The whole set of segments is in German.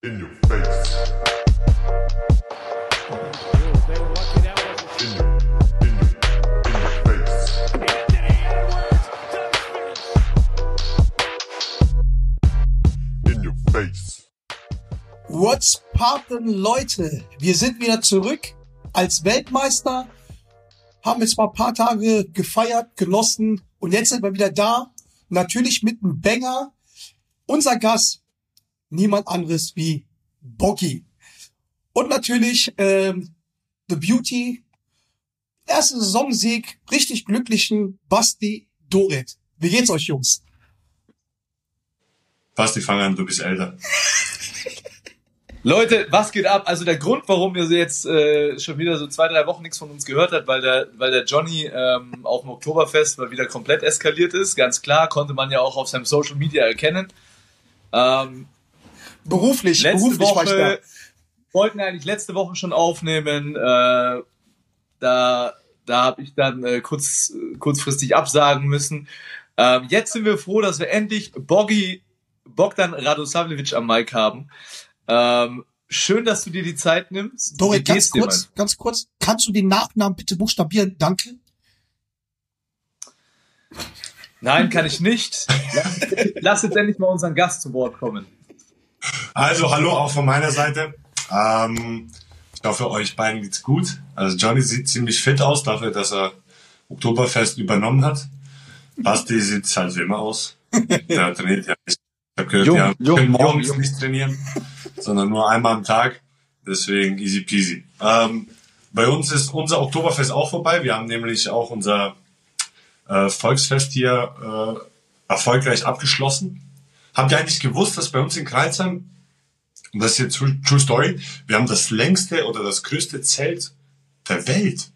In your face. What's poppin', Leute? Wir sind wieder zurück als Weltmeister, haben jetzt mal ein paar Tage gefeiert, genossen und jetzt sind wir wieder da. Natürlich mit einem Banger. Unser Gast, niemand anderes wie Boggy. Und natürlich ähm, The Beauty, erste Saisonsieg, richtig glücklichen Basti Doret. Wie geht's euch, Jungs? Basti, fang an, du bist älter. Leute, was geht ab? Also der Grund, warum ihr jetzt äh, schon wieder so zwei, drei Wochen nichts von uns gehört habt, weil der, weil der Johnny ähm, auf dem Oktoberfest mal wieder komplett eskaliert ist, ganz klar, konnte man ja auch auf seinem Social Media erkennen. Ähm, Beruflich, letzte beruflich war ich da. Woche wollten eigentlich letzte Woche schon aufnehmen. Äh, da da habe ich dann äh, kurz, kurzfristig absagen müssen. Ähm, jetzt sind wir froh, dass wir endlich Boggy Bogdan Radosavljevic am Mic haben. Ähm, schön, dass du dir die Zeit nimmst. Dorit, ganz kurz, ganz kurz, kannst du den Nachnamen bitte buchstabieren? Danke. Nein, kann ich nicht. Lass, lass jetzt endlich mal unseren Gast zu Wort kommen. Also, hallo auch von meiner Seite. Ähm, ich hoffe, euch beiden geht's gut. Also, Johnny sieht ziemlich fit aus, dafür, dass er Oktoberfest übernommen hat. Basti sieht halt wie immer aus. Der trainiert ja nicht. Ich habe gehört, Jung, ja, jung, können morgens jung. nicht trainieren, sondern nur einmal am Tag. Deswegen easy peasy. Ähm, bei uns ist unser Oktoberfest auch vorbei. Wir haben nämlich auch unser äh, Volksfest hier äh, erfolgreich abgeschlossen. Habt ihr eigentlich gewusst, dass bei uns in Kreuzheim, und das ist jetzt true, true Story, wir haben das längste oder das größte Zelt der Welt.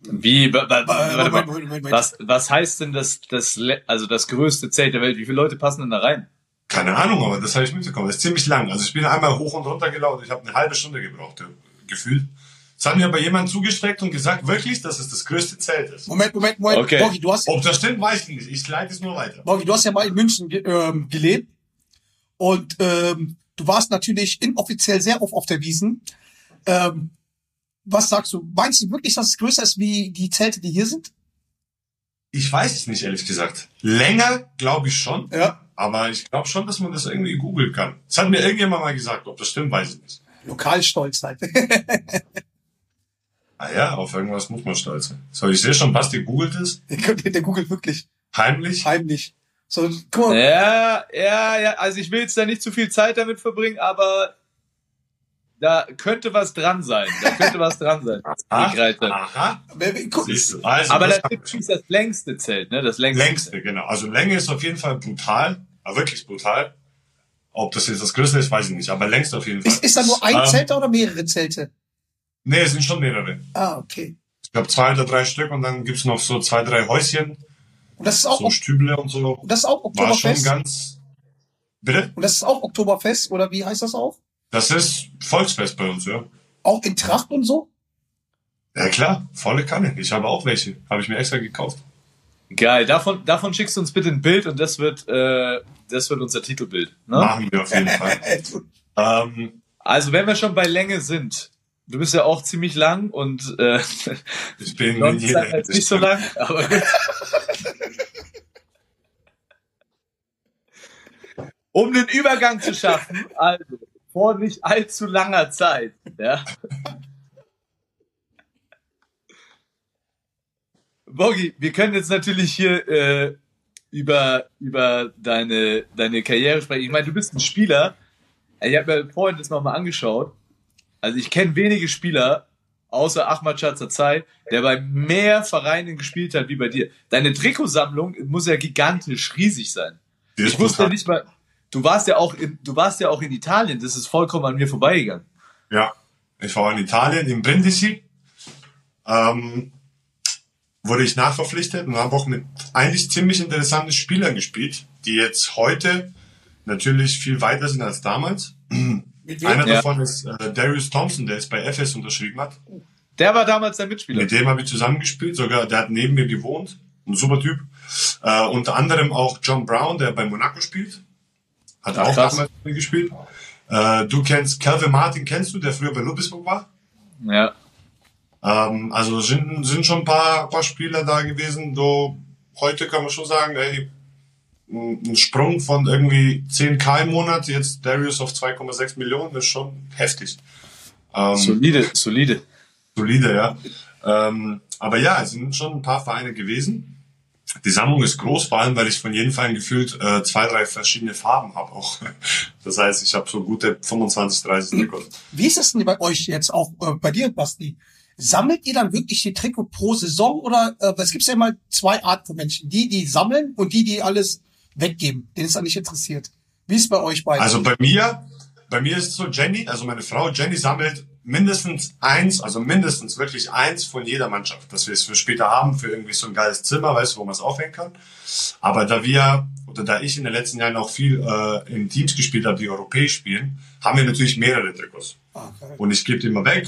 Wie, wa- warte mal. Was, was heißt denn das, das, also das größte Zelt der Welt? Wie viele Leute passen denn da rein? Keine Ahnung, aber das habe ich mitbekommen. Das ist ziemlich lang. Also ich bin einmal hoch und runter gelaufen. Ich habe eine halbe Stunde gebraucht, äh, gefühlt. Das hat mir aber jemand zugestreckt und gesagt, wirklich, dass es das größte Zelt ist. Moment, Moment, Moment. Okay. Boggy, du hast, Ob das stimmt, weiß ich nicht. Ich leite es nur weiter. Boggy, du hast ja mal in München ge ähm, gelebt und ähm, du warst natürlich inoffiziell sehr oft auf der Wiesen. Ähm, was sagst du? Meinst du wirklich, dass es größer ist wie die Zelte, die hier sind? Ich weiß es nicht, ehrlich gesagt. Länger, glaube ich schon. Ja. Aber ich glaube schon, dass man das irgendwie googeln kann. Das hat mir irgendjemand mal gesagt. Ob das stimmt, weiß ich nicht. Lokalstolz halt. Ah ja, auf irgendwas muss man stolz sein. So, ich sehe schon, Basti googelt es. der, der googelt wirklich Heimlich. heimlich. So, guck mal, Ja, ja, ja, also ich will jetzt da nicht zu viel Zeit damit verbringen, aber da könnte was dran sein. Da könnte was dran sein. Ah, aha. guck, Siehst du. Also, Aber das das ist das längste Zelt, ne? Das längste. längste, genau. Also Länge ist auf jeden Fall brutal. Aber wirklich brutal. Ob das jetzt das größte ist, weiß ich nicht. Aber längst auf jeden Fall. ist, ist da nur ein Ähm, Zelt oder mehrere Zelte? Nee, es sind schon mehrere. Ah, okay. Ich glaube zwei oder drei Stück und dann gibt's noch so zwei, drei Häuschen, Und das ist auch, so Stüble und so. und das ist auch War schon Oktoberfest? ganz. Bitte? Und das ist auch Oktoberfest, oder wie heißt das auch? Das ist Volksfest bei uns, ja. Auch in Tracht und so? Ja klar, volle Kanne. Ich habe auch welche. Habe ich mir extra gekauft. Geil. Davon, davon schickst du uns bitte ein Bild und das wird, äh, das wird unser Titelbild. Ne? Machen wir auf jeden Fall. Ähm, Also wenn wir schon bei Länge sind, du bist ja auch ziemlich lang und äh, ich bin halt nicht so lang, aber gut. Um den Übergang zu schaffen, also vor nicht allzu langer Zeit, ja. Boggy, wir können jetzt natürlich hier äh, über, über deine, deine Karriere sprechen. Ich meine, du bist ein Spieler. Ich habe mir vorhin das nochmal angeschaut. Also ich kenne wenige Spieler, außer Ahmad Chatzazai, der bei mehr Vereinen gespielt hat wie bei dir. Deine Trikotsammlung muss ja gigantisch riesig sein. Ich wusste nicht mal, du warst ja auch in, du warst ja auch in Italien, das ist vollkommen an mir vorbeigegangen. Ja, ich war in Italien, in Brindisi. Ähm, wurde ich nachverpflichtet und habe auch mit eigentlich ziemlich interessanten Spielern gespielt, die jetzt heute natürlich viel weiter sind als damals. Mit wem? Einer Ja. davon ist äh, Darius Thompson, der jetzt bei FS unterschrieben hat. Der war damals dein Mitspieler. Mit dem habe ich zusammengespielt, sogar der hat neben mir gewohnt. Ein super Typ. Äh, unter anderem auch John Brown, der bei Monaco spielt. Hat Ach, auch krass. damals gespielt. Äh, du kennst Calvin Martin, kennst du, der früher bei Ludwigsburg war? Ja. Ähm, also sind, sind schon ein paar, paar Spieler da gewesen. So, heute kann man schon sagen, ey, ein ein Sprung von irgendwie 10k im Monat, jetzt Darius auf 2,6 Millionen, ist schon heftig. Ähm, Solide, solide. solide, ja. Ähm, aber ja, es sind schon ein paar Vereine gewesen. Die Sammlung ist groß, vor allem, weil ich von jedem Verein gefühlt äh, zwei, drei verschiedene Farben habe auch. Das heißt, ich habe so gute 25, 30 Trikots. Wie ist es denn bei euch jetzt auch äh, bei dir, Basti? Sammelt ihr dann wirklich die Trikot pro Saison oder äh, es gibt ja immer zwei Arten von Menschen, die die sammeln und die die alles weggeben, denen es dann nicht interessiert. Wie ist es bei euch beiden? Also bei mir, bei mir ist es so, Jenny, also meine Frau, Jenny sammelt mindestens eins, also mindestens wirklich eins von jeder Mannschaft, dass wir es für später haben, für irgendwie so ein geiles Zimmer, weißt du, wo man es aufhängen kann. Aber da wir, oder da ich in den letzten Jahren auch viel äh, in Teams gespielt habe, die europäisch spielen, haben wir natürlich mehrere Trikots. okay. Und ich gebe die immer weg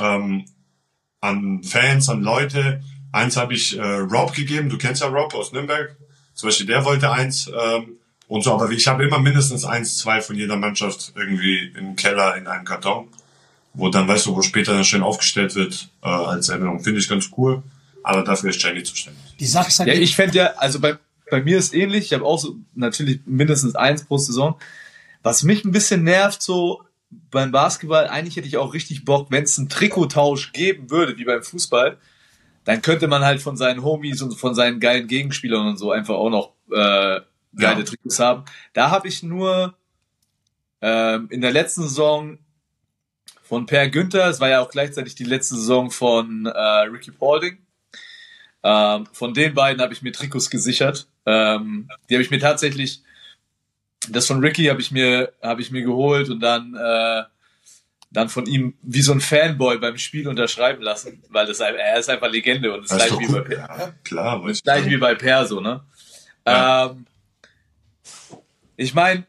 ähm, an Fans, an Leute. Eins habe ich äh, Rob gegeben, du kennst ja Rob aus Nürnberg. Zum Beispiel der wollte eins ähm, und so, aber ich habe immer mindestens eins, zwei von jeder Mannschaft irgendwie im Keller in einem Karton, wo dann, weißt du, wo später dann schön aufgestellt wird äh, als Erinnerung. Finde ich ganz cool, aber dafür ist Jenny zuständig. Die Sache ist halt, Ja, ich fände ja, also bei, bei mir ist ähnlich. Ich habe auch so natürlich mindestens eins pro Saison. Was mich ein bisschen nervt, so beim Basketball, eigentlich hätte ich auch richtig Bock, wenn es einen Trikottausch geben würde, wie beim Fußball, dann könnte man halt von seinen Homies und von seinen geilen Gegenspielern und so einfach auch noch äh, geile Ja. Trikots haben. Da habe ich nur ähm, in der letzten Saison von Per Günther, es war ja auch gleichzeitig die letzte Saison von äh, Ricky Paulding, ähm, von den beiden habe ich mir Trikots gesichert. Ähm, die habe ich mir tatsächlich, das von Ricky habe ich mir, habe ich mir geholt und dann, äh, dann von ihm wie so ein Fanboy beim Spiel unterschreiben lassen, weil das, er ist einfach Legende und Das ist gleich wie bei. Per, Ja, klar, gleich wie bei Per so, ne? Ja. Ähm, ich meine,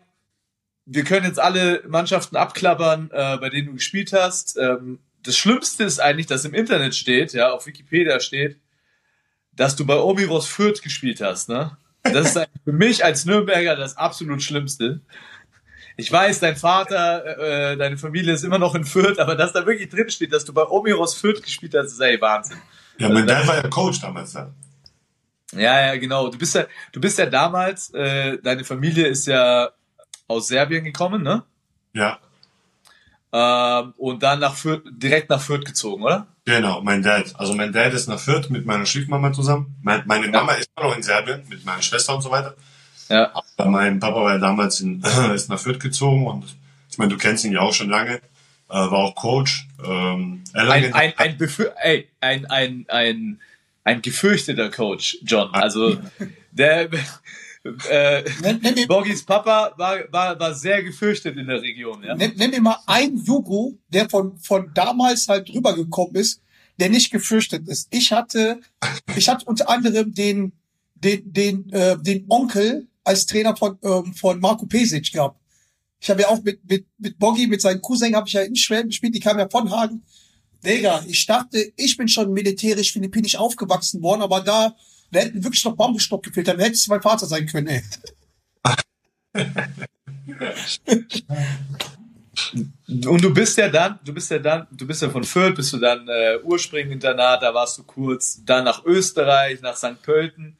wir können jetzt alle Mannschaften abklappern, äh, bei denen du gespielt hast. Ähm, das Schlimmste ist eigentlich, dass im Internet steht, ja, auf Wikipedia steht, dass du bei Omiros Fürth gespielt hast, ne? Das ist für mich als Nürnberger das absolut Schlimmste. Ich weiß, dein Vater, äh, deine Familie ist immer noch in Fürth, aber dass da wirklich drin steht, dass du bei Omiros Fürth gespielt hast, ist ey Wahnsinn. Ja, mein Dad war ja Coach damals da. Ja, ja, genau. Du bist ja, du bist ja damals, äh, deine Familie ist ja aus Serbien gekommen, ne? Ja, Ähm, und dann nach Fürth, direkt nach Fürth gezogen, oder? Genau, mein Dad. Also mein Dad ist nach Fürth mit meiner Stiefmama zusammen. Mein, meine Mama ist immer noch in Serbien mit meiner Schwester und so weiter. Ja. Aber mein Papa war ja damals in, ist nach Fürth gezogen und ich meine, du kennst ihn ja auch schon lange. Äh, war auch Coach. Ähm, Ein, ein, ein, ey, ein, ein, ein, ein gefürchteter Coach, John. Also, der, äh, nenn, Papa war, war, war sehr gefürchtet in der Region, ja. nenn, nenn mir mal einen Jugo, der von, von damals halt rübergekommen ist, der nicht gefürchtet ist. Ich hatte, ich hatte unter anderem den, den, den, äh, den Onkel als Trainer von, ähm, von Marco Pesic gehabt. Ich habe ja auch mit, mit, mit Boggy, mit seinen Cousin, habe ich ja in Schweden gespielt, die kamen ja von Hagen. Digga, ich dachte, ich bin schon militärisch philippinisch aufgewachsen worden, aber da, da hätten wirklich noch Bambusstock gefehlt, dann hätte es mein Vater sein können, ey. Und du bist ja dann, du bist ja dann, du bist ja von Fürth, bist du dann äh, Urspringen Internat, da warst du kurz, dann nach Österreich, nach St. Pölten.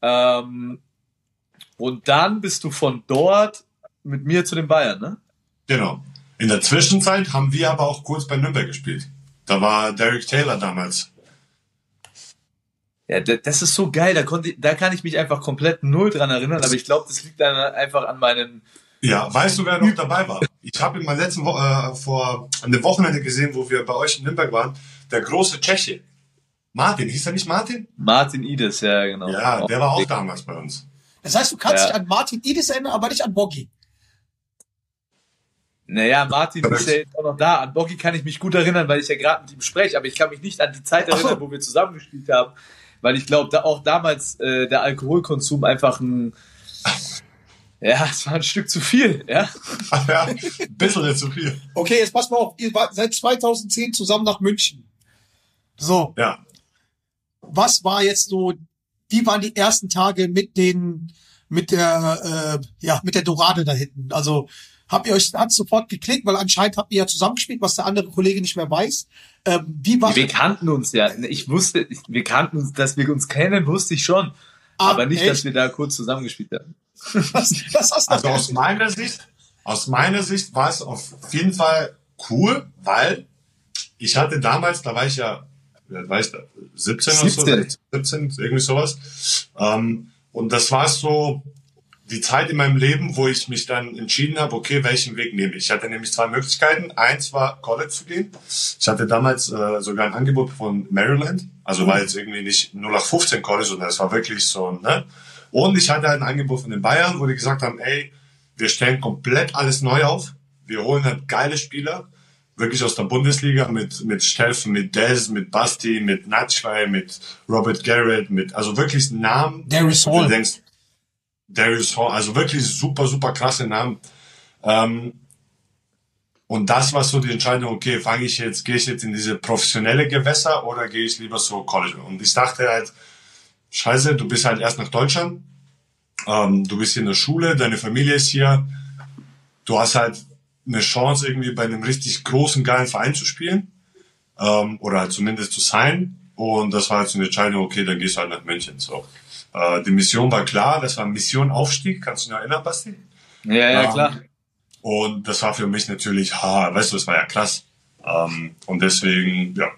Ähm, und dann bist du von dort mit mir zu den Bayern, ne? Genau. In der Zwischenzeit haben wir aber auch kurz bei Nürnberg gespielt. Da war Derek Taylor damals. Ja, das ist so geil, da konnte ich, da kann ich mich einfach komplett null dran erinnern, aber ich glaube, das liegt dann einfach an meinen, Ja, weißt du, wer noch dabei war? Ich habe ihn mal letzten Wo äh, vor einem Wochenende gesehen, wo wir bei euch in Nürnberg waren. Der große Tscheche. Martin, hieß er nicht Martin? Martin Ides, ja, genau. Ja, der war auch damals bei uns. Das heißt, du kannst Ja. dich an Martin Idis erinnern, aber nicht an Boggy. Naja, Martin ist ja jetzt auch noch da. An Bocky kann ich mich gut erinnern, weil ich ja gerade mit ihm spreche, aber ich kann mich nicht an die Zeit erinnern, wo wir zusammengespielt haben, weil ich glaube, da auch damals äh, der Alkoholkonsum einfach ein ja, es war ein Stück zu viel, ja. Ach ja, ein bisschen zu viel. Okay, jetzt pass mal auf, ihr wart seit 2010 zusammen nach München. So, Ja, was war jetzt so, wie waren die ersten Tage mit den, mit der, äh, ja, mit der Dorade da hinten. Also habt ihr euch, hat sofort geklickt, weil anscheinend habt ihr ja zusammengespielt, was der andere Kollege nicht mehr weiß. Ähm, wie war Wir kannten uns ja. Ich wusste, wir kannten uns, dass wir uns kennen, wusste ich schon. Ah, aber nicht, echt? dass wir da kurz zusammengespielt haben. das, das hast du Also aus meiner Sicht, aus meiner Sicht war es auf jeden Fall cool, weil ich hatte damals, da war ich ja, war ich da, 17 oder so, 17. 17, irgendwie sowas. Ähm, und das war so die Zeit in meinem Leben, wo ich mich dann entschieden habe, okay, welchen Weg nehme ich. Ich hatte nämlich zwei Möglichkeiten. Eins war College zu gehen. Ich hatte damals äh, sogar ein Angebot von Maryland. Also war jetzt irgendwie nicht 0815 College, sondern es war wirklich so, ne? Und ich hatte halt ein Angebot von den Bayern, wo die gesagt haben, ey, wir stellen komplett alles neu auf. Wir holen halt geile Spieler, wirklich aus der Bundesliga mit, mit Steffen, mit Dez, mit Basti, mit Natschwei, mit Robert Garrett, mit, also wirklich Namen. Darius du Hall. denkst, Darius Hall, also wirklich super, super krasse Namen. Ähm, und das war so die Entscheidung, okay, fange ich jetzt, gehe ich jetzt in diese professionelle Gewässer oder gehe ich lieber so College? Und ich dachte halt, scheiße, du bist halt erst nach Deutschland, ähm, du bist hier in der Schule, deine Familie ist hier, du hast halt eine Chance, irgendwie bei einem richtig großen, geilen Verein zu spielen ähm, oder halt zumindest zu sein. Und das war halt so eine Entscheidung, okay, dann gehst du halt nach München. So. Äh, die Mission war klar, das war Mission Aufstieg, kannst du dich noch erinnern, Basti? Ja, ja, Ja. klar. Und das war für mich natürlich, ha, weißt du, das war ja krass. Ähm, und deswegen, ja,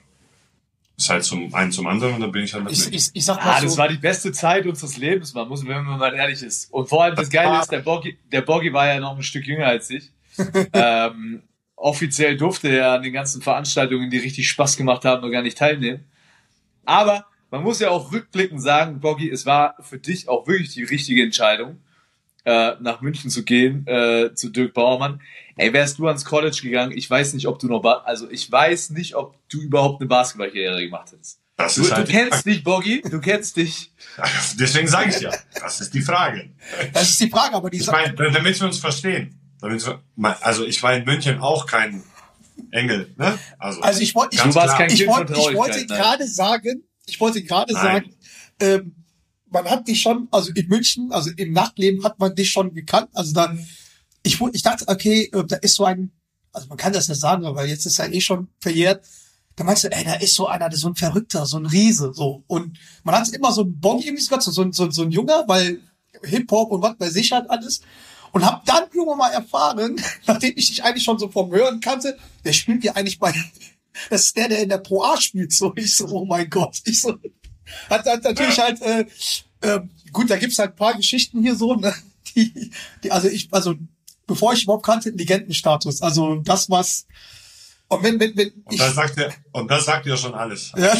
ist halt zum einen zum anderen und dann bin ich halt nach ich, ich, ich sag mal Ah, so, das war die beste Zeit unseres Lebens, man muss, wenn man mal ehrlich ist. Und vor allem das Geile ist, der Boggy, der Boggy war ja noch ein Stück jünger als ich. ähm, offiziell durfte er an den ganzen Veranstaltungen, die richtig Spaß gemacht haben, noch gar nicht teilnehmen. Aber man muss ja auch rückblickend sagen, Boggy, es war für dich auch wirklich die richtige Entscheidung, äh, nach München zu gehen, äh, zu Dirk Bauermann. Ey, wärst du ans College gegangen, ich weiß nicht, ob du noch, ba also ich weiß nicht, ob du überhaupt eine Basketballkarriere gemacht hättest. Das Du, ist du halt, kennst dich, Boggy, du kennst dich. deswegen sage ich ja, das ist die Frage. das ist die Frage, aber die Ich meine, damit wir uns verstehen. Damit wir, also ich war in München auch kein Engel, ne? Also, Also ich wollte, ich, Du ich Kind wollte, ich wollte gerade sagen, ich wollte gerade sagen, ähm, man hat dich schon, also in München, also im Nachtleben hat man dich schon gekannt. Also dann, ich, wu- ich dachte, okay, äh, da ist so ein, also man kann das nicht sagen, aber jetzt ist er eh schon verjährt. Da meinst du, ey, da ist so einer, der ist so ein Verrückter, so ein Riese, so. Und man hat immer so einen Bon irgendwie gehabt, so, so, so, so ein Junger, weil Hip-Hop und was bei sich hat alles. Und hab dann irgendwann mal erfahren, nachdem ich dich eigentlich schon so vom Hören kannte, der spielt ja eigentlich bei, das ist der, der in der Pro A spielt, so. Ich so, oh mein Gott. Ich so, hat, hat natürlich halt, äh, äh, gut, da gibt's halt ein paar Geschichten hier so, ne, die, die, also ich, also, bevor ich überhaupt kannte, Legendenstatus. Also, das was, und wenn, wenn, wenn, Und ich, das sagt ja, und das sagt ja schon alles. ja,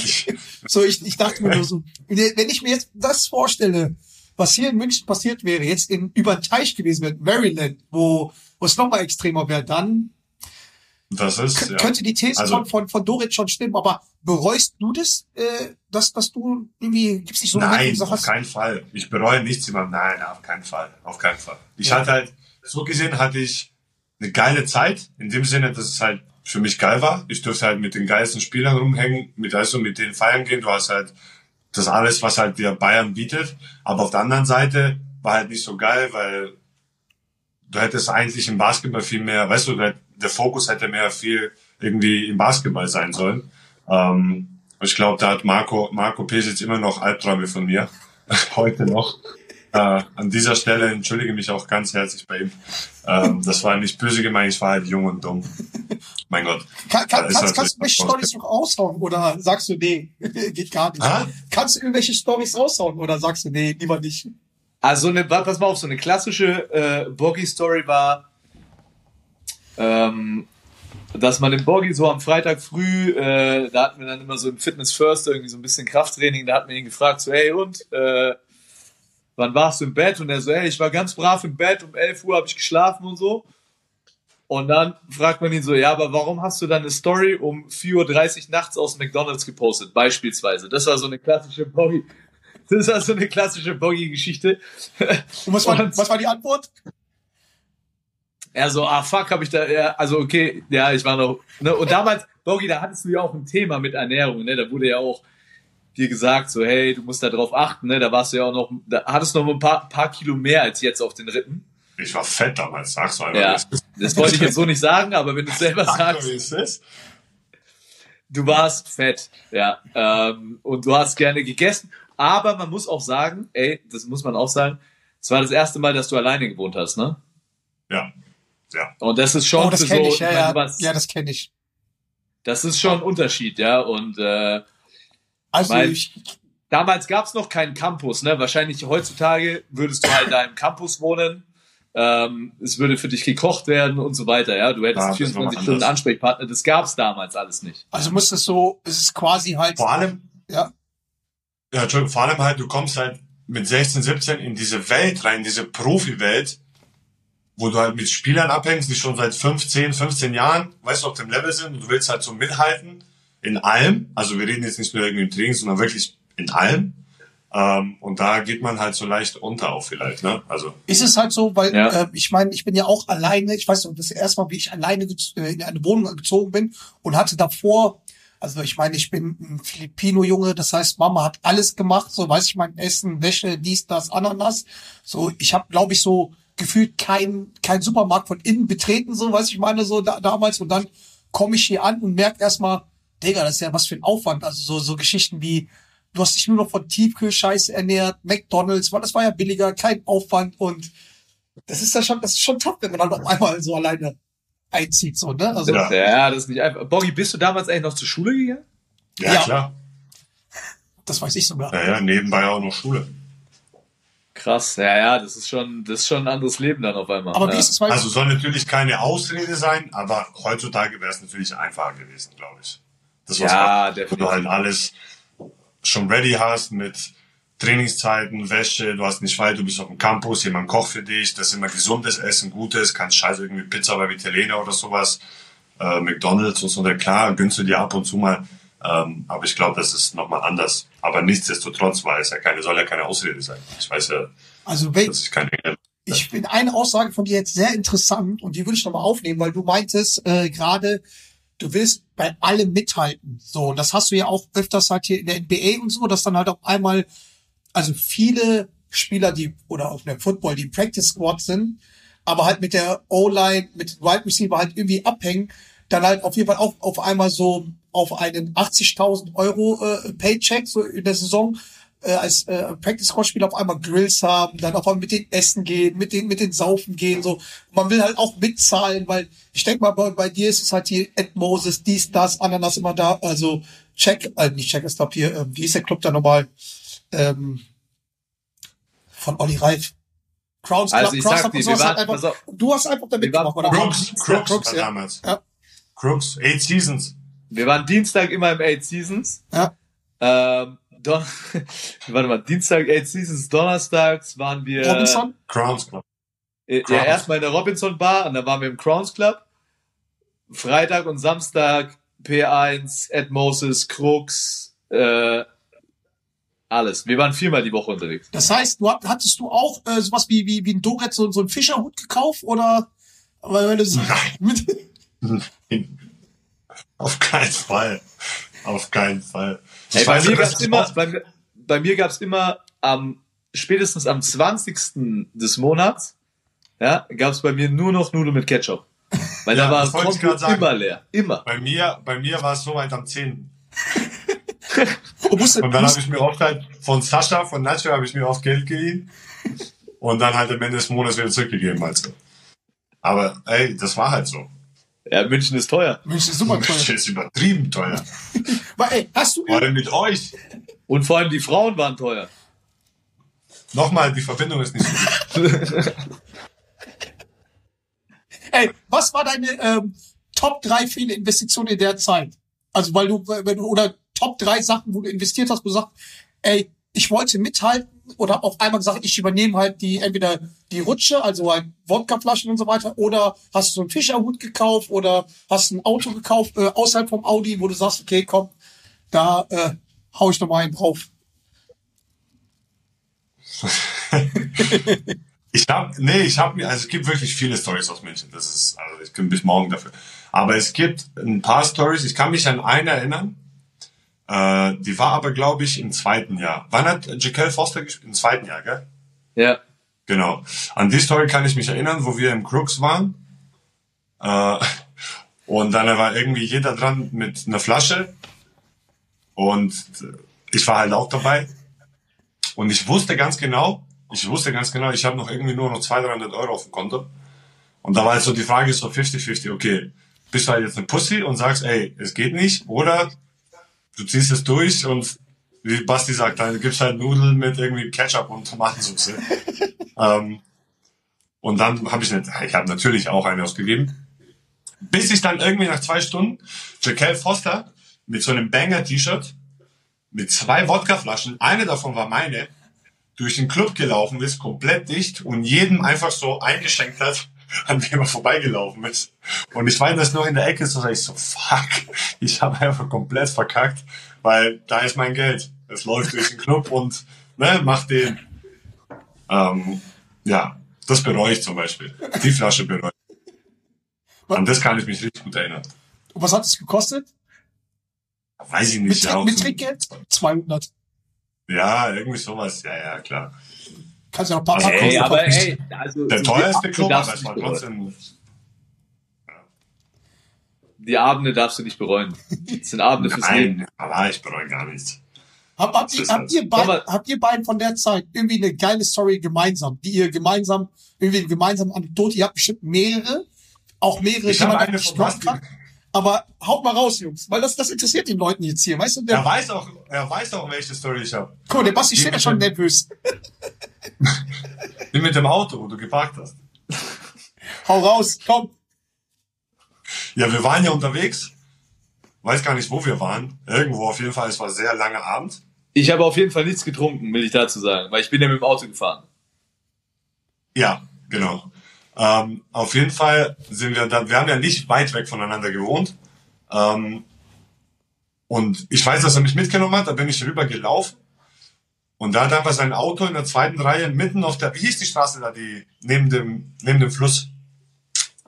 so, ich, ich dachte mir nur so, wenn ich mir jetzt das vorstelle, was hier in München passiert wäre, jetzt in, über den Teich gewesen wäre, Maryland, wo, wo es nochmal extremer wäre, dann Das ist, Kön- ja. könnte die These Also- von, von, von Dorit schon stimmen, aber bereust du das, äh, dass, dass du irgendwie, gibt's nicht so Nein, auf sagst, keinen Fall. Ich bereue nichts immer. Nein, auf keinen Fall. Auf keinen Fall. Ich Ja. hatte halt, so gesehen hatte ich eine geile Zeit. In dem Sinne, dass es halt für mich geil war. Ich durfte halt mit den geilsten Spielern rumhängen, mit, also mit denen feiern gehen. Du hast halt das alles, was halt dir Bayern bietet. Aber auf der anderen Seite war halt nicht so geil, weil du hättest eigentlich im Basketball viel mehr, weißt du, der, Fokus hätte mehr viel irgendwie im Basketball sein sollen. Ähm, ich glaube, da hat Marco, Marco Pesic immer noch Albträume von mir. Heute noch. Äh, an dieser Stelle entschuldige mich auch ganz herzlich bei ihm. Ähm, das war nicht böse gemeint, ich war halt jung und dumm. Mein Gott. kann, kann, kannst, kannst du welche was Storys noch raushauen oder sagst du, nee, geht gar nicht? Hä? Kannst du irgendwelche Storys raushauen oder sagst du, nee, lieber nicht? Also eine, pass mal auf, so eine klassische äh, Boggy-Story war, ähm, dass man im Boggy so am Freitag früh, äh, da hatten wir dann immer so im Fitness First irgendwie so ein bisschen Krafttraining, da hat man ihn gefragt, so, hey und, äh, wann warst du im Bett? Und er so, hey, ich war ganz brav im Bett, um 11 Uhr habe ich geschlafen und so. Und dann fragt man ihn so, ja, aber warum hast du dann eine Story um 4.30 Uhr nachts aus McDonalds gepostet, beispielsweise? Das war so eine klassische Boggy, das war so eine klassische Boggy-Geschichte. Und was war, Und- was war die Antwort? Er so, ah fuck, habe ich da, ja, also okay, ja, ich war noch, ne, und damals, Bogi, da hattest du ja auch ein Thema mit Ernährung, ne, da wurde ja auch dir gesagt, so, hey, du musst da drauf achten, ne? Da warst du ja auch noch, da hattest du noch ein paar, paar Kilo mehr als jetzt auf den Rippen. Ich war fett damals, sagst du einfach. Ja, das wollte ich jetzt so nicht sagen, aber wenn du es selber sagst, du warst fett, ja. Ähm, und du hast gerne gegessen. Aber man muss auch sagen, ey, das muss man auch sagen, es war das erste Mal, dass du alleine gewohnt hast, ne? Ja. Ja. Und das ist schon Oh, das so, ich, ja, ich meine, ja. warst- Ja, das kenne ich. das ist schon ein Unterschied, ja. Und äh, Also Weil- ich, damals gab es noch keinen Campus, ne? Wahrscheinlich heutzutage würdest du halt da im Campus wohnen. Ähm, es würde für dich gekocht werden und so weiter, ja. Du hättest Ja, das ist 24 nochmal Stunden anders. Ansprechpartner. Das gab es damals alles nicht. also muss es so, es ist quasi halt, Vor allem, ja, ja, Entschuldigung, vor allem halt, du kommst halt mit 16, 17 in diese Welt rein, diese Profi-Welt, wo du halt mit Spielern abhängst, die schon seit 15, 15 Jahren, weißt du, auf dem Level sind und du willst halt so mithalten in allem. Also wir reden jetzt nicht nur irgendwie im Training, sondern wirklich in allem. Ähm, und da geht man halt so leicht unter auch vielleicht, ne? Also, ist es halt so, weil Ja. äh, ich meine, ich bin ja auch alleine, ich weiß noch, das erste Mal, wie ich alleine äh, in eine Wohnung gezogen bin und hatte davor, also ich meine, ich bin ein Filipino-Junge, das heißt, Mama hat alles gemacht, so weiß ich mein Essen, Wäsche, dies, das, Ananas. So, ich habe, glaube ich, so gefühlt kein kein Supermarkt von innen betreten, so weiß ich meine, so da, damals. Und dann komme ich hier an und merke erstmal, Digga, das ist ja was für ein Aufwand. Also so, so Geschichten wie, du hast dich nur noch von Tiefkühlscheiße ernährt, McDonalds, weil das war ja billiger, kein Aufwand und das ist ja schon, das ist schon tough, wenn man dann auf einmal so alleine einzieht, so, ne? Also, Ja. Ja, das ist nicht einfach. Boggy, bist du damals eigentlich noch zur Schule gegangen? ja, Ja. klar. das weiß ich sogar. Ja, ja, nebenbei auch noch Schule. Krass, ja, ja, das ist schon, das ist schon ein anderes Leben dann auf einmal. Aber ja. wie ist es, Also soll natürlich keine Ausrede sein, aber heutzutage wäre es natürlich einfacher gewesen, glaube ich. Das was Ja, wo du definitiv. halt alles schon ready hast mit Trainingszeiten, Wäsche, du hast nicht frei, du bist auf dem Campus, jemand kocht für dich, das ist immer gesundes Essen, gutes, kein Scheiß irgendwie Pizza bei Italiener oder sowas, äh, McDonalds und so, na klar, gönnst du dir ab und zu mal, ähm, aber ich glaube, das ist nochmal anders. Aber nichtsdestotrotz, weil es ja keine, soll ja keine Ausrede sein. Ich weiß ja, also dass ich keine ich finde eine Aussage von dir jetzt sehr interessant und die würde ich nochmal aufnehmen, weil du meintest äh, gerade, du willst bei allem mithalten. So, und das hast du ja auch öfters halt hier in der NBA und so, dass dann halt auf einmal, also viele Spieler, die, oder auf dem Football, die im Practice Squad sind, aber halt mit der O-Line, mit dem Wide Receiver halt irgendwie abhängen, dann halt auf jeden Fall auch auf einmal so auf einen 80.000 Euro äh, Paycheck so in der Saison äh, als äh, Practice Squad Spieler auf einmal Grills haben, dann auf einmal mit den Essen gehen, mit den mit den Saufen gehen so. Man will halt auch mitzahlen, weil ich denke mal bei, bei dir ist es halt hier Ed Moses, dies, das, Ananas immer da, also Check, äh, nicht Check, ich glaube hier, äh, wie ist der Club da nochmal? Ähm, von Olli Reif. Crowns Club, Also ich Crowns sag Club dir, und wir sowas halt waren- einfach, du hast einfach damit waren gemacht, oder? Crooks, Crooks, Crooks, war ja. damals. Ja. Crooks, Eight Seasons. Wir waren Dienstag immer im Eight Seasons. Ja. Ähm, Don warte mal, Dienstag Eight Seasons, Donnerstags waren wir Robinson? Crowns Club. äh, ja Crowns. erstmal in der Robinson Bar und dann waren wir im Crowns Club. Freitag und Samstag P1, Ed Moses, Crooks, äh, alles. Wir waren viermal die Woche unterwegs. Das heißt, du hat- hattest du auch äh, sowas wie, wie, wie ein Doret, so, so einen Fischerhut gekauft oder? Weil wenn du mit, Auf keinen Fall. Auf keinen Fall. Ich Ey, bei mir gab's immer, bei, mir- bei mir gab's immer am spätestens am 20. des Monats, ja, gab's bei mir nur noch Nudeln mit Ketchup. Weil Ja, da war das sagen. immer leer. Immer. Bei mir, bei mir war es soweit am 10. du musst, Und dann habe ich mir oft halt von Sascha, von Nacho, habe ich mir oft Geld geliehen. Und dann halt am Ende des Monats wieder zurückgegeben. Also. Aber ey, das war halt so. Ja, München ist teuer. Das ist super Das toll. ist übertrieben teuer. Weil, ey, hast du, Vor allem mit euch. Und vor allem die Frauen waren teuer. Nochmal, die Verbindung ist nicht so gut. ey, was war deine ähm, Top 3 Fehlinvestitionen in der Zeit? Also, weil du, wenn du, oder Top 3 Sachen, wo du investiert hast, wo du sagst, ey, ich wollte mithalten oder auf einmal gesagt, ich übernehme halt die, entweder die Rutsche, also halt Wodkaflaschen und so weiter, oder hast du so einen Fischerhut gekauft oder hast ein Auto gekauft, äh, außerhalb vom Audi, wo du sagst, okay, komm, da äh, hau ich noch mal einen drauf. Ich hab, nee, ich habe mir, also es gibt wirklich viele Stories aus München. Das ist, also ich bin bis morgen dafür. Aber es gibt ein paar Stories. Ich kann mich an eine erinnern. Äh, die war aber, glaube ich, im zweiten Jahr. Wann hat Jekyll Foster gespielt? Im zweiten Jahr, gell? Ja. Genau. An die Story kann ich mich erinnern, wo wir im Crooks waren. Äh, und dann war irgendwie jeder dran mit einer Flasche. Und ich war halt auch dabei. Und ich wusste ganz genau, ich wusste ganz genau, ich habe noch irgendwie nur noch 200, 300 Euro auf dem Konto. Und da war jetzt so die Frage so 50-50, okay, bist du halt jetzt eine Pussy und sagst, ey, es geht nicht, oder du ziehst es durch und wie Basti sagt, dann gibt's halt Nudeln mit irgendwie Ketchup und Tomatensauce. ähm, und dann habe ich nicht, ich habe natürlich auch eine ausgegeben. Bis ich dann irgendwie nach zwei Stunden Jekyll Foster mit so einem Banger-T-Shirt mit zwei Wodkaflaschen, eine davon war meine, durch den Club gelaufen ist, komplett dicht und jedem einfach so eingeschenkt hat, an dem er vorbeigelaufen ist. Und ich war das noch in der Ecke, so ich so, fuck, ich habe einfach komplett verkackt, weil da ist mein Geld. Es läuft durch den Club und ne, macht den. Ähm, ja, das bereue ich zum Beispiel. Die Flasche bereue ich. An das kann ich mich richtig gut erinnern. Und was hat es gekostet? Weiß ich Mit, nicht. ja, Trick, mit Trinkgeld? 200. Ja, irgendwie sowas. Ja, ja, klar. Kannst ja noch ein paar Also, Ey, aber ey, also Der teuerste Club, darfst aber es du war nicht bereuen. trotzdem. Die Abende darfst du nicht bereuen. Das sind Abende fürs Leben. Nein, aber ich bereue gar nichts. Hab, habt, ihr, habt, halt- ihr beid, habt ihr beiden von der Zeit irgendwie eine geile Story gemeinsam, die ihr gemeinsam, irgendwie eine gemeinsame Anekdote, ihr habt bestimmt mehrere, auch mehrere, Ich die man habe auch eine nicht kann. Aber haut mal raus, Jungs, weil das, das interessiert den Leuten jetzt hier, weißt du? Der, Er weiß auch, er weiß auch, welche Story ich habe. guck mal, der Basti steht ja schon nervös. Die mit dem Auto, wo du geparkt hast. Hau raus, komm. Ja, wir waren ja unterwegs. Weiß gar nicht, wo wir waren. Irgendwo auf jeden Fall. Es war sehr langer Abend. Ich habe auf jeden Fall nichts getrunken, will ich dazu sagen, weil ich bin ja mit dem Auto gefahren. Ja, genau. Ähm, auf jeden Fall sind wir dann, wir haben ja nicht weit weg voneinander gewohnt. Ähm, und ich weiß, dass er mich mitgenommen hat, da bin ich rüber gelaufen. Und da hat er einfach sein Auto in der zweiten Reihe mitten auf der, wie hieß die Straße da, die, neben dem, neben dem Fluss?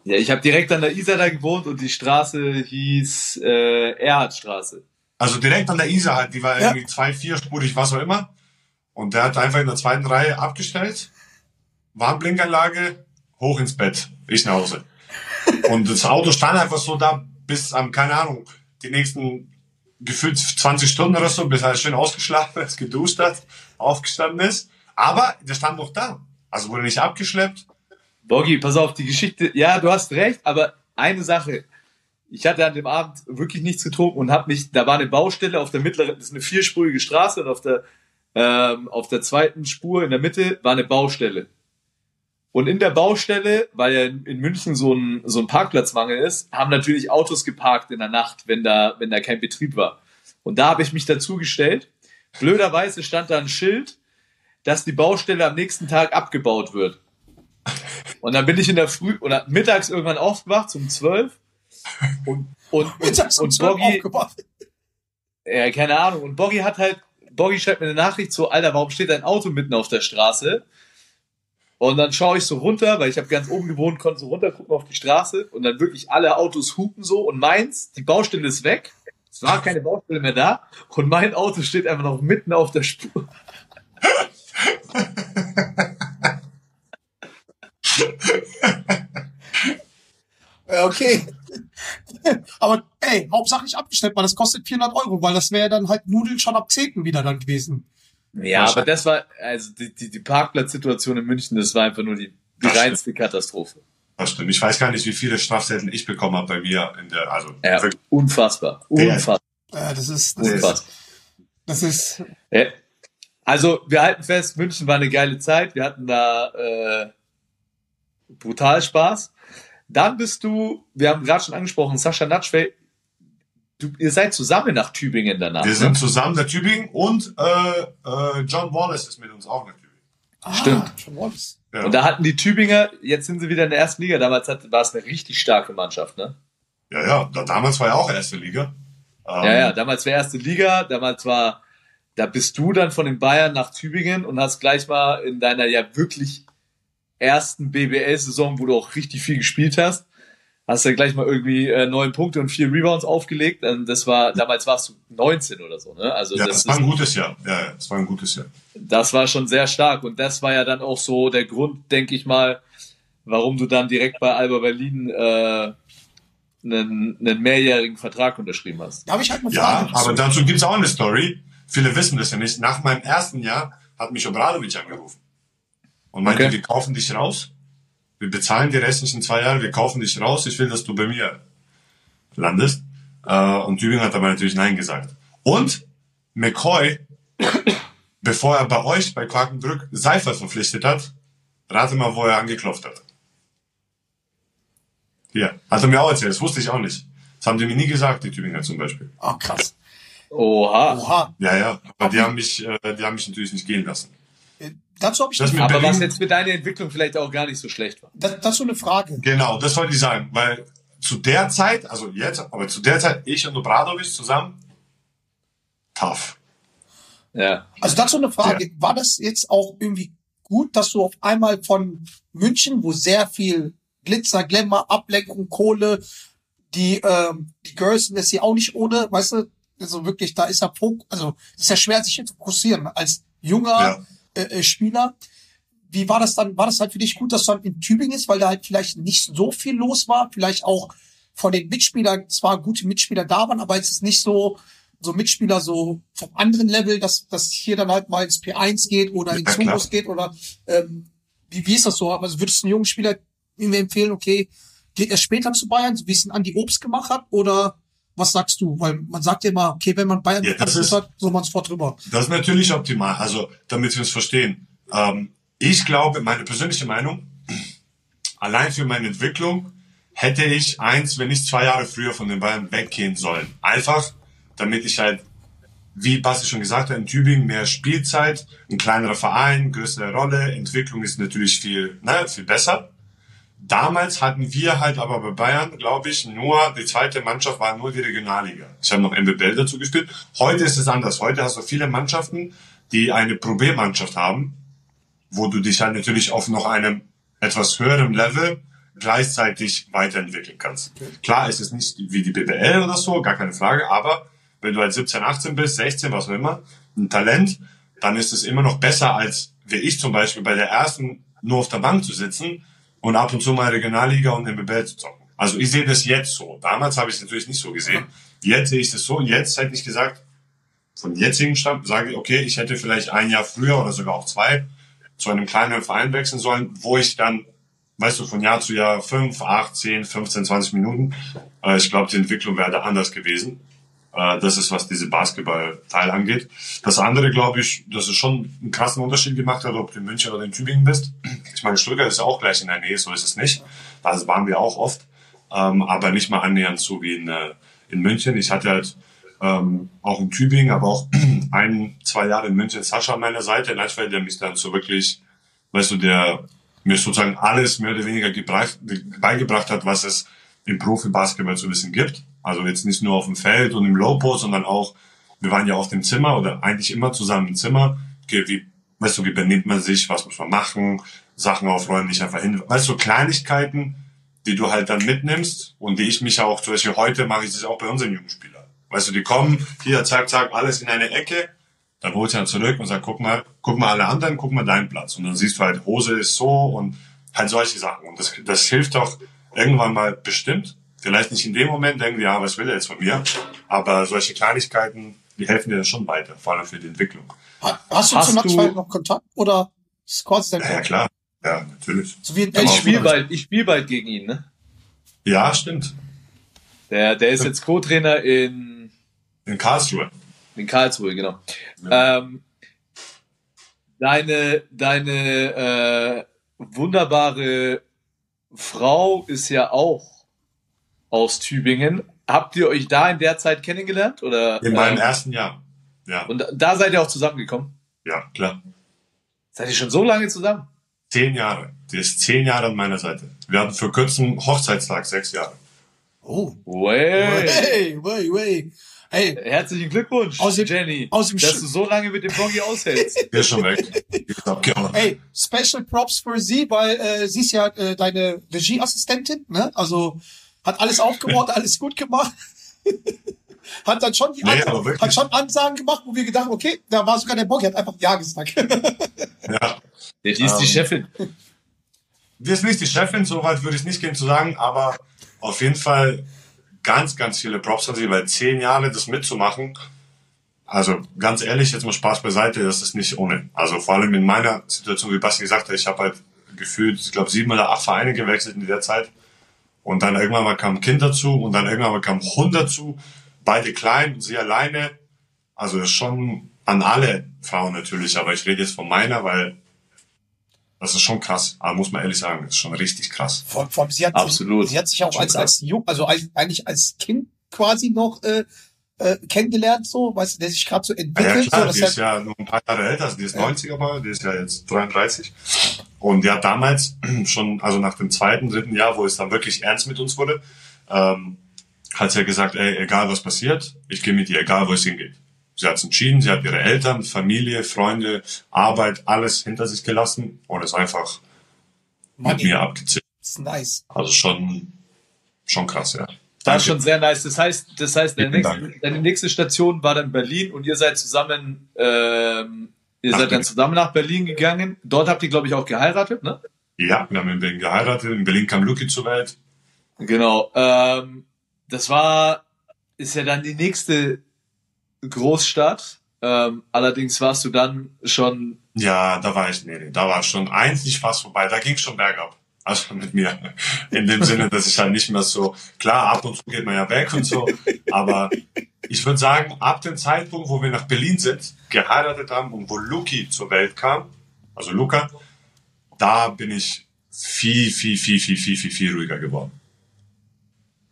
Ja, ich habe direkt an der Isar da gewohnt und die Straße hieß äh, Erhardstraße. Also direkt an der Isar halt, die war Ja. irgendwie zwei, vierspurig, was auch immer. Und der hat einfach in der zweiten Reihe abgestellt, Warnblinkanlage, hoch ins Bett, ich nach Hause. Und das Auto stand einfach so da bis am, keine Ahnung, die nächsten gefühlt 20 Stunden oder so, bis er schön ausgeschlafen ist, geduscht hat, aufgestanden ist. Aber der stand noch da. Also wurde nicht abgeschleppt. Boggy, pass auf, die Geschichte, ja, du hast recht, aber eine Sache. Ich hatte an dem Abend wirklich nichts getrunken und habe mich, da war eine Baustelle auf der mittleren, das ist eine vierspurige Straße und auf der, ähm, auf der zweiten Spur in der Mitte war eine Baustelle. Und in der Baustelle, weil ja in, in München so ein, so ein Parkplatzmangel ist, haben natürlich Autos geparkt in der Nacht, wenn da, wenn da kein Betrieb war. Und da habe ich mich dazu gestellt. Blöderweise stand da ein Schild, dass die Baustelle am nächsten Tag abgebaut wird. Und dann bin ich in der Früh oder mittags irgendwann aufgewacht, um zwölf. Und, und, Mittags und, um und 12 Boggy, ja, keine Ahnung. Und Boggy hat halt, Boggy schreibt mir eine Nachricht so, Alter, warum steht dein Auto mitten auf der Straße? Und dann schaue ich so runter, weil ich habe ganz oben gewohnt, konnte so runter gucken auf die Straße und dann wirklich alle Autos hupen so und meins, die Baustelle ist weg. Es war keine Baustelle mehr da und mein Auto steht einfach noch mitten auf der Spur. Okay. Aber ey, Hauptsache nicht abgeschleppt, weil das kostet 400 Euro, weil das wäre dann halt Nudeln schon ab 10. wieder dann gewesen. Ja, aber das war, also die, die, die Parkplatzsituation in München, das war einfach nur die, die reinste Katastrophe. Das stimmt. Ich weiß gar nicht, wie viele Strafzettel ich bekommen habe bei mir in der, also Ja, unfassbar. Unfassbar. Äh, das ist, das ist, Unfassbar. das ist, Ja. Also, wir halten fest, München war eine geile Zeit. Wir hatten da äh, brutal Spaß. Dann bist du, wir haben gerade schon angesprochen, Sascha Natschwey, du, ihr seid zusammen nach Tübingen danach. Wir ne? sind zusammen der Tübingen und äh, äh, John Wallace ist mit uns auch nach Tübingen. ah, Stimmt. schon Wallace. Ja. Und da hatten die Tübinger, jetzt sind sie wieder in der ersten Liga. Damals hat, war es eine richtig starke Mannschaft, ne? ja, ja, da, damals war ja auch erste Liga. Ähm, Ja, ja, damals war erste Liga, damals war, da bist du dann von den Bayern nach Tübingen und hast gleich mal in deiner ja wirklich ersten BBL-Saison, wo du auch richtig viel gespielt hast, hast du gleich mal irgendwie äh, neun Punkte und vier Rebounds aufgelegt. Und das war, damals warst du 19 oder so, ne? Also Ja, das, das war ist, ein gutes Jahr. Ja, ja, das war ein gutes Jahr. das war schon sehr stark. Und das war ja dann auch so der Grund, denke ich mal, warum du dann direkt bei Alba Berlin äh, einen, einen mehrjährigen Vertrag unterschrieben hast. Da habe ich halt eine Ja, Frage. aber dazu gibt's auch eine Story. Viele wissen das ja nicht. Nach meinem ersten Jahr hat mich Obradovic angerufen und meinte, Okay. wir kaufen dich raus. Wir bezahlen die restlichen zwei Jahre, wir kaufen dich raus. Ich will, dass du bei mir landest. Äh, und Tübingen hat aber natürlich Nein gesagt. Und McCoy, bevor er bei euch, bei Quakenbrück, Seifer verpflichtet hat, rate mal, wo er angeklopft hat. Hier, hat er mir auch erzählt, das wusste ich auch nicht. Das haben die mir nie gesagt, die Tübinger zum Beispiel. Oh, krass. Oha. Oha. Ja, ja, aber die haben mich, äh, die haben mich natürlich nicht gehen lassen. Dazu habe ich Das mit Aber was jetzt für deine Entwicklung vielleicht auch gar nicht so schlecht war. da, dazu eine Frage. Genau, das wollte ich sagen, weil zu der Zeit, also jetzt, aber zu der Zeit, ich und Obradovic zusammen, tough. Ja. Also dazu eine Frage. War das jetzt auch irgendwie gut, dass du auf einmal von München, wo sehr viel Glitzer, Glamour, Ablenkung, Kohle, die, ähm, die Girls sind das hier auch nicht ohne, weißt du, also wirklich, da ist ja also es ist ja schwer, sich hier zu fokussieren als junger Ja. Äh, äh, Spieler. Wie war das dann? War das halt für dich gut, dass du dann in Tübingen ist, weil da halt vielleicht nicht so viel los war, vielleicht auch von den Mitspielern zwar gute Mitspieler da waren, aber es ist nicht so so Mitspieler so vom anderen Level, dass dass hier dann halt mal ins P1 geht oder Ja, ins. Zumos geht oder ähm, wie, wie ist das so? Also würdest du einen jungen Spieler mir empfehlen, okay, geht er später zu Bayern, so wie es ein Andi Obst gemacht hat, oder was sagst du? Weil man sagt ja immer, okay, wenn man Bayern Ja, das ist- hat, soll man sofort drüber. Das ist natürlich optimal, also damit wir es verstehen. Ähm, ich glaube, meine persönliche Meinung, allein für meine Entwicklung hätte ich eins, wenn nicht zwei Jahre früher von den Bayern weggehen sollen. Einfach, damit ich halt, wie Basti schon gesagt hat, in Tübingen mehr Spielzeit, ein kleinerer Verein, größere Rolle, Entwicklung ist natürlich viel, ne, viel besser. Damals hatten wir halt aber bei Bayern, glaube ich, nur, die zweite Mannschaft war nur die Regionalliga. Ich habe noch MBBL dazu gespielt. Heute ist es anders. Heute hast du viele Mannschaften, die eine Probiermannschaft haben, wo du dich halt natürlich auf noch einem etwas höheren Level gleichzeitig weiterentwickeln kannst. Klar ist es nicht wie die BBL oder so, gar keine Frage, aber wenn du halt 17, 18 bist, 16, was auch immer, ein Talent, dann ist es immer noch besser als, wie ich zum Beispiel, bei der ersten nur auf der Bank zu sitzen und ab und zu mal Regionalliga und MBBL zu zocken. Also ich sehe das jetzt so. Damals habe ich es natürlich nicht so gesehen. Jetzt sehe ich es so. Jetzt hätte ich gesagt, von jetzigen Stand sage ich, okay, ich hätte vielleicht ein Jahr früher oder sogar auch zwei zu einem kleineren Verein wechseln sollen, wo ich dann, weißt du, von Jahr zu Jahr fünf, acht, zehn, 15, 20 Minuten, äh, ich glaube, die Entwicklung wäre da anders gewesen. Äh, das ist, was diese Basketball-Teil angeht. Das andere, glaube ich, dass es schon einen krassen Unterschied gemacht hat, ob du in München oder in Tübingen bist. Ich meine, Stuttgart ist ja auch gleich in der Nähe, so ist es nicht. Das waren wir auch oft, ähm, aber nicht mal annähernd so wie in, äh, in München. Ich hatte halt ähm, auch in Tübingen, aber auch ein, zwei Jahre in München Sascha an meiner Seite, in Eichfeld, der mich dann so wirklich, weißt du, der mir sozusagen alles mehr oder weniger gebracht, beigebracht hat, was es im Profi-Basketball zu wissen gibt. Also jetzt nicht nur auf dem Feld und im Low-Post, sondern auch, wir waren ja auf dem Zimmer oder eigentlich immer zusammen im Zimmer. Okay, wie, weißt du, wie benimmt man sich, was muss man machen, Sachen aufräumen, nicht einfach hin. Weißt du, Kleinigkeiten, die du halt dann mitnimmst und die ich mich auch, zum Beispiel heute mache ich das auch bei unseren Jugendspielern. Weißt du, die kommen, hier, zack, zack, alles in eine Ecke, dann holst du dann zurück und sag, guck mal, guck mal alle anderen, guck mal deinen Platz. Und dann siehst du halt, Hose ist so und halt solche Sachen. Und das, das hilft doch irgendwann mal bestimmt. Vielleicht nicht in dem Moment, denken wir, ja, was will er jetzt von mir? Aber solche Kleinigkeiten, die helfen dir dann schon weiter, vor allem für die Entwicklung. Ha- Hast du Hast zu du- Natzwald noch Kontakt oder ist quasi dein Ja, ja klar. Ja, natürlich. So wie Ja, Ich spiele bald, ich spiel bald gegen ihn, ne? Ja, stimmt. Der, der ist jetzt Co-Trainer in, In Karlsruhe. in Karlsruhe, genau. Ähm, deine deine äh, wunderbare Frau ist ja auch aus Tübingen. Habt ihr euch da in der Zeit kennengelernt? Oder, In meinem ähm, ersten Jahr. Ja, und da seid ihr auch zusammengekommen? ja, klar. Seid ihr schon so lange zusammen? Zehn Jahre. Die ist zehn Jahre an meiner Seite. Wir hatten für kurzem Hochzeitstag sechs Jahre. Oh. Way. Hey, wey, wey. Hey, Herzlichen Glückwunsch, Aus dem- Jenny, aus dem dass Sch- du so lange mit dem Doggy aushältst. Der ist schon weg. Hey, Special Props für sie, weil äh, sie ist ja äh, deine Regieassistentin, ne? Also hat alles aufgebaut, alles gut gemacht. hat dann schon die Nee, Ansagen, hat schon Ansagen gemacht, wo wir gedacht haben, okay, da war sogar der Bock, er hat einfach Ja gesagt. Ja. Die ist die Ähm, Chefin. Die ist nicht die Chefin, so weit würde ich nicht gehen zu sagen, aber auf jeden Fall ganz, ganz viele Props an sie, weil zehn Jahre das mitzumachen, also ganz ehrlich, jetzt mal Spaß beiseite, das ist nicht ohne. Also vor allem in meiner Situation, wie Basti gesagt hat, ich habe halt gefühlt, ich glaube, sieben oder acht Vereine gewechselt in der Zeit. Und dann irgendwann mal kam ein Kind dazu und dann irgendwann mal kam ein Hund dazu, beide klein und sie alleine. Also das ist schon an alle Frauen natürlich, aber ich rede jetzt von meiner, weil das ist schon krass. Aber muss man ehrlich sagen, das ist schon richtig krass. Vor, vor allem, sie hat, Absolut. sie hat sich auch Schon als, krass. als Jung, also als, eigentlich als Kind quasi noch äh, äh, kennengelernt, so, weißt du, der sich gerade so Ja, entwickelt. ja klar, so, die das ist ja nur ein paar Jahre älter, also die ist 90 aber, die ist ja jetzt 33. Und hat damals schon, also nach dem zweiten, dritten Jahr, wo es dann wirklich ernst mit uns wurde, ähm, hat sie ja gesagt, ey, egal was passiert, ich gehe mit ihr, egal wo es hingeht. Sie hat es entschieden, sie hat ihre Eltern, Familie, Freunde, Arbeit, alles hinter sich gelassen und ist einfach mit Money. mir abgezählt. ist nice. Also schon, schon krass, ja. Das ist schon sehr nice. Das heißt, das heißt, deine nächste, deine nächste Station war dann Berlin und ihr seid zusammen, ähm, ihr Nach seid dann zusammen nach Berlin gegangen. Dort habt ihr, glaube ich, auch geheiratet, ne? Ja, wir haben in Berlin geheiratet, in Berlin kam Luki zur Welt. Genau. Ähm, das war, ist ja dann die nächste Großstadt. Ähm, allerdings warst du dann schon, Ja, da war ich, nee, nee, da war schon eigentlich fast vorbei. Da ging schon bergab. Also mit mir. In dem Sinne, dass ich halt nicht mehr so, klar, ab und zu geht man ja weg und so. Aber ich würde sagen, ab dem Zeitpunkt, wo wir nach Berlin sind, geheiratet haben und wo Luki zur Welt kam, also Luca, da bin ich viel, viel, viel, viel, viel, viel, viel ruhiger geworden.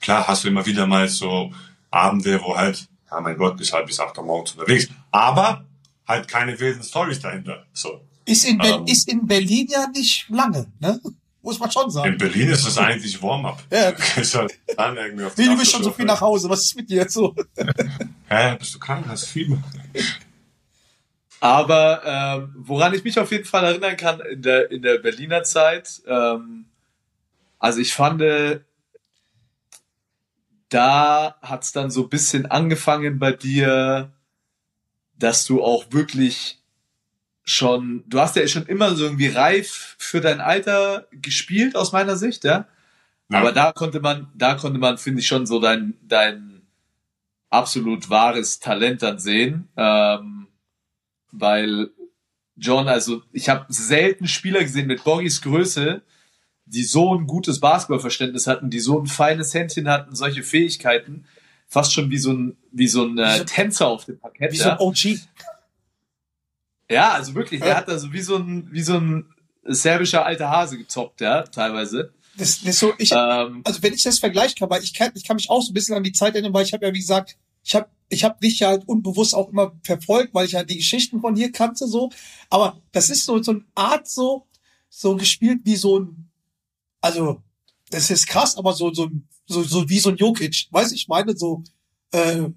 Klar hast du immer wieder mal so Abende, wo halt, ja mein Gott, bis halb bis acht Uhr morgens unterwegs. Aber halt keine wilden Stories dahinter. So. Ist in, Ähm. ist in Berlin ja nicht lange, ne? Muss man schon In sagen. Berlin ist es eigentlich Warm-up. Ja. Dann irgendwie auf du bist schon so viel nach Hause, was ist mit dir so? Hä, bist du krank? Hast Fieber? aber ähm, woran ich mich auf jeden Fall erinnern kann in der, in der Berliner Zeit, ähm, also ich fand, äh, da hat's dann so ein bisschen angefangen bei dir, dass du auch wirklich schon, du hast ja schon immer so irgendwie reif für dein Alter gespielt, aus meiner Sicht, ja. Ja. Aber da konnte man, da konnte man, finde ich, schon so dein, dein absolut wahres Talent dann sehen. Ähm, weil John, also ich habe selten Spieler gesehen mit Borgis Größe, die so ein gutes Basketballverständnis hatten, die so ein feines Händchen hatten, solche Fähigkeiten, fast schon wie so ein wie so ein äh, so- Tänzer auf dem Parkett. Wie so ja. ein OG. Ja, also wirklich, der hat also wie so ein wie so ein serbischer alter Hase gezockt, ja, teilweise. Das, das so, ich, Ähm, also wenn ich das vergleichen kann, weil ich kann, ich kann mich auch so ein bisschen an die Zeit erinnern, weil ich habe ja, wie gesagt, ich habe ich hab dich ja halt unbewusst auch immer verfolgt, weil ich halt die Geschichten von hier kannte, so. Aber das ist so, so eine Art so, so gespielt wie so ein, also, das ist krass, aber so, so, so, so wie so ein Jokic, weiß ich meine, so, äh,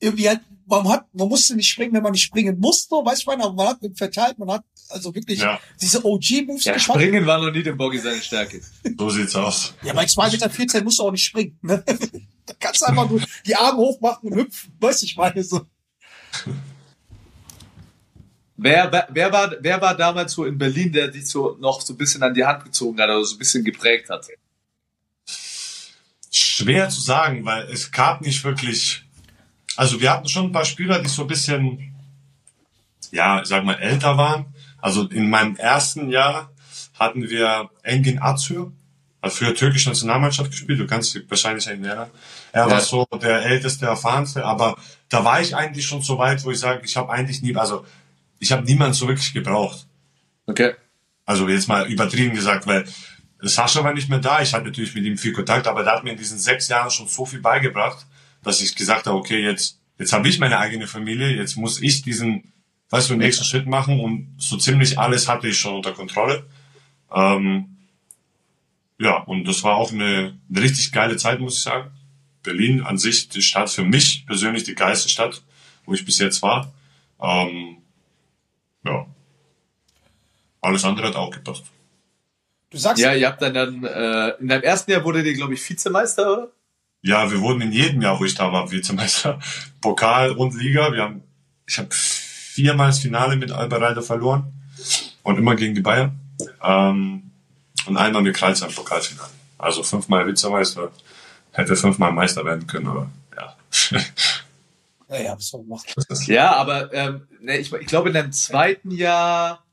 irgendwie halt, man hat, man musste nicht springen, wenn man nicht springen musste, weiß ich meine, aber man hat verteilt, man hat also wirklich Ja, diese OG-Moves ja, gemacht. Springen war noch nie dem Boggy seine Stärke. so sieht's aus. Ja, bei 2,14 Meter musst du auch nicht springen. Ne? Da kannst du einfach nur die Arme hochmachen und hüpfen. Weiß ich meine so. Wer, wer, wer, war, wer war damals so in Berlin, der dich so noch so ein bisschen an die Hand gezogen hat oder so ein bisschen geprägt hat? Schwer zu sagen, weil es gab nicht wirklich. Also wir hatten schon ein paar Spieler, die so ein bisschen, ja, ich sag mal, älter waren. Also in meinem ersten Jahr hatten wir Engin Azür, hat für die türkische Nationalmannschaft gespielt, du kannst dich wahrscheinlich erinnern. Er Ja. war so der älteste, erfahrenste, aber da war ich eigentlich schon so weit, wo ich sage, ich habe eigentlich nie, also ich habe niemanden so wirklich gebraucht. Okay. Also jetzt mal übertrieben gesagt, weil Sascha war nicht mehr da. Ich hatte natürlich mit ihm viel Kontakt, aber der hat mir in diesen sechs Jahren schon so viel beigebracht, dass ich gesagt habe, okay, jetzt, jetzt habe ich meine eigene Familie, jetzt muss ich diesen, weißt du, den nächsten Schritt machen und so ziemlich alles hatte ich schon unter Kontrolle. Ähm, ja, und das war auch eine, eine richtig geile Zeit, muss ich sagen. Berlin an sich, die Stadt, für mich persönlich die geilste Stadt, wo ich bis jetzt war. Ähm, ja. Alles andere hat auch gepasst. Du sagst, Ja, ihr habt dann dann, äh, in deinem ersten Jahr wurde ihr, glaube ich, Vizemeister, oder? Ja, wir wurden in jedem Jahr, wo ich da war, Vizemeister, Pokal und Liga. Wir haben, ich habe viermal das Finale mit Alberalde verloren und immer gegen die Bayern. Ähm, und einmal mit Kreis im Pokalfinale. Also fünfmal Vizemeister, hätte fünfmal Meister werden können, aber ja. naja, was man ist, Ja, aber ähm, ne, ich, ich glaube in deinem zweiten Jahr,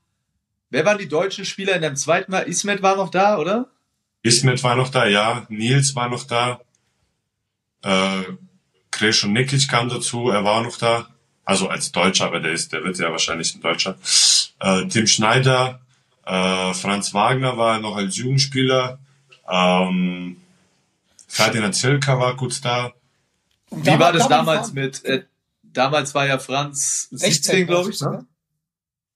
wer waren die deutschen Spieler in deinem zweiten Jahr? Ismet war noch da, oder? Ismet war noch da, ja. Nils war noch da. Äh, Kresch und Nikic kam dazu, er war noch da. Also als Deutscher, aber der ist, der wird ja wahrscheinlich ein Deutscher. Äh, Tim Schneider, äh, Franz Wagner war noch als Jugendspieler. Ähm, Ferdinand Zilka war kurz da. Und Wie war das da damals mit, äh, damals war ja Franz 17, 16, glaube ich, ne?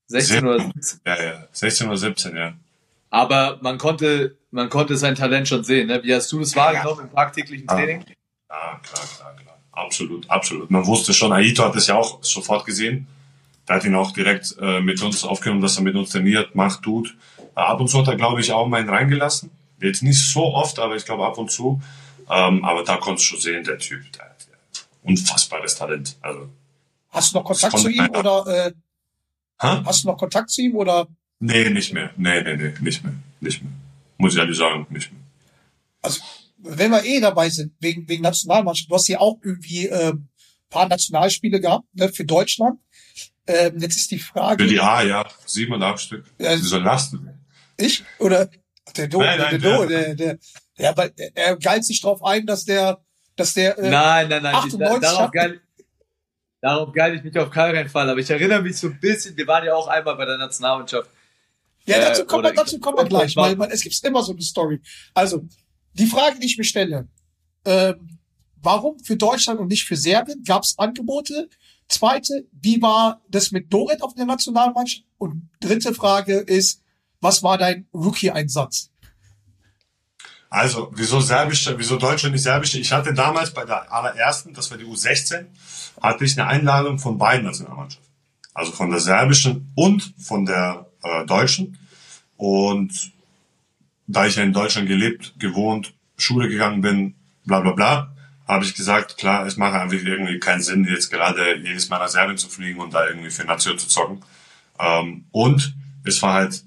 16 oder 17. Ja, ja, 16 oder 17, ja. Aber man konnte, man konnte sein Talent schon sehen, ne? Wie hast du das wahrgenommen im tagtäglichen Training? Ja, klar, klar, klar. Absolut, absolut. Man wusste schon, Aito hat es ja auch sofort gesehen. Der hat ihn auch direkt äh, mit uns aufgenommen, dass er mit uns trainiert, macht, tut. Äh, ab und zu hat er, glaube ich, auch mal einen reingelassen. Jetzt nicht so oft, aber ich glaube ab und zu. Ähm, aber da konntest du schon sehen, der Typ, der hat ja unfassbares Talent. Also, Hast du noch Kontakt Das zu ihm oder äh, hä? hast du noch Kontakt zu ihm oder Nee, nicht mehr. Nee, nee, nee, nicht mehr. Nicht mehr. Muss ich ehrlich sagen, nicht mehr. also wenn wir eh dabei sind, wegen, wegen Nationalmannschaft, du hast ja auch irgendwie ähm, paar Nationalspiele gehabt, ne, für Deutschland. Ähm, jetzt ist die Frage, Für die A, ja, sieben und acht Stück. Ja, Wieso lasten? ich oder der Do, Nein, der nein, Do, der- der, der, ja, weil er- er geilt sich drauf ein, dass der, dass der, äh, Nein, nein, nein. Ich, 98 darauf hat- geil, darauf geil ich mich auf keinen Fall. Aber ich erinnere mich so ein bisschen, wir waren ja auch einmal bei der Nationalmannschaft. Ja, Äh, dazu kommen wir, oder- dazu kommen wir gleich, weil man, es gibt immer so eine Story. Also, die Frage, die ich mir stelle, ähm, warum für Deutschland und nicht für Serbien? Gab es Angebote? Zweite, wie war das mit Doret auf der Nationalmannschaft? Und dritte Frage ist, was war dein Rookie-Einsatz? Also, wieso serbische, wieso deutsche nicht serbische? Ich hatte damals bei der allerersten, das war die U16, hatte ich eine Einladung von beiden Nationalmannschaften. Also von der serbischen und von der äh, deutschen. Und da ich ja in Deutschland gelebt, gewohnt, Schule gegangen bin, bla bla bla, habe ich gesagt, klar, es macht einfach irgendwie keinen Sinn, jetzt gerade jedes Mal nach Serbien zu fliegen und da irgendwie für Nation zu zocken. Ähm, und es war halt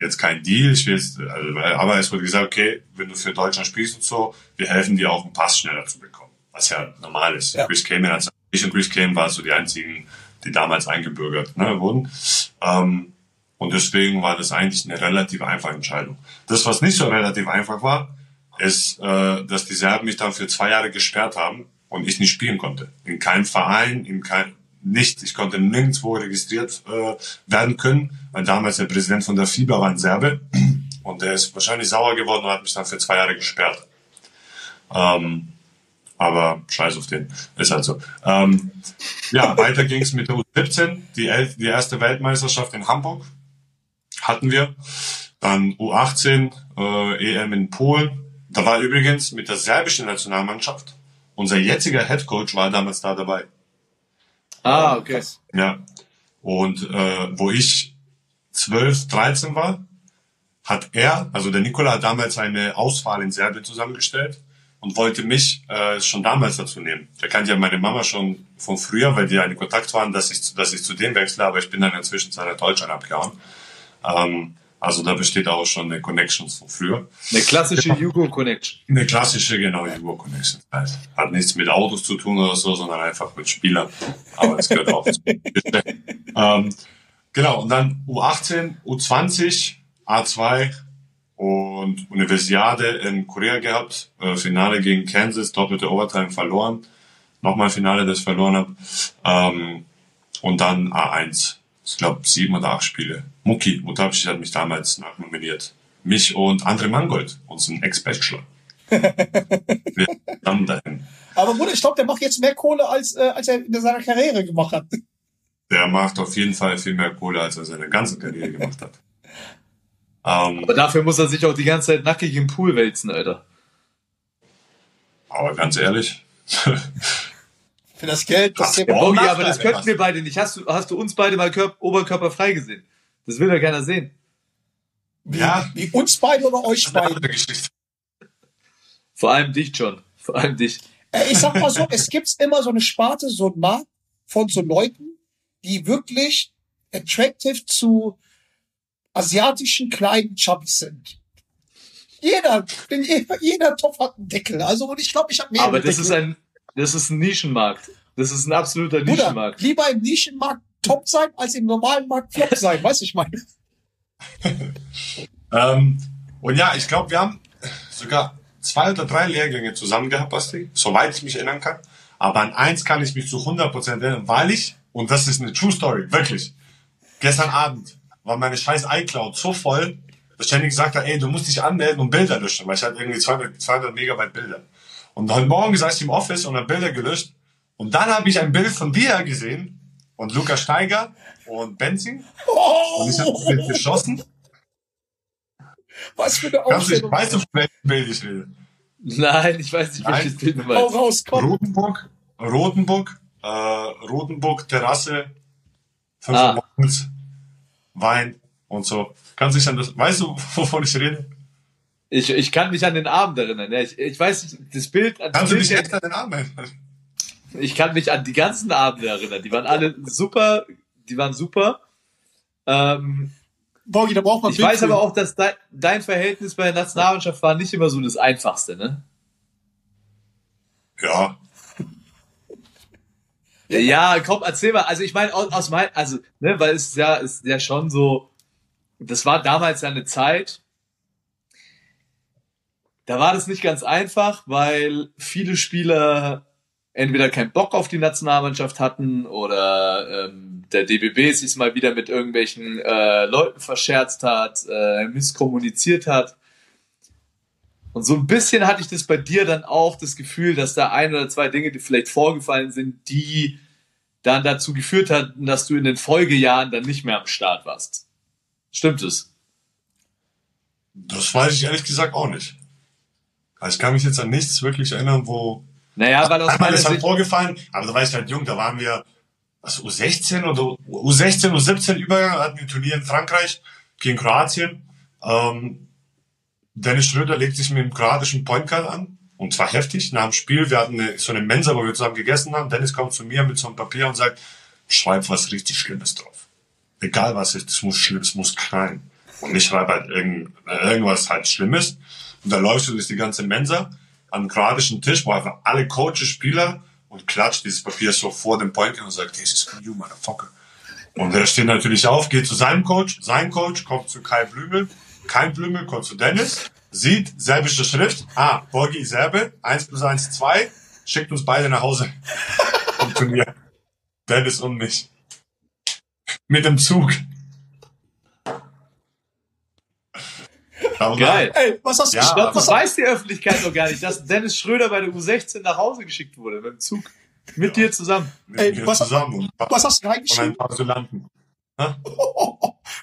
jetzt kein Deal, ich will jetzt, also, aber es wurde gesagt, okay, wenn du für Deutschland spielst und so, wir helfen dir auch einen Pass schneller zu bekommen. Was ja normal ist. Ja. Chris Kamen, ich und Chris Kamen waren so die einzigen, die damals eingebürgert ne, wurden. Ähm, und deswegen war das eigentlich eine relativ einfache Entscheidung. Das, was nicht so relativ einfach war, ist, äh, dass die Serben mich dann für zwei Jahre gesperrt haben und ich nicht spielen konnte. In keinem Verein, in kein, nicht. Ich konnte nirgendwo registriert äh, werden können, weil damals der Präsident von der FIBA war ein Serbe und der ist wahrscheinlich sauer geworden und hat mich dann für zwei Jahre gesperrt. Ähm, aber scheiß auf den. Ist halt so. Ähm, ja, weiter ging es mit der U17, die, El die erste Weltmeisterschaft in Hamburg hatten wir. Dann U18, äh, EM in Polen. Da war übrigens mit der serbischen Nationalmannschaft, unser jetziger Headcoach war damals da dabei. Ah, okay. Ja. Und äh, wo ich 12, 13 war, hat er, also der Nikola hat damals eine Auswahl in Serbien zusammengestellt und wollte mich äh, schon damals dazu nehmen. Der kannte ja meine Mama schon von früher, weil die ja in Kontakt waren, dass ich, dass ich zu dem wechsle, aber ich bin dann in der Zwischenzeit nach Deutschland abgehauen. Ähm, also da besteht auch schon eine Connection von früher. Eine klassische Jugo-Connection. Eine klassische, genau, Jugo Connection. Halt. Hat nichts mit Autos zu tun oder so, sondern einfach mit Spielern. Aber es gehört auch zu ähm, Genau, und dann U18, U20, A2 und Universiade in Korea gehabt. Äh, Finale gegen Kansas, doppelte Overtime verloren. Nochmal Finale, das ich verloren habe. Ähm, und dann A1. Ich glaube, sieben oder acht Spiele. Muki, Mutapcic hat mich damals nachnominiert. Mich und Andre Mangold, unseren Ex-Bachelor. Wir kamen dahin. Aber Bruder, ich glaube, der macht jetzt mehr Kohle, als, äh, als er in seiner Karriere gemacht hat. Der macht auf jeden Fall viel mehr Kohle, als er seine ganze Karriere gemacht hat. Ähm, Aber dafür muss er sich auch die ganze Zeit nackig im Pool wälzen, Alter. aber ganz ehrlich, Für das Geld, das Ach, Nachteile, aber das könnten wir beide nicht. Hast du, hast du uns beide mal Körp Oberkörper frei gesehen? Das will ja keiner sehen. Wie, Ja. wie uns beide oder euch beide? Vor allem dich, John. Vor allem dich. Äh, Ich sag mal so, es gibt immer so eine Sparte, so ein Markt von so Leuten, die wirklich attractive zu asiatischen kleinen Chubbies sind. Jeder, jeder, jeder Topf hat einen Deckel. Also, und ich glaube, ich habe mehrere Aber das Deckel. ist ein, das ist ein Nischenmarkt. Das ist ein absoluter Bruder, Nischenmarkt. lieber im Nischenmarkt top sein, als im normalen Markt flop sein. Weiß ich meine. Ähm, und ja, ich glaube, wir haben sogar zwei oder drei Lehrgänge zusammen gehabt, Basti, soweit ich mich erinnern kann. Aber an eins kann ich mich zu 100% erinnern, weil ich, und das ist eine True Story, wirklich, gestern Abend war meine scheiß iCloud so voll, dass Jenny gesagt hat, ey, du musst dich anmelden und Bilder löschen, weil ich hatte irgendwie 200, 200 Megabyte Bilder. Und heute Morgen saß ich im Office und habe Bilder gelöscht. Und dann habe ich ein Bild von dir gesehen und Lukas Steiger und Benzing. Und ich habe das Bild geschossen. Was für eine Kannst du, Aufstellung. weißt du, von welchem Bild ich rede? Nein, ich weiß nicht, welches Nein. Bild du Hau meinst. raus, komm. Rotenburg, Rotenburg, äh, Rotenburg, Terrasse, 5 Ah. Morgens, Wein und so. Kannst du dich an das, weißt du, wovon ich rede? Ich, ich kann mich an den Abend erinnern. Ja, ich, ich weiß nicht, das Bild, an das Kannst du Bild dich echt an den Arm erinnern? ich kann mich an die ganzen Abende erinnern. Die waren alle super, die waren super. Ähm, Borgi, da braucht man ich Bild weiß für. aber auch, dass dein, dein Verhältnis bei der Nationalmannschaft war nicht immer so das Einfachste, ne? Ja, Ja, komm, erzähl mal. Also ich meine, aus, aus mein, also, ne, weil es ja, ist ja schon so, das war damals ja eine Zeit, da war das nicht ganz einfach, weil viele Spieler entweder keinen Bock auf die Nationalmannschaft hatten oder ähm, der DBB sich mal wieder mit irgendwelchen äh, Leuten verscherzt hat, äh, misskommuniziert hat. Und so ein bisschen hatte ich das bei dir dann auch das Gefühl, dass da ein oder zwei Dinge, die vielleicht vorgefallen sind, die dann dazu geführt hatten, dass du in den Folgejahren dann nicht mehr am Start warst. Stimmt es? das weiß ich ehrlich gesagt auch nicht. Also ich kann mich jetzt an nichts wirklich erinnern, wo, Naja, weil aus einmal ist halt vorgefallen, aber da war ich halt jung, da waren wir, was, U16 oder U16, U17 Übergang, hatten wir ein Turnier in Frankreich gegen Kroatien. Ähm, Dennis Schröder legt sich mit dem kroatischen Point Guard an. Und zwar heftig. Nach dem Spiel, wir hatten eine, so eine Mensa, wo wir zusammen gegessen haben. Dennis kommt zu mir mit so einem Papier und sagt, schreib was richtig Schlimmes drauf. Egal was ist, es muss schlimm, es muss knallen. Und ich schreibe halt irgend, irgendwas halt Schlimmes. Und da läufst du durch die ganze Mensa an den kroatischen Tisch, wo einfach alle Coaches, Spieler und klatscht dieses Papier so vor dem Guard und sagt, this is for you, motherfucker. Und der steht natürlich auf, geht zu seinem Coach, sein Coach kommt zu Kai Blümel, Kai Blümel kommt zu Dennis, sieht serbische Schrift, ah, Borgi Serbe, 1 plus 1, 2, schickt uns beide nach Hause vom Turnier. Dennis und mich. Mit dem Zug. Aber geil. Ey, was hast du Ja, Ich glaube, das weiß die Öffentlichkeit noch gar nicht, dass Dennis Schröder bei der U16 nach Hause geschickt wurde mit dem Zug. Mit dir zusammen. Mit Ey, mir was- zusammen und was hast du von ein reingeschrieben? paar Asylanten.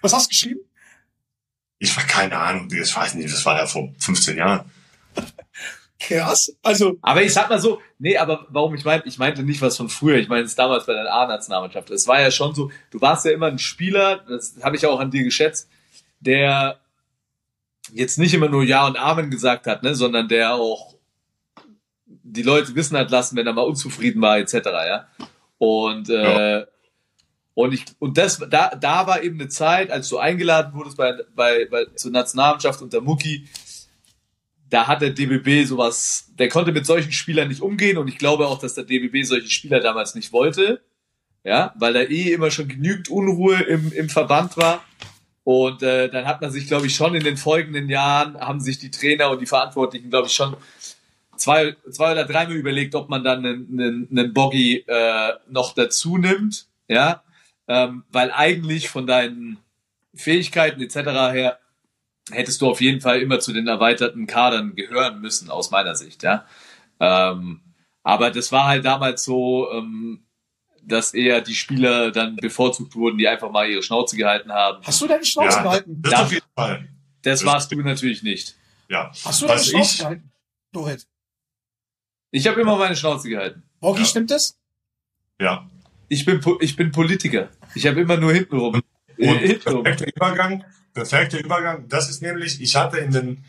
Was hast du geschrieben? Ich war keine Ahnung, das weiß nicht, das war ja vor 15 Jahren. Krass. Also, Aber ich sag mal so, nee, aber warum ich meinte, ich meinte nicht was von früher, ich meine es damals bei der A-Nationalmannschaft. Es war ja schon so, du warst ja immer ein Spieler, das habe ich auch an dir geschätzt, der jetzt nicht immer nur Ja und Amen gesagt hat, ne, sondern der auch die Leute wissen hat lassen, wenn er mal unzufrieden war, etc. Ja. Und äh, und ich und das da da war eben eine Zeit, als du eingeladen wurdest bei bei, bei zur Nationalmannschaft unter Mucki, da hat der DBB sowas, der konnte mit solchen Spielern nicht umgehen und ich glaube auch, dass der DBB solche Spieler damals nicht wollte, ja, weil da eh immer schon genügend Unruhe im, im Verband war. Und äh, dann hat man sich, glaube ich, schon in den folgenden Jahren, haben sich die Trainer und die Verantwortlichen, glaube ich, schon zwei, zwei oder dreimal überlegt, ob man dann einen, einen, einen Boggy äh, noch dazu nimmt, ja, ähm, weil eigentlich von deinen Fähigkeiten etc. her hättest du auf jeden Fall immer zu den erweiterten Kadern gehören müssen, aus meiner Sicht, ja. Ähm, aber das war halt damals so, ähm, dass eher die Spieler dann bevorzugt wurden, die einfach mal ihre Schnauze gehalten haben. hast du deine Schnauze Ja, gehalten? das Ja. auf jeden Fall. Das Das- warst du natürlich nicht. Ja. Hast du deine Was Schnauze ich, gehalten? Dorit. Ich habe immer meine Schnauze gehalten. Borgi, Ja. stimmt das? ja. Ich bin, ich bin Politiker. Ich habe immer nur hintenrum. Äh, Und hintenrum. perfekter Übergang. perfekter Übergang. Das ist nämlich, ich hatte in den,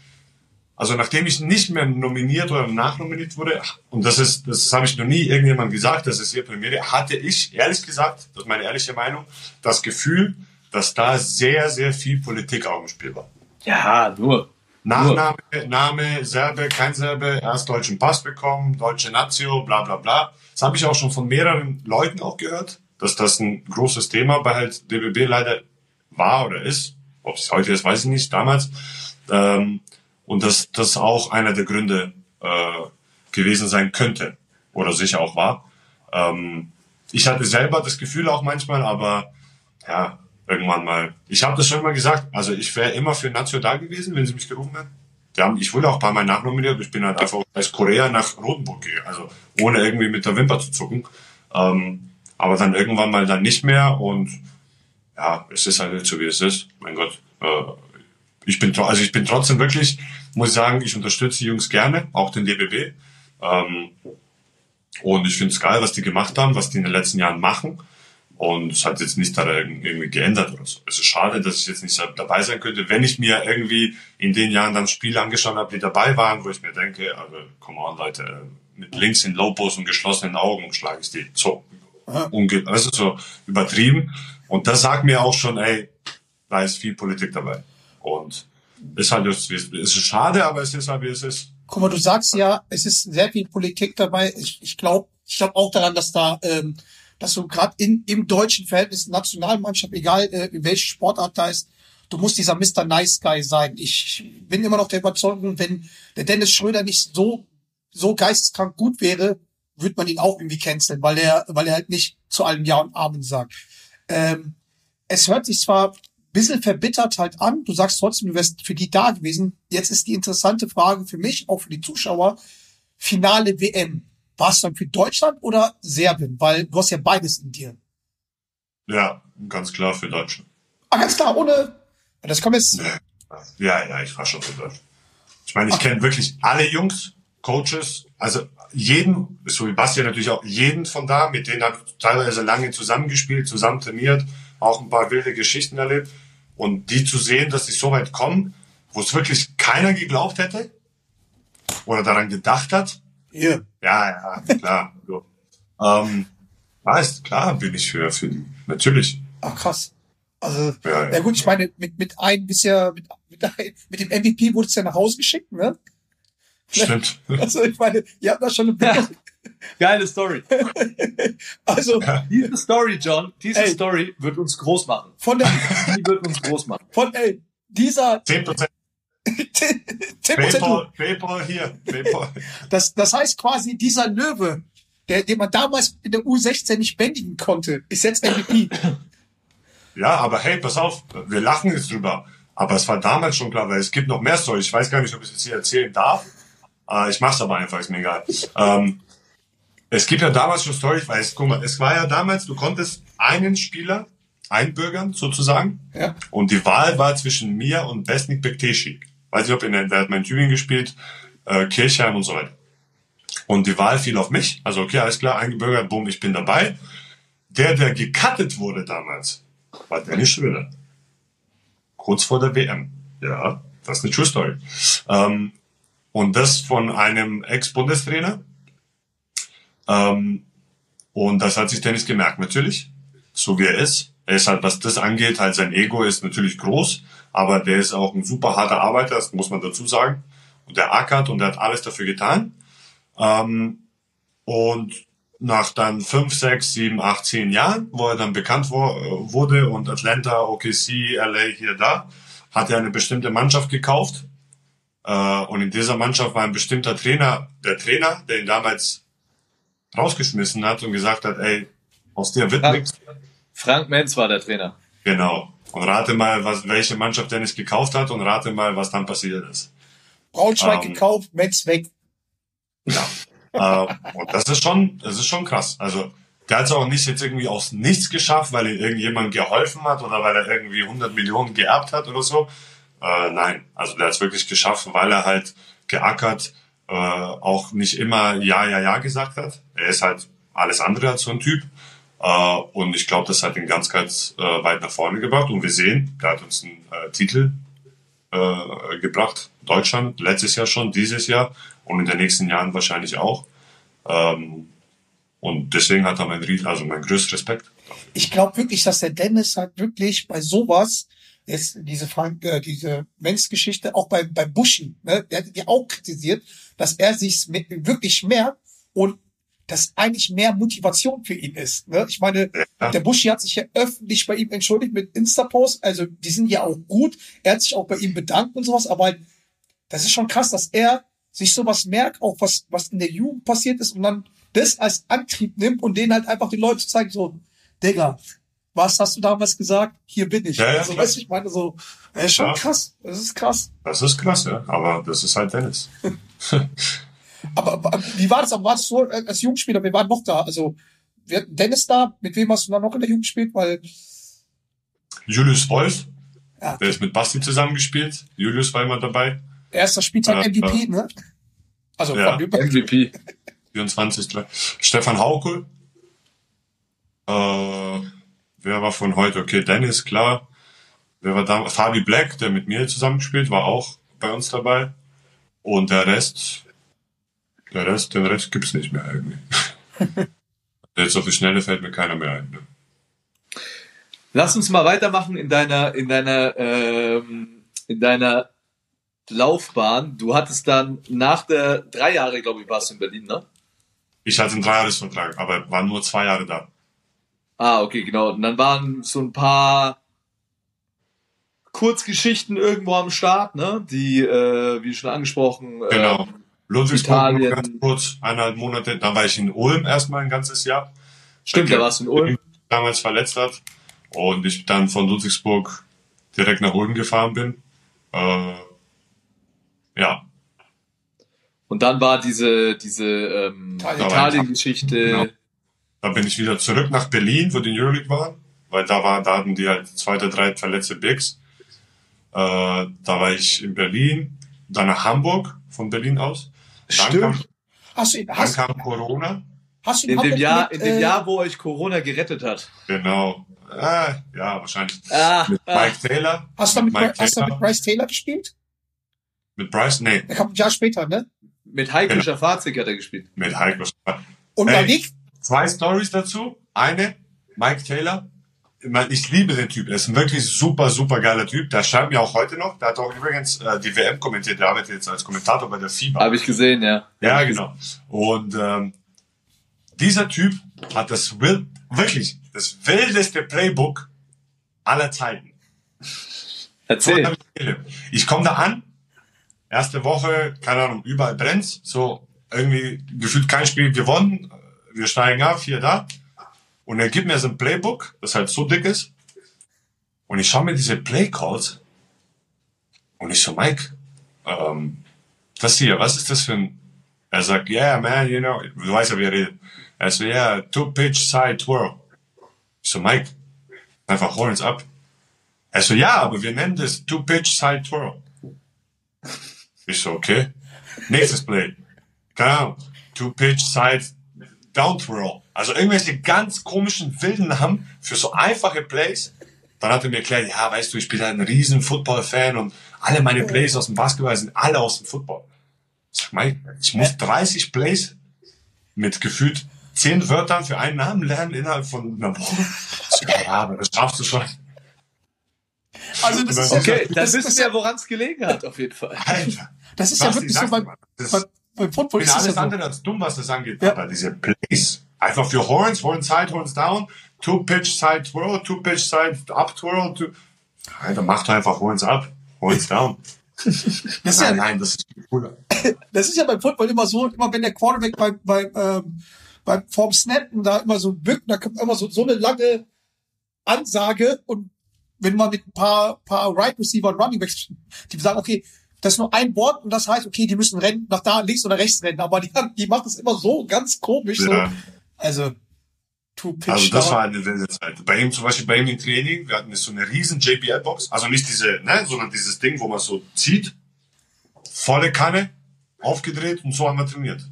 also nachdem ich nicht mehr nominiert oder nachnominiert wurde, und das ist, das habe ich noch nie irgendjemand gesagt, das ist hier Premiere, hatte ich, ehrlich gesagt, das ist meine ehrliche Meinung, das Gefühl, dass da sehr, sehr viel Politik auch im Spiel war. Ja, nur. Nachname, Name, Serbe, kein Serbe, erst deutschen Pass bekommen, deutsche Nazio, bla bla bla. Das habe ich auch schon von mehreren Leuten auch gehört, dass das ein großes Thema bei halt DBB leider war oder ist. Ob es heute ist, weiß ich nicht, damals. Ähm, und dass das auch einer der Gründe äh, gewesen sein könnte oder sicher auch war. Ähm, ich hatte selber das Gefühl auch manchmal, aber ja, irgendwann mal. Ich habe das schon mal gesagt. Also ich wäre immer für Nazio da gewesen, wenn sie mich gerufen hätten. Die haben, ich wurde auch ein paar Mal nachnominiert. Ich bin halt einfach als Korea nach Rotenburg gegangen. Also ohne irgendwie mit der Wimper zu zucken. Ähm, aber dann irgendwann mal dann nicht mehr. Und ja, es ist halt nicht so, wie es ist. Mein Gott. Äh, ich bin, also ich bin trotzdem wirklich, muss ich sagen, ich unterstütze die Jungs gerne, auch den DBB. Ähm, und ich finde es geil, was die gemacht haben, was die in den letzten Jahren machen. Und es hat jetzt nicht daran irgendwie geändert oder so. Es ist schade, dass ich jetzt nicht dabei sein könnte, wenn ich mir irgendwie in den Jahren dann Spiele angeschaut habe, die dabei waren, wo ich mir denke, also, come on, Leute, mit links in Lobos und geschlossenen Augen schlage ich die. So, unge also so übertrieben. Und das sagt mir auch schon, ey, da ist viel Politik dabei. Und ist halt, es ist schade, aber es ist halt, wie es ist. Guck mal, du sagst ja, es ist sehr viel Politik dabei. Ich, ich glaube ich glaub auch daran, dass da, ähm, dass du gerade im deutschen Verhältnis Nationalmannschaft, egal äh, welche Sportart da ist, du musst dieser Mr. Nice Guy sein. Ich bin immer noch der Überzeugung, wenn der Dennis Schröder nicht so so geisteskrank gut wäre, würde man ihn auch irgendwie canceln, weil er weil er halt nicht zu allem Ja und Amen sagt. Ähm, es hört sich zwar bisschen verbittert halt an, du sagst trotzdem, du wärst für die da gewesen. Jetzt ist die interessante Frage für mich, auch für die Zuschauer, Finale WM. Warst du dann für Deutschland oder Serbien? Weil du hast ja beides in dir. Ja, ganz klar für Deutschland. Ah, ganz klar, ohne. Das kommt jetzt. Ja, ja, ich war schon für Deutschland. Ich meine, ich kenne wirklich alle Jungs, Coaches, also jeden, so wie Bastian natürlich auch, jeden von da, mit denen habe ich teilweise lange zusammengespielt, zusammen trainiert, auch ein paar wilde Geschichten erlebt. Und die zu sehen, dass sie so weit kommen, wo es wirklich keiner geglaubt hätte oder daran gedacht hat, Hier. ja, ja, klar. so. ähm, weißt, klar bin ich für, für die. Natürlich. Ach, krass. Also, Ja, ja, ja. gut, ich meine, mit, mit einem bisher, mit, mit, ein- mit dem MVP wurde es ja nach Hause geschickt, ne? Stimmt. Also, ich meine, ihr habt da schon eine Geile Story. Also, Diese Story, John, diese Ey. Story wird uns groß machen. von der, Die wird uns groß machen. von, ey, dieser 10% 10% Paypal, Paypal hier. Paypal. Das, das heißt quasi, dieser Löwe, der, den man damals in der U16 nicht bändigen konnte, ist jetzt MVP. Ja, aber hey, pass auf, wir lachen jetzt drüber. Aber es war damals schon klar, weil es gibt noch mehr Storys. Ich weiß gar nicht, ob ich es jetzt hier erzählen darf. Äh, ich mach's aber einfach, ist mir egal. Ähm, es gibt ja damals schon Storys, weil es, guck mal, es war ja damals, du konntest einen Spieler einbürgern, sozusagen. Ja. Und die Wahl war zwischen mir und Besnik Bekteshi. Weiß ich, ob in der, der hat mal in Tübingen gespielt, äh, Kirchheim und so weiter. Und die Wahl fiel auf mich. Also, okay, alles klar, eingebürgert, bumm, ich bin dabei. Der, der gecuttet wurde damals, war Dennis Schröder. Kurz vor der WM. Ja, das ist eine True Story. Ähm, und das von einem Ex-Bundestrainer. Ähm, und das hat sich Dennis gemerkt, natürlich. So wie er ist. Er ist halt, was das angeht, halt sein Ego ist natürlich groß, aber der ist auch ein super harter Arbeiter, das muss man dazu sagen. Und der ackert und der hat alles dafür getan. Ähm, und nach dann fünf, sechs, sieben, acht, zehn Jahren, wo er dann bekannt wurde und Atlanta, OKC, LA hier da, hat er eine bestimmte Mannschaft gekauft. Äh, und in dieser Mannschaft war ein bestimmter Trainer, der Trainer, der ihn damals rausgeschmissen hat und gesagt hat, ey, aus dir wird nichts. Frank Menz war der Trainer. Genau. Und rate mal, was, welche Mannschaft Dennis gekauft hat und rate mal, was dann passiert ist. Braunschweig Ähm. gekauft, Metz weg. Ja. äh, und das ist schon, das ist schon krass. Also, der hat es auch nicht jetzt irgendwie aus nichts geschafft, weil ihm irgendjemand geholfen hat oder weil er irgendwie 100 Millionen geerbt hat oder so. Äh, nein, also der hat es wirklich geschafft, weil er halt geackert, äh, auch nicht immer Ja, Ja, Ja gesagt hat. Er ist halt alles andere als so ein Typ. Äh, und ich glaube, das hat ihn ganz, ganz äh, weit nach vorne gebracht. Und wir sehen, der hat uns einen äh, Titel gebracht. Deutschland, letztes Jahr schon, dieses Jahr und in den nächsten Jahren wahrscheinlich auch. Ähm, und deswegen hat er mein, also mein größten Respekt. Ich glaube wirklich, dass der Dennis halt wirklich bei sowas, jetzt diese Frank, äh, diese Mensch-Geschichte, auch bei, bei Bushi, ne, der hat ja auch kritisiert, dass er sich wirklich merkt und das eigentlich mehr Motivation für ihn ist. Ne? Ich meine, Ja. der Bushi hat sich ja öffentlich bei ihm entschuldigt mit Insta-Post, also die sind ja auch gut. Er hat sich auch bei ihm bedankt und sowas, aber halt, das ist schon krass, dass er sich sowas merkt, auch was, was in der Jugend passiert ist und dann das als Antrieb nimmt und denen halt einfach die Leute zeigen, so, Digga, was hast du damals gesagt? Hier bin ich. Ja, ja, also, weißt du, ich meine so, das ist schon krass. Das ist krass. Das ist krass, ja. Aber das ist halt Dennis. Aber, aber wie war das? Aber war das so als Jugendspieler? Wir waren noch da. Also, wir hatten Dennis da. Mit wem hast du dann noch in der Jugend gespielt? Weil, Julius Wolf, ja, der ist mit Basti zusammengespielt. Julius war immer dabei. erster Spieltag Ja, MVP, ne? Also, Ja. von, MVP. 24. drei. Stefan Hauke. Äh, wer war von heute? Okay, Dennis, klar. Wer war da? Fabi Black, der mit mir zusammengespielt, war auch bei uns dabei. Und der Rest, der Rest, den Rest gibt's nicht mehr irgendwie. Jetzt auf die Schnelle fällt mir keiner mehr ein. Ne? Lass uns mal weitermachen in deiner, in deiner, ähm, in deiner Laufbahn. Du hattest dann nach der drei Jahre, glaube ich, warst du in Berlin, ne? Ich hatte einen Dreijahresvertrag, aber war nur zwei Jahre da. Ah, okay, genau. Und dann waren so ein paar Kurzgeschichten irgendwo am Start, ne? Die, äh, wie schon angesprochen, Genau. ähm, Ludwigsburg ganz kurz, eineinhalb Monate. Dann war ich in Ulm erstmal ein ganzes Jahr. stimmt, da warst du in Ulm. damals verletzt hat und ich dann von Ludwigsburg direkt nach Ulm gefahren bin. Äh, ja, Und dann war diese, diese ähm, Italien. Italien-Geschichte. Genau. da bin ich wieder zurück nach Berlin, wo die Euroleague war, weil da war, da hatten die halt zwei oder drei verletzte Bigs. Äh, da war ich in Berlin, dann nach Hamburg von Berlin aus. Dann Stimmt. kam, hast du ihn, dann hast, kam Corona. hast du ihn In dem Jahr, mit, in dem äh, Jahr, wo euch Corona gerettet hat. Genau. Äh, ja, wahrscheinlich. Ah, Mit ah. Mike Taylor. Hast du mit, Mike hast du mit Taylor. Bryce Taylor gespielt? Mit Bryce? Nee, Der kam ein Jahr später, ne? Mit Heiko Genau. Schafazik hat er gespielt. mit Heiko. Und Ey. Malik, Zwei Stories dazu. Eine, Mike Taylor. Ich, liebe den Typ. Er ist ein wirklich super, super geiler Typ. Der schreibt mir auch heute noch. Der hat auch übrigens äh, die WM kommentiert. Der arbeitet jetzt als Kommentator bei der FIBA. Habe ich gesehen, ja. ja, genau. Und ähm, dieser Typ hat das wild, wirklich das wildeste Playbook aller Zeiten. Erzähl. Ich komme da an, erste Woche, keine Ahnung, überall brennt's, so irgendwie gefühlt kein Spiel gewonnen, wir steigen ab, vier da. Und er gibt mir so ein Playbook, das halt so dick ist. Und ich schaue mir diese Playcalls und ich so, Mike, ähm, das hier, was ist das für ein... Er sagt, yeah, man, you know, du weißt ja, wie er redet. Er so, yeah, two-pitch side twirl. Ich so, Mike, einfach hol uns ab. Er so, ja, aber wir nennen das Two-Pitch Side Twirl. Ich so, okay. Nächstes Play. Keine Ahnung. Two-Pitch Side Down Twirl. Also irgendwelche ganz komischen, wilden Namen für so einfache Plays. Dann hat er mir erklärt, ja, weißt du, ich bin halt ein riesen Football-Fan und alle meine Plays aus dem Basketball sind alle aus dem Football. Ich sag, Mike, ich muss 30 Plays mit gefühlt 10 Wörtern für einen Namen lernen innerhalb von einer Woche. Ja, aber das schaffst du schon. also das ist ja, Okay, dann das, wissen das, wir ja, woran es gelegen hat, auf jeden Fall. Alter. das ist ja wirklich ich so beim, beim, beim Football Ich ist bin das ja alles so. andere als dumm, was das angeht. Ja. Aber diese Plays. Einfach für Horns, Horn Side, Horns Down, Two Pitch Side Twirl, Two Pitch Side Up Twirl. Two... Alter, mach doch einfach Horns Up, Horns Down. Das ist nein, ja, nein, das ist cooler. das ist ja beim Football immer so, immer wenn der Quarterback beim, beim, ähm, beim vorm Snappen da immer so bückt, da kommt immer so, so eine lange Ansage und wenn man mit ein paar, paar Right Receiver und Running Backs, die sagen, okay, das ist nur ein Wort und das heißt, okay, die müssen rennen, nach da, links oder rechts rennen, aber die, die machen es immer so ganz komisch, so. Also, Two Pitch. Also das down. war eine wilde Zeit. Bei ihm zum Beispiel, bei ihm im Training, wir hatten so eine riesen JBL-Box, also nicht diese, ne, sondern dieses Ding, wo man so zieht, volle Kanne, aufgedreht und so haben wir trainiert.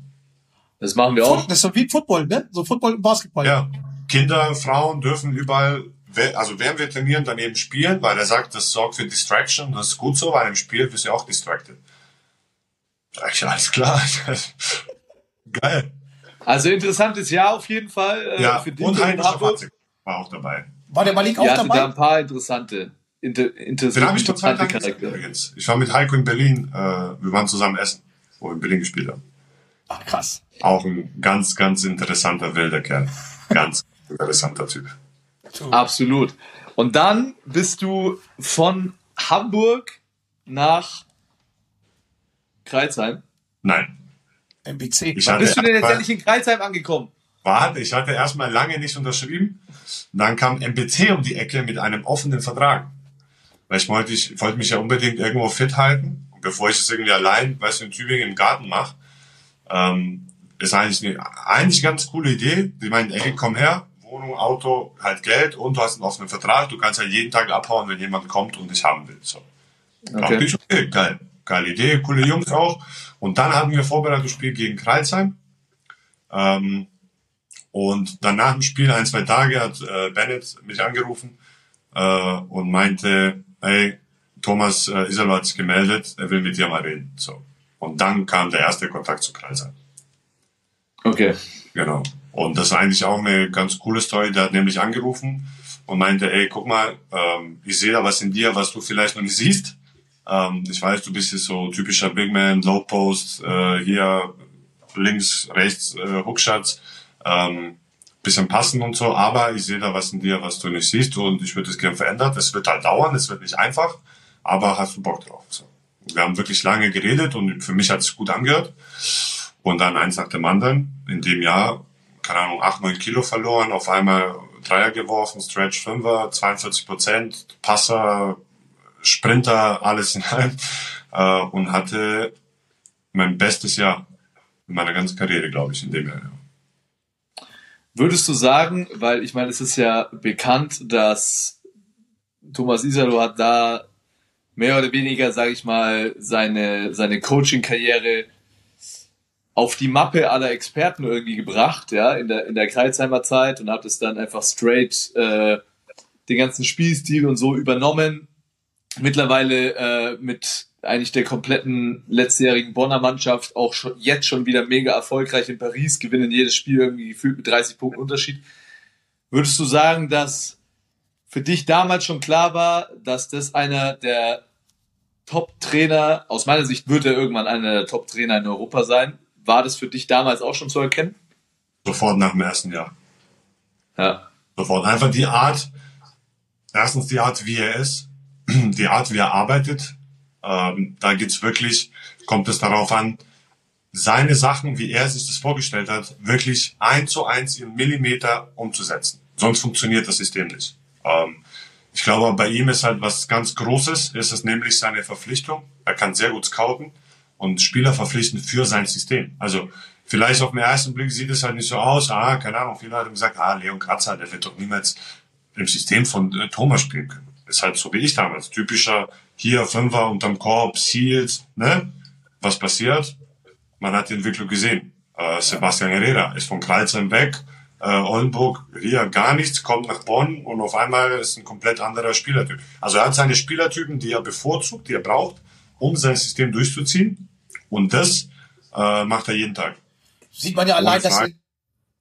Das machen wir auch. Das ist so wie Football, ne? So Football und Basketball. Ja. Kinder, Frauen dürfen überall, also während wir trainieren, daneben spielen, weil er sagt, das sorgt für Distraction. Das ist gut so, weil im Spiel bist du ja auch distracted. Sag ich, alles klar. Geil. Also interessantes Jahr auf jeden Fall äh, Ja, für dich und in Heinrich Hamburg. Schafatzig war auch dabei. War der Malik auch Ihr hattet da dabei? ein paar interessante, inter, Den interessante, habe ich vor zwei Tagen gesehen übrigens. Ich war mit Heiko in Berlin. Äh, wir waren zusammen essen, wo wir in Berlin gespielt haben. Ach, krass. Auch ein ganz, ganz interessanter wilder Kerl. Ganz interessanter Typ. Absolut. Und dann bist du von Hamburg nach Kreuzheim. Nein. MBC. Ich hatte Bist du denn jetzt endlich in Kreuzheim angekommen? Warte, ich hatte erstmal lange nicht unterschrieben. Dann kam MBC um die Ecke mit einem offenen Vertrag. Weil ich wollte, ich wollte mich ja unbedingt irgendwo fit halten. Und bevor ich es irgendwie allein, weißt du, in Tübingen im Garten mache, ähm, ist eigentlich eine eigentlich ganz coole Idee. Die meinen, ey, komm her, Wohnung, Auto, halt Geld und du hast einen offenen Vertrag. Du kannst ja jeden Tag abhauen, wenn jemand kommt und dich haben will. So. Dachte Okay. ich, okay, geil. Geile Idee, coole Jungs auch. Und dann hatten wir Vorbereitungsspiel gegen Kreilsheim. Ähm, und dann nach dem Spiel, ein, zwei Tage, hat äh, Bennett mich angerufen äh, und meinte, hey, Thomas äh, Isalo hat sich gemeldet, er will mit dir mal reden. So. Und dann kam der erste Kontakt zu Kreisheim. Okay. Genau. Und das ist eigentlich auch eine ganz coole Story. Der hat nämlich angerufen und meinte, ey, guck mal, ähm, ich sehe da was in dir, was du vielleicht noch nicht siehst. Ähm, ich weiß, du bist jetzt so typischer Big Man, Low Post, äh, hier links, rechts, äh, Hookshots, ähm, bisschen passen und so, aber ich sehe da was in dir, was du nicht siehst und ich würde es gerne verändern. Es wird halt dauern, es wird nicht einfach, aber hast du Bock drauf. So. Wir haben wirklich lange geredet und für mich hat es gut angehört. Und dann eins nach dem anderen. In dem Jahr, keine Ahnung, 8, 9 Kilo verloren, auf einmal Dreier geworfen, Stretch Fünfer, 42 Prozent, Passer, Sprinter, alles in allem. Äh, und hatte mein bestes Jahr in meiner ganzen Karriere, glaube ich, in dem Jahr. ja. Würdest du sagen, weil ich meine, es ist ja bekannt, dass Thomas Isalo hat da mehr oder weniger, sage ich mal, seine, seine Coaching-Karriere auf die Mappe aller Experten irgendwie gebracht, ja, in der, in der Kreuzheimer Zeit und hat es dann einfach straight äh, den ganzen Spielstil und so übernommen. Mittlerweile äh, mit eigentlich der kompletten letztjährigen Bonner Mannschaft auch schon, jetzt schon wieder mega erfolgreich in Paris, gewinnen jedes Spiel irgendwie gefühlt mit 30 Punkten Unterschied. Würdest du sagen, dass für dich damals schon klar war, dass das einer der Top-Trainer, aus meiner Sicht wird er irgendwann einer der Top-Trainer in Europa sein. War das für dich damals auch schon zu erkennen? Sofort nach dem ersten Jahr. Ja. Sofort. Einfach die Art, erstens die Art, wie er ist, die Art, wie er arbeitet. Ähm, da geht's wirklich, kommt es darauf an, seine Sachen, wie er sich das vorgestellt hat, wirklich eins zu eins in Millimeter umzusetzen. Sonst funktioniert das System nicht. Ähm, ich glaube, bei ihm ist halt was ganz Großes, ist es nämlich seine Verpflichtung. Er kann sehr gut scouten und Spieler verpflichten für sein System. Also vielleicht auf den ersten Blick sieht es halt nicht so aus. Ah, keine Ahnung, viele haben gesagt, ah, Leon Kratzer, der wird doch niemals im System von äh, Thomas spielen können. Ist halt so wie ich damals. Typischer hier Fünfer unterm Korb, Seals, ne? Was passiert? Man hat die Entwicklung gesehen. Äh, Sebastian Herrera ist von Kreuzheim weg. Äh, Oldenburg, hier gar nichts, kommt nach Bonn und auf einmal ist ein komplett anderer Spielertyp. Also er hat seine Spielertypen, die er bevorzugt, die er braucht, um sein System durchzuziehen. Und das äh, macht er jeden Tag. Sieht man ja allein, dass.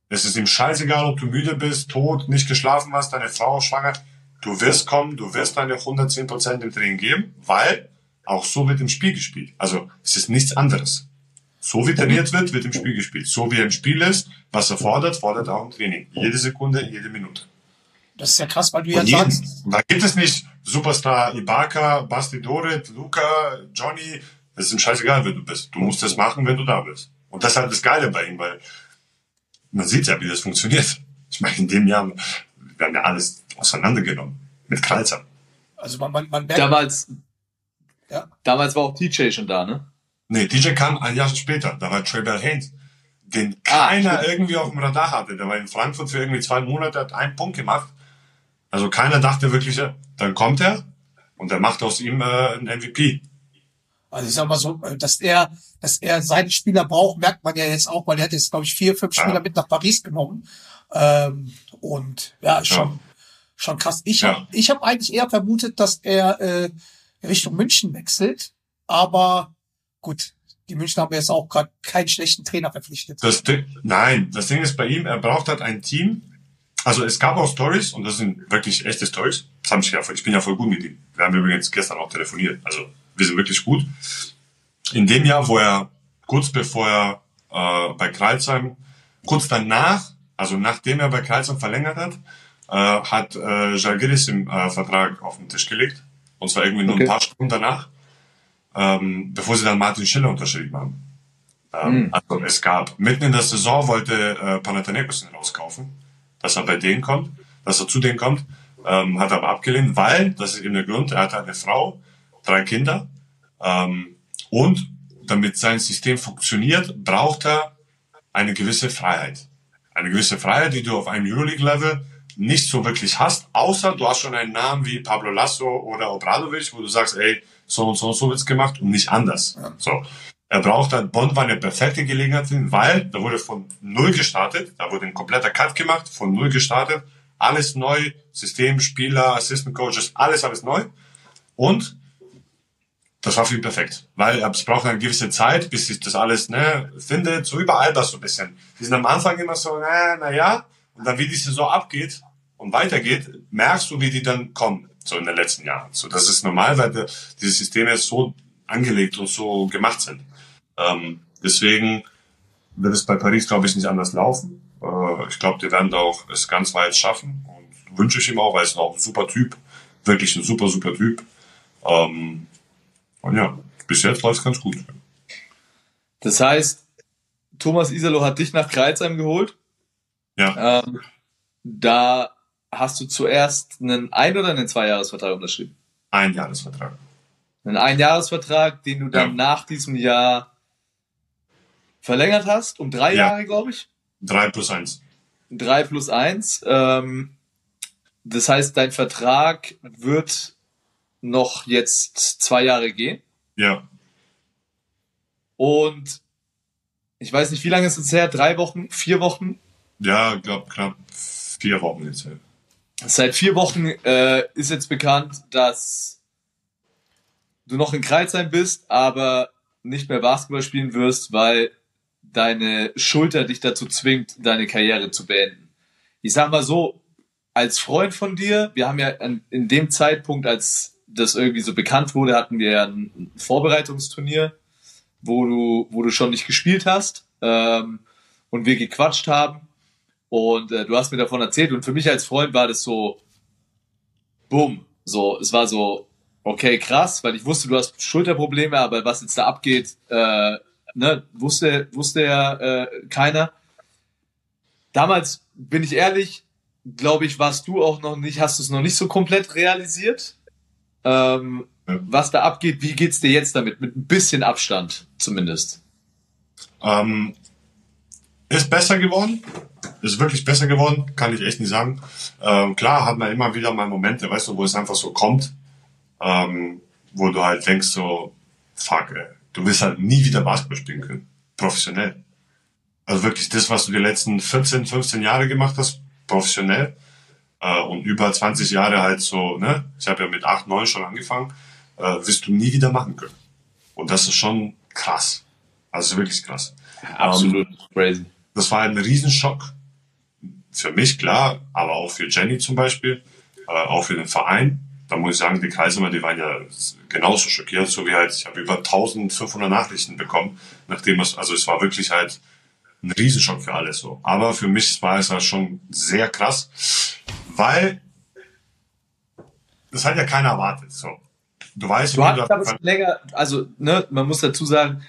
Es ist ihm scheißegal, ob du müde bist, tot, nicht geschlafen hast, deine Frau schwanger. Du wirst kommen, du wirst deine 110% im Training geben, weil auch so wird im Spiel gespielt. Also es ist nichts anderes. So wie trainiert wird, wird im Spiel gespielt. So wie er im Spiel ist, was er fordert, fordert er auch im Training. Jede Sekunde, jede Minute. das ist ja krass, weil du ja sagst, Da gibt es nicht Superstar Ibaka, Basti Dorit, Luca, Johnny. Es ist ihm scheißegal, wer du bist. Du musst das machen, wenn du da bist. Und das ist halt das Geile bei ihm, weil man sieht ja, wie das funktioniert. Ich meine, in dem Jahr, wir haben ja alles auseinandergenommen. Mit Kralzer. also man, man, man merkt, Damals, Ja. damals war auch TJ schon da, ne? Nee, DJ kam ein Jahr später. Da war Trey Bell Haynes, den Ah, keiner stimmt. irgendwie auf dem Radar hatte. Der war in Frankfurt für irgendwie zwei Monate, hat einen Punkt gemacht. Also keiner dachte wirklich, ja, dann kommt er und er macht aus ihm äh, ein MVP. Also ich sag mal so, äh, dass er, dass er seine Spieler braucht, merkt man ja jetzt auch, weil er hat jetzt, glaube ich, vier, fünf Ja. Spieler mit nach Paris genommen. Ähm, und ja, ist Ja. Schon, krass. Ich Ja. habe ich hab eigentlich eher vermutet, dass er äh, Richtung München wechselt. Aber gut, die München haben jetzt auch gerade keinen schlechten Trainer verpflichtet. Das Ding, nein, das Ding ist bei ihm, er braucht halt ein Team. Also es gab auch Stories und das sind wirklich echte Stories. Das haben ich ja, ich bin ja voll gut mit ihm. Wir haben übrigens gestern auch telefoniert. Also wir sind wirklich gut. In dem Jahr, wo er kurz bevor er äh, bei Kreilsheim, kurz danach, also nachdem er bei Kreilsheim verlängert hat, äh, hat äh, Jalgiris im äh, Vertrag auf den Tisch gelegt. Und zwar irgendwie nur Okay. ein paar Stunden danach, ähm, bevor sie dann Martin Schiller unterschrieben haben. Ähm, Also es gab, mitten in der Saison wollte äh, Panathinaikos ihn rauskaufen, dass er bei denen kommt, dass er zu denen kommt, ähm, hat er aber abgelehnt, weil, das ist eben der Grund, er hat eine Frau, drei Kinder ähm, und damit sein System funktioniert, braucht er eine gewisse Freiheit. Eine gewisse Freiheit, die du auf einem Euroleague-Level nicht so wirklich hast, außer du hast schon einen Namen wie Pablo Lasso oder Obradovic, wo du sagst, ey, so und so und so wird's gemacht und nicht anders. So. Er braucht halt, Bond war eine perfekte Gelegenheit, weil da wurde von Null gestartet, da wurde ein kompletter Cut gemacht, von Null gestartet, alles neu, System, Spieler, Assistant Coaches, alles, alles neu. Und das war für ihn perfekt, weil es braucht eine gewisse Zeit, bis sich das alles ne, findet, so überall das so ein bisschen. Die sind am Anfang immer so, na, na ja, und dann wie die Saison abgeht und weitergeht, merkst du, wie die dann kommen, so in den letzten Jahren. So, das ist normal, weil die, diese Systeme so angelegt und so gemacht sind. Ähm, deswegen wird es bei Paris, glaube ich, nicht anders laufen. Äh, ich glaube, die werden da auch es ganz weit schaffen und wünsche ich ihm auch, weil es auch ein super Typ, wirklich ein super, super Typ. Ähm, und ja, bis jetzt läuft es ganz gut. Das heißt, Thomas Isalo hat dich nach Kreuzheim geholt. Ja, Ähm, da hast du zuerst einen Ein- oder einen Zweijahresvertrag unterschrieben. ein Jahresvertrag. Einen Einjahresvertrag, den du dann Ja. nach diesem Jahr verlängert hast, um drei Ja. Jahre, glaube ich. Drei plus eins. Drei plus eins. Ähm, das heißt, dein Vertrag wird noch jetzt zwei Jahre gehen. Ja, Und ich weiß nicht, wie lange ist es her? Drei Wochen? Vier Wochen? Ja, glaub knapp vier Wochen jetzt. her. Seit vier Wochen äh, ist jetzt bekannt, dass du noch in Kreuzheim bist, aber nicht mehr Basketball spielen wirst, weil deine Schulter dich dazu zwingt, deine Karriere zu beenden. Ich sag mal so, als Freund von dir, wir haben ja in dem Zeitpunkt, als das irgendwie so bekannt wurde, hatten wir ja ein Vorbereitungsturnier, wo du, wo du schon nicht gespielt hast ähm, und wir gequatscht haben. Und äh, du hast mir davon erzählt und für mich als Freund war das so, bumm, so, es war so, okay, krass, weil ich wusste, du hast Schulterprobleme, aber was jetzt da abgeht, äh, ne, wusste, wusste ja äh, keiner. Damals, bin ich ehrlich, glaube ich, warst du auch noch nicht, hast du es noch nicht so komplett realisiert, ähm, Ja. was da abgeht. Wie geht's dir jetzt damit? Mit ein bisschen Abstand zumindest. Ähm, ist besser geworden. Ist wirklich besser geworden, kann ich echt nicht sagen. Ähm, klar hat man immer wieder mal Momente, weißt du, wo es einfach so kommt, ähm, wo du halt denkst so, fuck, ey, du wirst halt nie wieder Basketball spielen können. Professionell. Also wirklich das, was du die letzten 14, 15 Jahre gemacht hast, professionell. Äh, und über 20 Jahre halt so, ne? Ich habe ja mit 8, 9 schon angefangen, äh, wirst du nie wieder machen können. Und das ist schon krass. Also wirklich krass. Absolut crazy. Das war ein Riesenschock. Für mich, klar, aber auch für Jenny zum Beispiel, äh, auch für den Verein. Da muss ich sagen, die Kreisimmer, die waren ja genauso schockiert, so wie halt, ich habe über 1500 Nachrichten bekommen, nachdem es, also es war wirklich halt ein Riesenschock für alle so. Aber für mich war es halt schon sehr krass, weil das hat ja keiner erwartet, so. Du weißt, Du hattest aber schon länger, also, ne, man muss dazu sagen,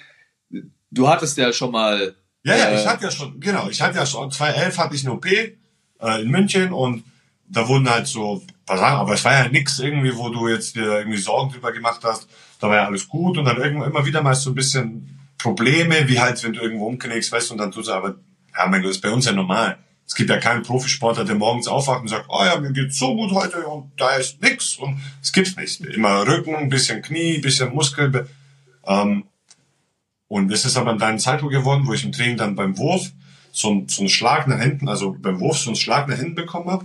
du hattest ja schon mal, Ja, ja, Äh, ich hatte ja schon, genau, ich hatte ja schon, 2011 hatte ich eine OP äh, in München und da wurden halt so paar Sachen, aber es war ja nix irgendwie, wo du jetzt dir irgendwie Sorgen drüber gemacht hast. Da war ja alles gut und dann irgendwann immer wieder mal so ein bisschen Probleme, wie halt, wenn du irgendwo umknickst, weißt du, und dann tust du aber, ja, mein Gott, das ist bei uns ja normal. Es gibt ja keinen Profisportler, der morgens aufwacht und sagt, oh ja, mir geht's so gut heute und da ist nix und es gibt's nicht. Immer Rücken, ein bisschen Knie, ein bisschen Muskel, Ähm, und es ist aber dann ein Zeitpunkt geworden, wo ich im Training dann beim Wurf so, ein- so einen Schlag nach hinten, also beim Wurf so einen Schlag nach hinten bekommen habe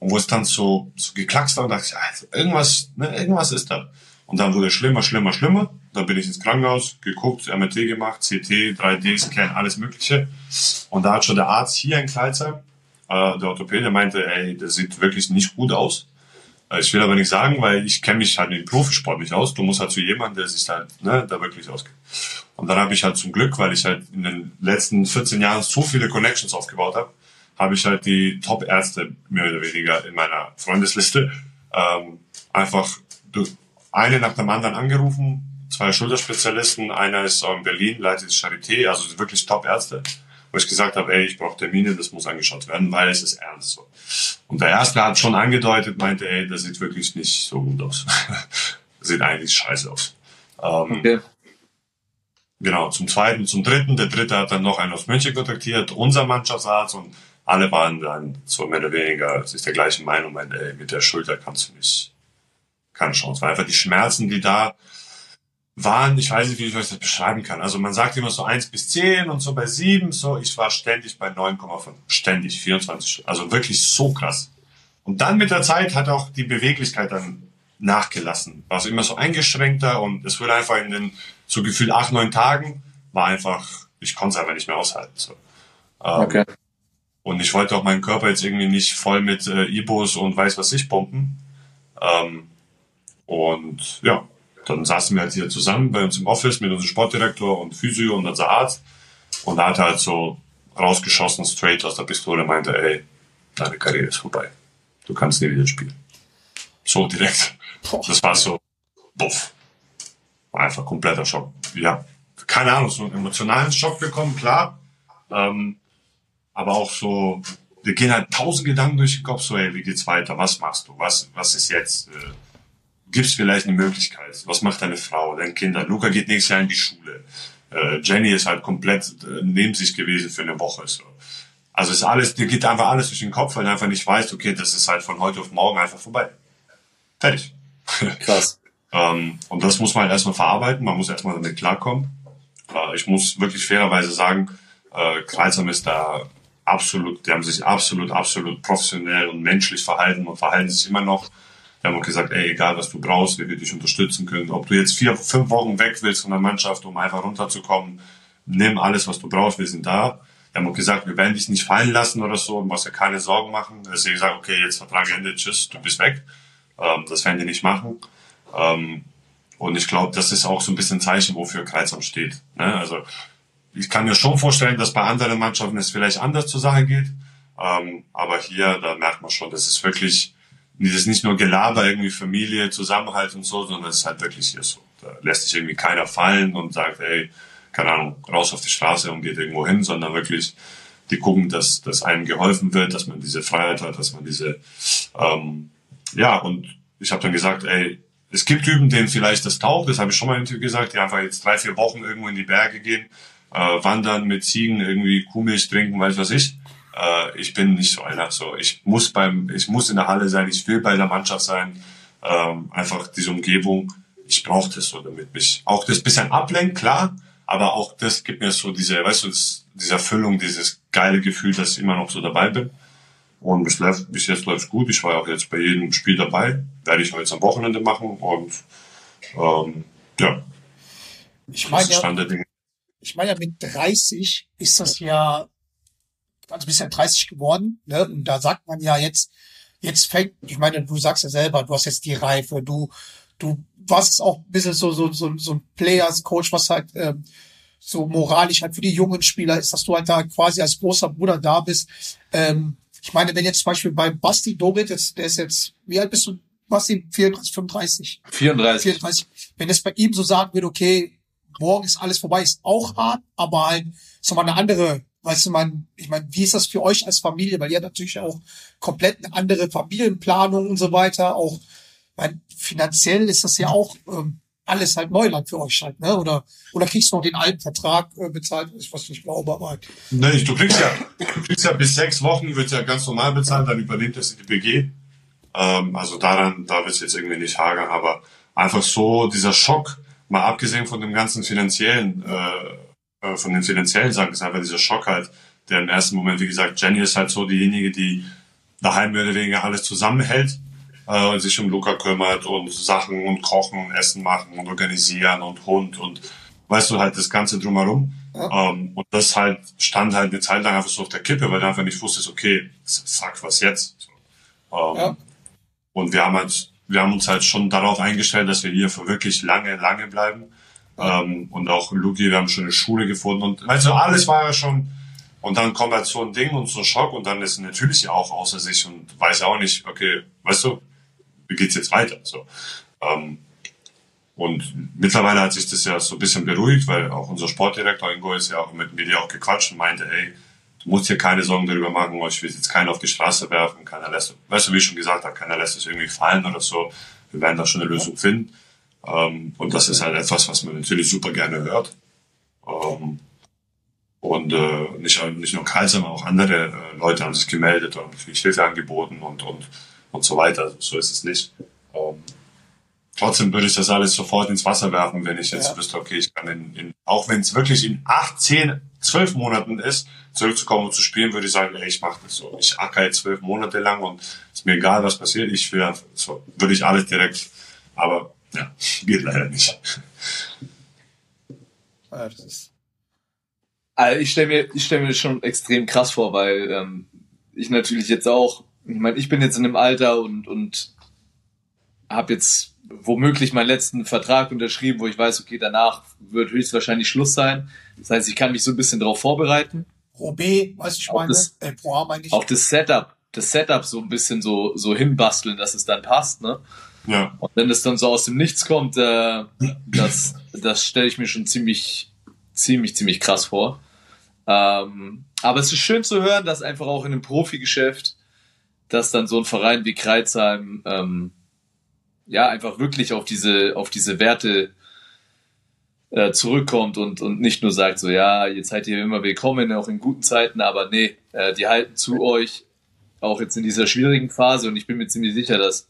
und wo es dann so, so geklackst war und dachte ich, Alter, irgendwas, ne, irgendwas ist da. Und dann wurde es schlimmer, schlimmer, schlimmer. Dann bin ich ins Krankenhaus, geguckt, MRT gemacht, CT, 3D-Scan, alles Mögliche. Und da hat schon der Arzt hier in Kreuzheim, äh, der Orthopäde, meinte, ey, das sieht wirklich nicht gut aus. Äh, Ich will aber nicht sagen, weil ich kenne mich halt im Profisport nicht aus. Du musst halt zu jemandem, der sich halt ne, da wirklich auskennt. Und dann habe ich halt zum Glück, weil ich halt in den letzten 14 Jahren so viele Connections aufgebaut habe, habe ich halt die Top-Ärzte mehr oder weniger in meiner Freundesliste ähm, einfach eine nach dem anderen angerufen, zwei Schulterspezialisten, einer ist in Berlin, leitet die Charité, also wirklich Top-Ärzte, wo ich gesagt habe, ey, ich brauche Termine, das muss angeschaut werden, weil es ist ernst so. Und der Erste hat schon angedeutet, meinte, ey, das sieht wirklich nicht so gut aus. sieht eigentlich scheiße aus. Ähm, Okay. Genau, zum zweiten, zum dritten. Der dritte hat dann noch einen aus München kontaktiert, unser Mannschaftsarzt und alle waren dann so mehr oder weniger sich der gleichen Meinung, meinte, ey, mit der Schulter kannst du nicht, keine Chance. Weil einfach die Schmerzen, die da waren, ich weiß nicht, wie ich euch das beschreiben kann. Also man sagt immer so eins bis zehn und so bei sieben, so ich war ständig bei 9,5. Ständig, 24 Stunden. Also wirklich so krass. Und dann mit der Zeit hat auch die Beweglichkeit dann nachgelassen. War so immer so eingeschränkter und es wurde einfach in den so gefühlt acht, neun Tagen war einfach, ich konnte es einfach nicht mehr aushalten. So. Ähm, Okay. Und ich wollte auch meinen Körper jetzt irgendwie nicht voll mit äh, Ibos und weiß was ich pumpen. Ähm, und ja, dann saßen wir halt hier zusammen bei uns im Office mit unserem Sportdirektor und Physio und unser Arzt. Und da hat er halt so rausgeschossen, straight aus der Pistole, meinte, ey, deine Karriere ist vorbei. Du kannst nie wieder spielen. So direkt. Das war so, buff. War einfach kompletter Schock. Ja, keine Ahnung, so einen emotionalen Schock bekommen, klar. Ähm, aber auch so, wir gehen halt tausend Gedanken durch den Kopf, so, ey, wie geht's weiter? Was machst du? Was, was ist jetzt? Äh, gibt's vielleicht eine Möglichkeit? Was macht deine Frau, deine Kinder? Luca geht nächstes Jahr in die Schule. Äh, Jenny ist halt komplett äh, neben sich gewesen für eine Woche. So. Also ist alles, dir geht einfach alles durch den Kopf, weil du einfach nicht weißt, okay, das ist halt von heute auf morgen einfach vorbei. Fertig. Krass. Ähm, und das muss man halt erstmal verarbeiten, man muss erstmal damit klarkommen. Äh, ich muss wirklich fairerweise sagen, äh, Kreuzheim ist da absolut, die haben sich absolut, absolut professionell und menschlich verhalten und verhalten sich immer noch. Die haben auch gesagt, ey, egal was du brauchst, wir werden dich unterstützen können. Ob du jetzt vier, fünf Wochen weg willst von der Mannschaft, um einfach runterzukommen, nimm alles, was du brauchst, wir sind da. Die haben auch gesagt, wir werden dich nicht fallen lassen oder so, du musst dir keine Sorgen machen. Deswegen gesagt, okay, jetzt Vertrag Ende, tschüss, du bist weg. Ähm, das werden die nicht machen. Ähm, und ich glaube, das ist auch so ein bisschen Zeichen, wofür Kreuzheim steht. Ne? Also ich kann mir schon vorstellen, dass bei anderen Mannschaften es vielleicht anders zur Sache geht. Ähm, aber hier, da merkt man schon, das ist wirklich, das ist nicht nur Gelaber, irgendwie Familie, Zusammenhalt und so, sondern es ist halt wirklich hier so. Da lässt sich irgendwie keiner fallen und sagt, ey, keine Ahnung, raus auf die Straße und geht irgendwo hin, sondern wirklich, die gucken, dass, dass einem geholfen wird, dass man diese Freiheit hat, dass man diese, ähm, ja, und ich habe dann gesagt, ey, es gibt Typen, denen vielleicht das taugt, das habe ich schon mal im Interview gesagt, die einfach jetzt drei, vier Wochen irgendwo in die Berge gehen, äh, wandern mit Ziegen, irgendwie Kuhmilch trinken, weiß was ich. Äh, ich bin nicht so einer. So, ich muss beim, ich muss in der Halle sein, ich will bei der Mannschaft sein. Ähm, einfach diese Umgebung, ich brauche das so, damit mich auch das bisschen ablenkt, klar, aber auch das gibt mir so diese, weißt du, das, diese Erfüllung, dieses geile Gefühl, dass ich immer noch so dabei bin. Und bis, läuft, bis jetzt läuft's gut. Ich war auch jetzt bei jedem Spiel dabei. Werde ich heute am Wochenende machen. Und ähm, ja, Ich meine ja, ich meine ja, mit 30 ist das ja, also bist ja 30 geworden, ne? Und da sagt man ja jetzt, jetzt fängt, ich meine, du sagst ja selber, du hast jetzt die Reife, du, du warst auch ein bisschen so, so, so, so ein Players-Coach, was halt, ähm, so moralisch halt für die jungen Spieler ist, dass du halt da quasi als großer Bruder da bist. Ähm, ich meine, wenn jetzt zum Beispiel bei Basti Dorit, jetzt, der ist jetzt, wie alt bist du, Basti? 34, 35? 34. 34. Wenn es bei ihm so sagen würde, okay, morgen ist alles vorbei, ist auch hart, aber halt so mal eine andere, weißt du, man, ich meine, wie ist das für euch als Familie? Weil ihr habt natürlich auch komplett eine andere Familienplanung und so weiter. Auch, weil finanziell ist das ja auch ähm, alles halt Neuland für euch halt, ne? Oder oder kriegst du noch den alten Vertrag äh, bezahlt, ich was nicht glaube, aber halt. Nee, du kriegst ja, du kriegst ja bis sechs Wochen, wird ja ganz normal bezahlt, dann übernimmt das die BG. Ähm, also daran, da wird es jetzt irgendwie nicht hagern, aber einfach so dieser Schock, mal abgesehen von dem ganzen finanziellen, äh, äh, von den finanziellen Sachen, ist einfach dieser Schock halt, der im ersten Moment, wie gesagt, Jenny ist halt so diejenige, die daheim mehr oder weniger alles zusammenhält äh, und sich um Luca kümmert und Sachen und kochen und Essen machen und organisieren und Hund und weißt du halt das Ganze drumherum. Ja. Ähm, und das halt stand halt eine Zeit lang einfach so auf der Kippe, weil du einfach nicht wusstest, okay, sag was jetzt. So. Ähm, Ja. Und wir haben halt, wir haben uns halt schon darauf eingestellt, dass wir hier für wirklich lange, lange bleiben. Ähm, und auch Luki, wir haben schon eine Schule gefunden und weißt du, alles war ja schon. Und dann kommt halt so ein Ding und so ein Schock und dann ist natürlich ja auch außer sich und weiß auch nicht, okay, weißt du, wie geht's jetzt weiter? So. Ähm, und mittlerweile hat sich das ja so ein bisschen beruhigt, weil auch unser Sportdirektor Ingo ist ja auch mit mir auch gequatscht und meinte, ey, du musst dir keine Sorgen darüber machen, ich will jetzt keinen auf die Straße werfen, keiner lässt, weißt du, wie ich schon gesagt habe, keiner lässt es irgendwie fallen oder so. Wir werden da schon eine Lösung finden. Ähm, und das ist halt etwas, was man natürlich super gerne hört. Ähm, und äh, nicht, nicht nur Karl, sondern auch andere äh, Leute haben sich gemeldet und viel Hilfe angeboten und, und, und so weiter. So ist es nicht. Ähm, trotzdem würde ich das alles sofort ins Wasser werfen, wenn ich jetzt Ja. wüsste, okay, ich kann in, in auch wenn es wirklich in acht, zehn, zwölf Monaten ist, zurückzukommen und zu spielen, würde ich sagen, ey, ich mache das so. Ich acker jetzt zwölf Monate lang und ist mir egal, was passiert. Ich will, so, würde ich alles direkt, aber ja, geht leider nicht. Ja, das ist, Also ich stelle mir, ich stell mir das schon extrem krass vor, weil ähm, ich natürlich jetzt auch, ich meine, ich bin jetzt in einem Alter und, und habe jetzt womöglich meinen letzten Vertrag unterschrieben, wo ich weiß, okay, danach wird höchstwahrscheinlich Schluss sein. Das heißt, ich kann mich so ein bisschen darauf vorbereiten. Robé, weißt du, ich Auch meine, das- äh, Pro A meine ich. Auch das Setup, das Setup so ein bisschen so, so hinbasteln, dass es dann passt, ne? Ja, Und wenn es dann so aus dem Nichts kommt, äh, das, das stelle ich mir schon ziemlich, ziemlich, ziemlich krass vor. Ähm, aber es ist schön zu hören, dass einfach auch in einem Profigeschäft, dass dann so ein Verein wie Kreuzheim ähm, ja einfach wirklich auf diese, auf diese Werte äh, zurückkommt und, und nicht nur sagt so, ja, jetzt seid ihr immer willkommen, auch in guten Zeiten, aber nee, äh, die halten zu euch, auch jetzt in dieser schwierigen Phase. Und ich bin mir ziemlich sicher, dass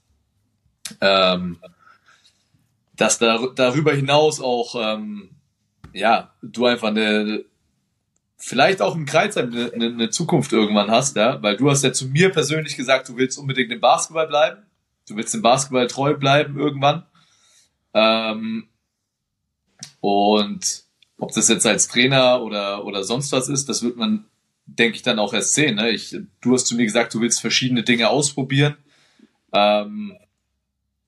ähm, dass da, darüber hinaus auch ähm, ja du einfach eine vielleicht auch im Kreisheim eine, eine, eine Zukunft irgendwann hast, ja, weil du hast ja zu mir persönlich gesagt, du willst unbedingt im Basketball bleiben, du willst dem Basketball treu bleiben irgendwann ähm, und ob das jetzt als Trainer oder oder sonst was ist, das wird man denke ich dann auch erst sehen. Ne? Ich, du hast zu mir gesagt, du willst verschiedene Dinge ausprobieren. Ähm,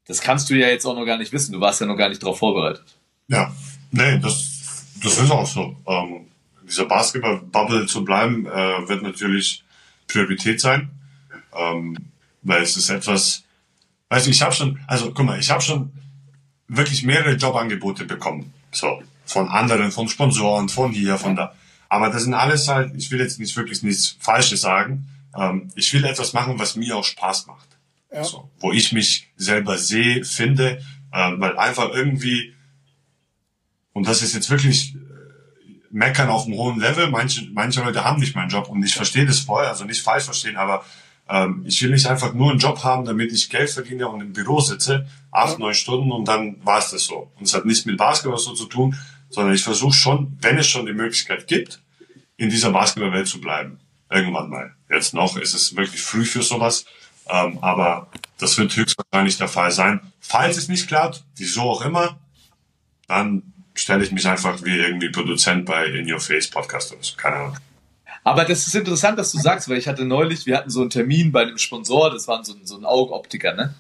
das kannst du ja jetzt auch noch gar nicht wissen. Du warst ja noch gar nicht darauf vorbereitet. Ja, nee, das, das ist auch so. Ähm, dieser Basketball-Bubble zu bleiben, äh, wird natürlich Priorität sein. Ähm, weil es ist etwas, weiß ich, ich habe schon, also guck mal, ich habe schon wirklich mehrere Jobangebote bekommen. So, von anderen, von Sponsoren, von hier, von da. Aber das sind alles halt, ich will jetzt nicht wirklich nichts Falsches sagen. Ähm, ich will etwas machen, was mir auch Spaß macht. Ja. So, wo ich mich selber sehe, finde, äh, weil einfach irgendwie, und das ist jetzt wirklich meckern auf einem hohen Level, manche, manche Leute haben nicht meinen Job und ich verstehe das voll, also nicht falsch verstehen, aber ähm, ich will nicht einfach nur einen Job haben, damit ich Geld verdiene und im Büro sitze, acht, neun Stunden und dann war es das so. Und es hat nichts mit Basketball so zu tun, sondern ich versuche schon, wenn es schon die Möglichkeit gibt, in dieser Basketballwelt zu bleiben. Irgendwann mal. Jetzt noch ist es wirklich früh für sowas, ähm, aber das wird höchstwahrscheinlich der Fall sein. Falls es nicht klappt, wieso auch immer, dann stelle ich mich einfach wie irgendwie Produzent bei In Your Face Podcast oder so. Keine Ahnung. Aber das ist interessant, dass du sagst, weil ich hatte neulich, wir hatten so einen Termin bei einem Sponsor, das war so ein, so ein Augoptiker, ne?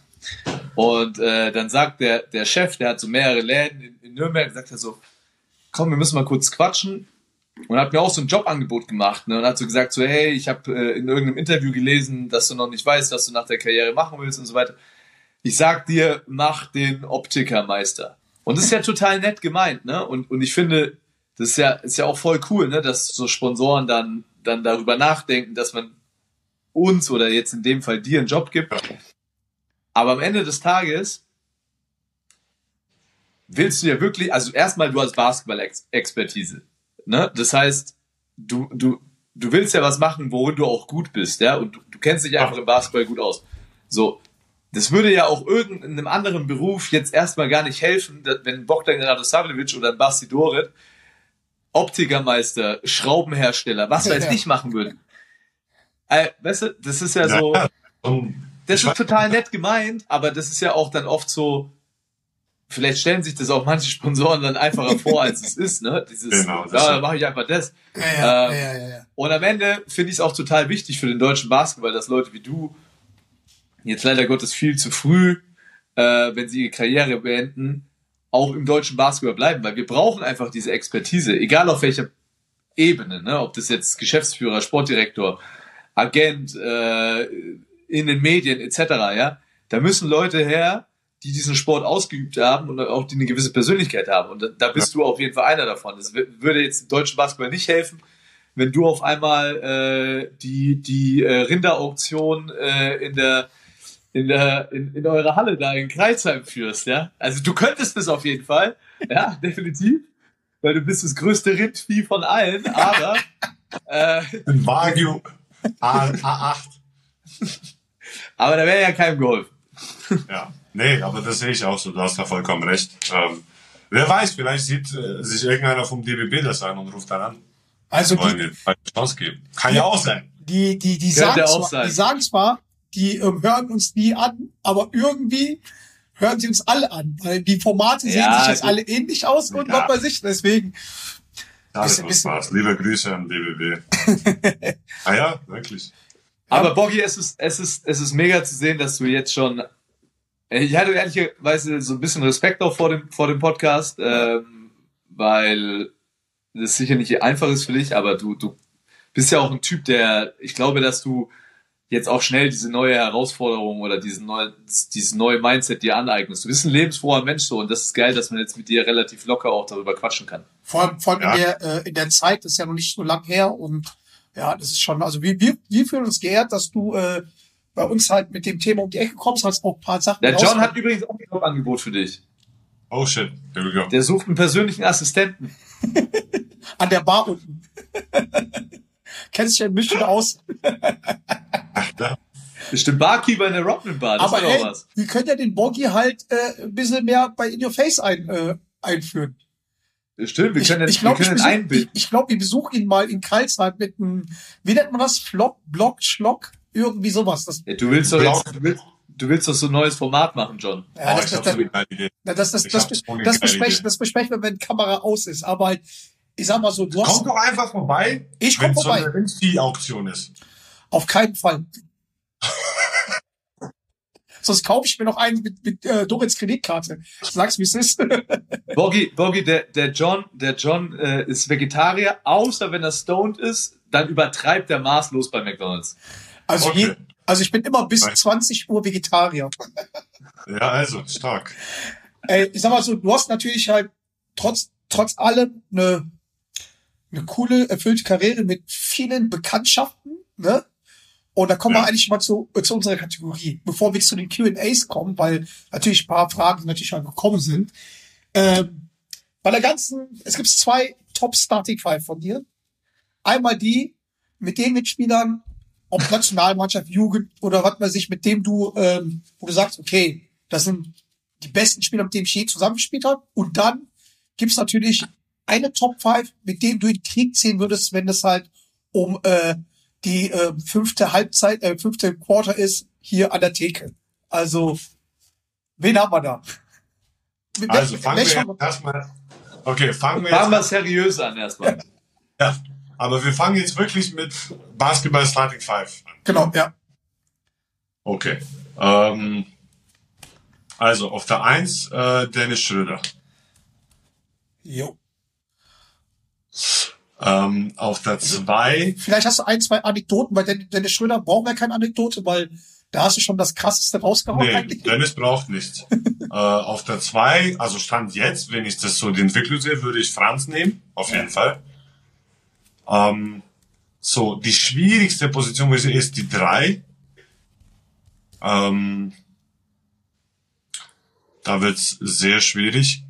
Und äh, dann sagt der, der Chef, der hat so mehrere Läden in, in Nürnberg, sagt er so, komm, wir müssen mal kurz quatschen. Und hat mir auch so ein Jobangebot gemacht, ne? Und hat so gesagt, so, hey, ich habe äh, in irgendeinem Interview gelesen, dass du noch nicht weißt, was du nach der Karriere machen willst und so weiter. Ich sag dir, mach den Optikermeister. Und das ist ja total nett gemeint, ne? Und, und ich finde, das ist ja, ist ja auch voll cool, ne, dass so Sponsoren dann, dann darüber nachdenken, dass man uns oder jetzt in dem Fall dir einen Job gibt. Aber am Ende des Tages willst du ja wirklich, also erstmal du hast Basketball-Expertise, ne? Das heißt, du, du, du willst ja was machen, worin du auch gut bist, ja? Und du, du kennst dich einfach im Basketball gut aus. So. Das würde ja auch irgendeinem anderen Beruf jetzt erstmal gar nicht helfen, wenn Bogdan Radosavljevic oder ein Basti Doret Optikermeister, Schraubenhersteller, was weiß Ja. ich machen würden. Äh, weißt du, das ist ja so, Ja, das ist total nett gemeint, aber das ist ja auch dann oft so, vielleicht stellen sich das auch manche Sponsoren dann einfacher vor, als es ist, ne? Dieses, Genau, das ja, dann mache ich einfach das. Ja, ja, Ähm, ja, ja, ja. Und am Ende finde ich es auch total wichtig für den deutschen Basketball, dass Leute wie du jetzt leider Gottes viel zu früh, äh, wenn sie ihre Karriere beenden, auch im deutschen Basketball bleiben, weil wir brauchen einfach diese Expertise, egal auf welcher Ebene, ne? ob das jetzt Geschäftsführer, Sportdirektor, Agent, äh, in den Medien etc. Ja, da müssen Leute her, die diesen Sport ausgeübt haben und auch die eine gewisse Persönlichkeit haben. Und da, da bist du auf jeden Fall einer davon. Das würde jetzt dem deutschen Basketball nicht helfen, wenn du auf einmal äh, die die äh, Rinderauktion äh, in der in der in, in eurer Halle da in Kreisheim führst, ja? Also du könntest es auf jeden Fall, ja, definitiv, weil du bist das größte Rindvieh von allen, aber äh, ein Wagyu A, A8. aber da wäre ja keinem geholfen. Ja, nee, aber das sehe ich auch so. Du hast da vollkommen recht. Ähm, wer weiß, vielleicht sieht äh, sich irgendeiner vom DBB das an und ruft dann an. Also Wollen die, wir eine Chance geben. Kann ja auch sein. die, die, die, sagen auch zwar, sein. die sagen zwar, die ähm, hören uns nie an, aber irgendwie hören sie uns alle an, weil die Formate sehen Ja, sich jetzt die- alle ähnlich aus und Ja. was weiß ich, deswegen. Schade, Bisschen- was bisschen- war's. Liebe Grüße an DBB. ah ja, wirklich. Aber Boggy, es ist, es ist, es ist mega zu sehen, dass du jetzt schon. Ich hatte ehrlicherweise so ein bisschen Respekt auch vor dem, vor dem Podcast, ähm, weil das sicher nicht einfach ist für dich, aber du, du bist ja auch ein Typ, der, ich glaube, dass du jetzt auch schnell diese neue Herausforderung oder diesen neue, dieses neue Mindset dir aneignest. Du bist ein lebensfroher Mensch so und das ist geil, dass man jetzt mit dir relativ locker auch darüber quatschen kann. Vor allem, vor allem Ja. in, der, äh, in der Zeit, das ist ja noch nicht so lang her und ja, das ist schon, also wir, wir, wir fühlen uns geehrt, dass du äh, bei uns halt mit dem Thema um die Ecke kommst, hast auch ein paar Sachen Der John hat übrigens auch ein Jobangebot für dich. Oh shit, here we go. Der sucht einen persönlichen Assistenten. an der Bar unten. Kennst dich ja ein bisschen aus. Bestimmt Barkeeper in der Rockman Bar, das Aber ey, doch was. wir können ja den Boggy halt äh, ein bisschen mehr bei In Your Face ein, äh, einführen. Stimmt, wir Ich, können, ich ich, glaube, wir ich, können besuch, ich, einbinden. ich glaub, wir besuchen ihn mal in Karlsheim mit einem, wie nennt man das? Flock, Block, Schlock? Irgendwie sowas. Das, Ja, du willst doch jetzt, du willst, du willst doch so ein neues Format machen, John. ja, oh, das, ich das, das, das, das, das, Ich das, das, besprechen, das besprechen wir, wenn die Kamera aus ist. Aber halt, ich sag mal so, du hast Komm doch einfach vorbei, Ich komm wenn vorbei. so eine Insti-Auktion ist. auf keinen Fall. Sonst kaufe ich mir noch einen mit, mit äh, Dorits Kreditkarte. Sag's, wie es ist. Boggy, Boggy, der, der John, der John äh, ist Vegetarier, außer wenn er stoned ist, dann übertreibt er maßlos bei McDonalds. Also, Okay. je, also ich bin immer bis Nein. 20 Uhr Vegetarier. Ja, also, stark. Ey, ich sag mal so, du hast natürlich halt trotz, trotz allem eine, eine coole, erfüllte Karriere mit vielen Bekanntschaften, ne? Und da kommen Ja. wir eigentlich mal zu, zu unserer Kategorie, bevor wir zu den Q&As kommen, weil natürlich ein paar Fragen natürlich schon gekommen sind. Ähm, bei der ganzen, es gibt zwei Top Starting Five von dir. Einmal die mit den Mitspielern, ob Nationalmannschaft, Jugend oder was man sich, mit dem du, ähm, wo du sagst, okay, das sind die besten Spieler, mit denen ich je zusammengespielt habe. Und dann gibt's natürlich eine Top 5, mit dem du in den Krieg ziehen würdest, wenn es halt um äh, die äh, fünfte Halbzeit, äh, fünfte Quarter ist, hier an der Theke. Also, wen haben wir da? Wel- Also, fangen wir jetzt erstmal. Okay, fangen wir Fangen wir jetzt seriös an erstmal. Ja, aber wir fangen jetzt wirklich mit Basketball Starting Five an. Genau, ja. Okay. Ähm, also, auf der Eins äh, Dennis Schröder. Jo. Ähm, auf der zwei Vielleicht hast du ein, zwei Anekdoten, weil Den- Dennis Schröder brauchen wir keine Anekdote, weil da hast du schon das krasseste rausgehauen Nee, eigentlich. Dennis braucht nichts. äh, auf der zwei also Stand jetzt, wenn ich das so die Entwicklung sehe, würde ich Franz nehmen, auf jeden Fall. Ähm, so, die schwierigste Position, ist die drei Ähm, da wird's sehr schwierig.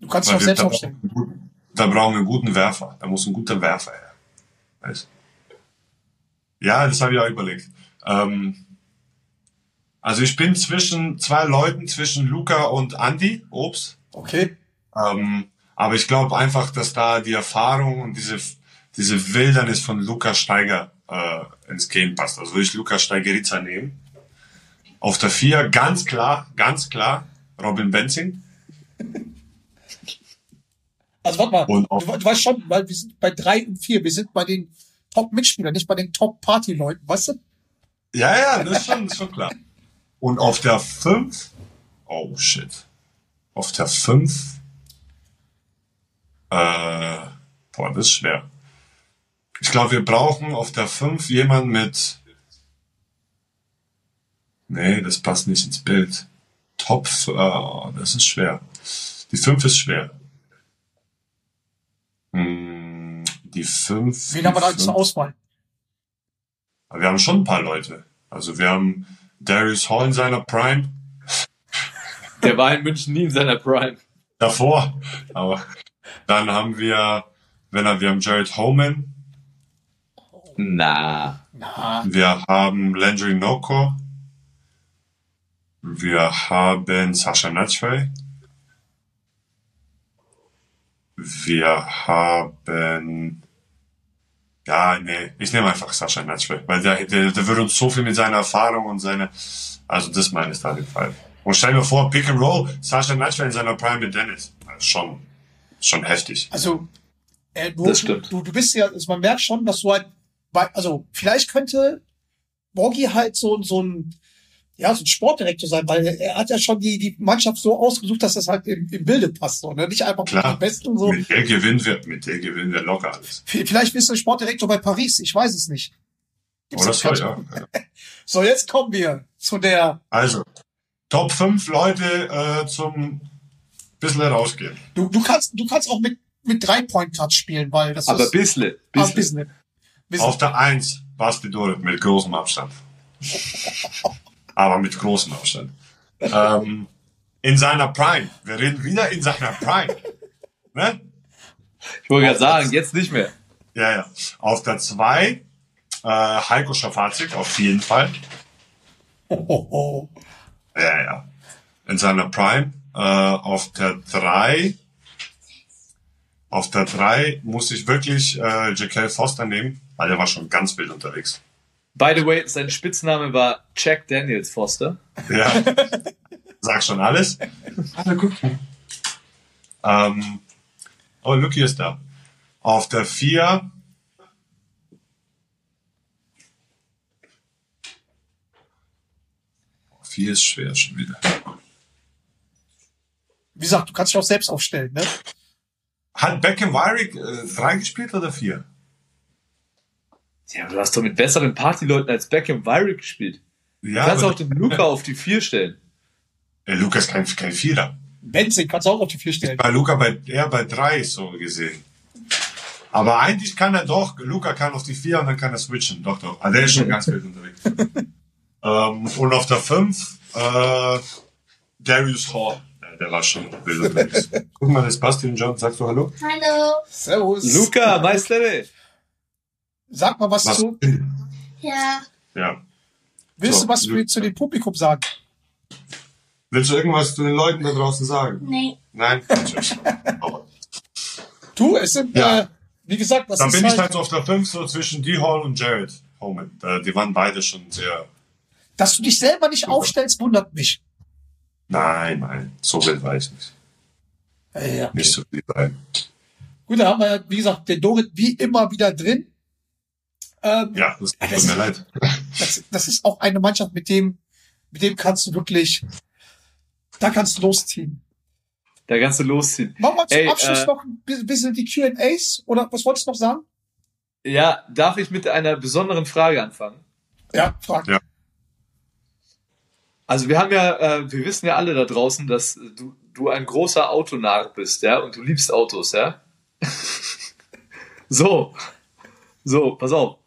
Du kannst dich auch selbst aufstellen. Da brauchen wir einen guten Werfer. Da muss ein guter Werfer her. Weißt? Ja, das habe ich auch überlegt. Ähm, Also ich bin zwischen zwei Leuten, zwischen Luca und Andy, Obst. Okay. Ähm, aber ich glaube einfach, dass da die Erfahrung und diese, diese Wildernis von Luca Steiger äh, ins Game passt. Also würde ich Luca Steigerica nehmen. Auf der vier ganz klar, ganz klar Robin Benzing. Also warte mal, du, du weißt schon, weil wir sind bei drei und vier, wir sind bei den Top-Mitspielern, nicht bei den Top-Party-Leuten, weißt du? Ja, ja, das ist schon, das ist schon klar. Und auf der 5, oh shit. Auf der 5, äh, boah, das ist schwer. Ich glaube, wir brauchen auf der 5 jemanden mit, nee, das passt nicht ins Bild. Top, äh, das ist schwer. Die 5 ist schwer. Hm, Die 5. Wen haben wir da zur Auswahl? Wir haben schon ein paar Leute. Also wir haben Darius Hall in seiner Prime Der war in München nie in seiner Prime. davor. Aber dann haben wir, wenn er, wir haben Jared Holman, Na. Na, wir haben Landry Noko, wir haben Sascha Natchwey, wir haben ja, nee, ich nehme einfach Sascha Natchwey, weil der, der, der würde uns so viel mit seiner Erfahrung und seine, also das meine ich da den Fall. Und stell dir vor, Pick and Roll, Sascha Natchwey in seiner Prime mit Dennis. Ist schon, schon heftig. also, äh, du, Das stimmt. Du, du bist ja, also man merkt schon, dass du halt, also vielleicht könnte Borgi halt so, so ein, ja, so ein Sportdirektor sein, weil er hat ja schon die, die Mannschaft so ausgesucht, dass das halt im, im Bilde passt, so, ne? Nicht einfach Klar. die Besten so. Mit der gewinnen wir, mit der gewinnen wir locker alles. Vielleicht bist du Sportdirektor bei Paris, ich weiß es nicht. Gibt's Oder das so, ganz- ja. So, jetzt kommen wir zu der, Also, Top 5 Leute äh, zum bisschen rausgehen. du, du kannst, du kannst auch mit, mit drei Point Cards spielen, weil das Aber ist, bissle. ah, bissle. bisschen, bisschen. Auf der 1 Basti Dorit mit großem Abstand. Aber mit großem Abstand. Ähm, in seiner Prime. Wir reden wieder in seiner Prime. Ne? Ich wollte gerade sagen, jetzt nicht mehr. Ja, ja. Auf der 2 äh, Heiko Schafazik, auf jeden Fall. Oh, oh, oh. Ja, ja. In seiner Prime. Äh, auf der 3 auf der 3 muss ich wirklich äh, J.K. Foster nehmen, weil der war schon ganz wild unterwegs. By the way, sein Spitzname war Jack Daniels Foster. Ja. Sag schon alles. Alle gucken. Ähm, oh, Lucky ist da. Auf der 4 Vier ist schwer schon wieder. Wie gesagt, du kannst dich auch selbst aufstellen, ne? Hat Beckham Wyrick äh, drei gespielt oder vier? Ja, du hast doch mit besseren Partyleuten als Beckham Wyrick gespielt. Ja, Du kannst auch den Luca auf die vier stellen. Äh, Lukas kein, kein Vierer. Benzing kannst du auch auf die vier stellen. Bei Luca bei, eher bei drei so gesehen. Aber eigentlich kann er doch, Luca kann auf die vier und dann kann er switchen. Doch, doch. Also der ist schon ganz wild unterwegs. ähm, und auf der fünf äh, Darius Hall. Ja, der war schon wild unterwegs. Guck mal, das passt John. Sagst du Hallo? Hallo. Servus. Luca, Meistere. Sag mal was, Was? zu, Ja. Ja. willst So, du was Lu- zu dem Publikum sagen? Willst du irgendwas zu den Leuten da draußen sagen? Nee. Nein? Du, es sind, Ja. äh, wie gesagt, das Dann ist bin ich halt, halt so auf der 5 so zwischen D. Hall und Jared Holman. Äh, Die waren beide schon sehr. dass du dich selber nicht aufstellst, wundert mich. Nein, nein, so wild war ich nicht. Ja. Nicht so viel sein. Gut, da haben wir, wie gesagt, den Dorit wie immer wieder drin. Ähm, Ja, das tut Das- mir leid. das, das ist auch eine Mannschaft, mit dem, mit dem kannst du wirklich, da kannst du losziehen. Da kannst du losziehen. Machen wir zum Ey, Abschluss äh, noch ein bi- bisschen die Q&As oder was wolltest du noch sagen? Ja, darf ich mit einer besonderen Frage anfangen? Ja, frag. Ja. Also wir haben ja, äh, wir wissen ja alle da draußen, dass du, du ein großer Autonarr bist, ja, und du liebst Autos, ja. so, so, pass auf.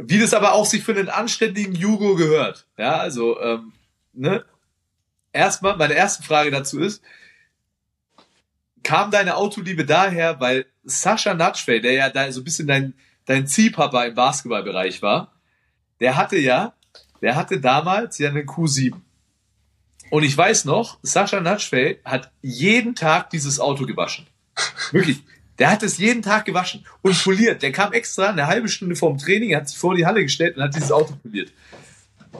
Wie das aber auch sich für einen anständigen Jugo gehört, ja, also, ähm, ne. Erstmal, meine erste Frage dazu ist, kam deine Autoliebe daher, weil Sascha Natschwey, der ja da so ein bisschen dein, dein Ziehpapa im Basketballbereich war, der hatte ja der hatte damals ja eine Q7. Und ich weiß noch, Sascha Natschfeld hat jeden Tag dieses Auto gewaschen. Wirklich. Der hat es jeden Tag gewaschen und poliert. Der kam extra eine halbe Stunde vorm Training, hat sich vor die Halle gestellt und hat dieses Auto poliert.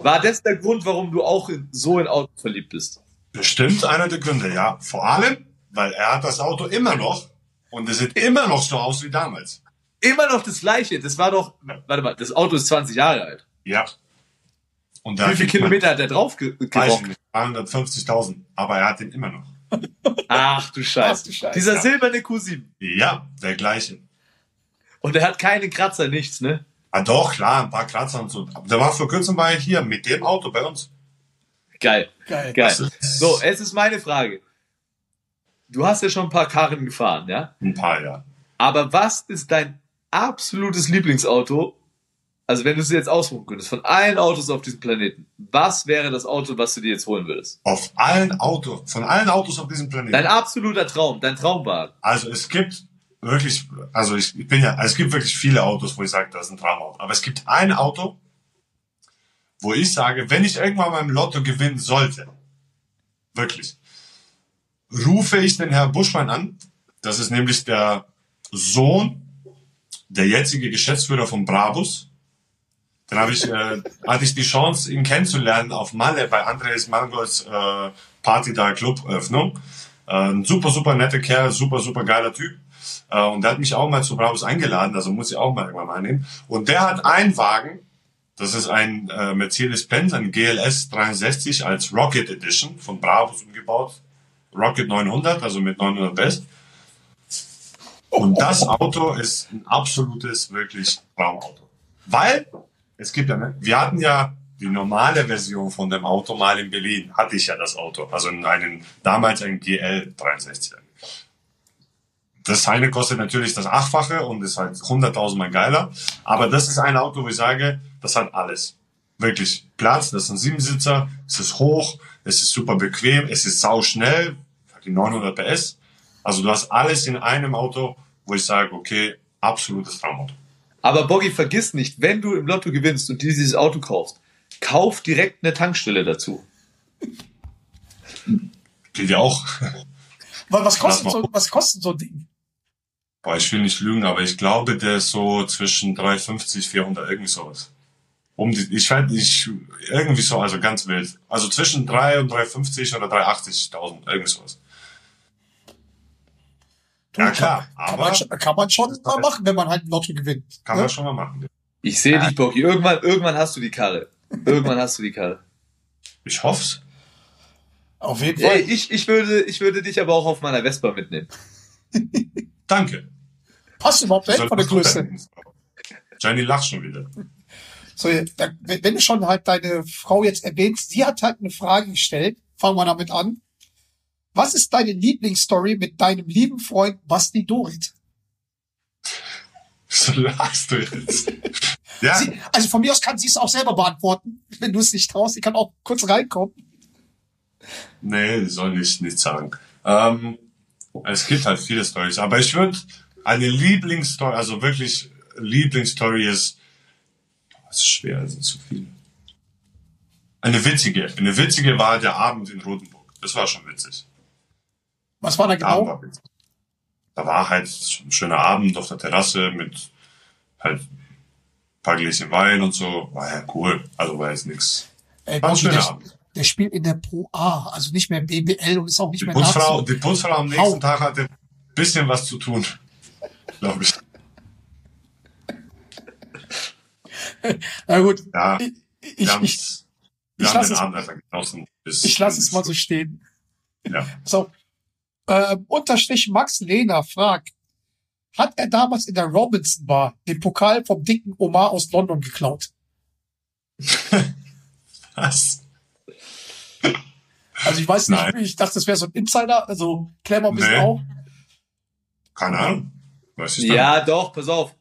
War das der Grund, warum du auch so in Autos verliebt bist? Bestimmt einer der Gründe, ja. Vor allem, weil er hat das Auto immer noch und es sieht immer noch so aus wie damals. Immer noch das gleiche. Das war doch, warte mal, das Auto ist 20 Jahre alt. Ja. Und Wie viele Kilometer hat er drauf gerockt? nicht, 350.000. Aber er hat den immer noch. Ach du Scheiße. Ach du Scheiße, Dieser ja. silberne Q7. Ja, der gleiche. Und er hat keine Kratzer, nichts, ne? Ah, doch, klar, ein paar Kratzer und so. Aber Der war vor kurzem war er hier mit dem Auto bei uns. Geil. Geil. Geil. So, jetzt ist meine Frage. Du hast ja schon ein paar Karren gefahren, ja? Ein paar, ja. Aber was ist dein absolutes Lieblingsauto? Also wenn du es dir jetzt aussuchen könntest, von allen Autos auf diesem Planeten, was wäre das Auto, was du dir jetzt holen würdest? Auf allen Autos, von allen Autos auf diesem Planeten. Dein absoluter Traum, dein Traumwagen. Also es gibt wirklich, also ich, ich bin ja, also es gibt wirklich viele Autos, wo ich sage, das ist ein Traumauto. Aber es gibt ein Auto, wo ich sage, wenn ich irgendwann mal im Lotto gewinnen sollte, wirklich, rufe ich den Herr Buschmann an. Das ist nämlich der Sohn, der jetzige Geschäftsführer von Brabus. Dann habe ich, äh, hatte ich die Chance, ihn kennenzulernen auf Malle bei Andres Mangos äh, Party da Club-Öffnung. Äh, ein super, super netter Kerl, super, super geiler Typ. Äh, und der hat mich auch mal zu Brabus eingeladen, also muss ich auch mal irgendwann mal nehmen. Und der hat einen Wagen, das ist ein äh, Mercedes-Benz, ein GLS 63 als Rocket Edition von Brabus umgebaut. Rocket 900, also mit 900 PS. Und das Auto ist ein absolutes, wirklich Traumauto. Weil, es gibt ja, ne, wir hatten ja die normale Version von dem Auto mal in Berlin, hatte ich ja das Auto, also einen, damals ein GL 63. Das eine kostet natürlich das Achtfache und ist halt 100.000 Mal geiler. Aber das ist ein Auto, wo ich sage, das hat alles. Wirklich Platz, das ist ein Siebensitzer, es ist hoch, es ist super bequem, es ist sau schnell, die 900 PS. Also du hast alles in einem Auto, wo ich sage, okay, absolutes Traumauto. Aber Boggy, vergiss nicht, wenn du im Lotto gewinnst und dir dieses Auto kaufst, kauf direkt eine Tankstelle dazu. Geht ja auch. Was, was, kostet so, was kostet so ein Ding? Boah, ich will nicht lügen, aber ich glaube, der ist so zwischen 350, 400, irgendwie sowas. Um die, ich weiß ich, irgendwie so, also ganz wild. Also zwischen 3 und 350 oder 380.000, irgendwie sowas. Ja, klar, Kann, kann, aber- man, schon- kann man schon mal machen, wenn man halt ein Lotto gewinnt. Kann ne? man schon mal machen. Ich sehe dich, Boggy. Irgendwann, irgendwann hast du die Karre. Irgendwann hast du die Karre. Ich hoff's. Auf jeden Ey, Fall. ich, ich, würde, ich würde dich aber auch auf meiner Vespa mitnehmen. Danke. Passt überhaupt Soll von der Größe. Jenny lacht schon wieder. So, wenn du schon halt deine Frau jetzt erwähnst, sie hat halt eine Frage gestellt. Fangen wir damit an. Was ist deine Lieblingsstory mit deinem lieben Freund Basti Dorit? So lachst du jetzt. Ja, Sie, also von mir aus kann sie es auch selber beantworten, wenn du es nicht traust. Sie kann auch kurz reinkommen. nee, soll ich nicht sagen. Ähm, es gibt halt viele Stories, aber ich würde eine Lieblingsstory, also wirklich Lieblingsstory ist, das ist schwer, das sind zu viele. Eine witzige. Eine witzige war der Abend in Rotenburg. Das war schon witzig. Was war da Der Abend genau? war. Da war halt ein schöner Abend auf der Terrasse mit halt ein paar Gläschen Wein und so. War ja cool. Also war jetzt. Ey, War ein schöner der, Abend. der spielt in der Pro A, also nicht mehr im BBL und ist auch nicht Die mehr Putzfrau, die Putzfrau am nächsten Hau. Tag hatte ein bisschen was zu tun. Glaube ich. Na gut, Ja, ich, wir ich, haben, ich, ich lass den es- Abend einfach genossen. Ich lasse es mal so stehen. Ja. So, ähm, unterstrich Max Lehner fragt, hat er damals in der Robinson Bar den Pokal vom dicken Omar aus London geklaut? Was? Also ich weiß nicht, Nein. ich dachte, das wäre so ein Insider, also klär mal ein bisschen Nee. auf. Keine Ahnung. Weiß ich dann. Ja, doch, pass auf.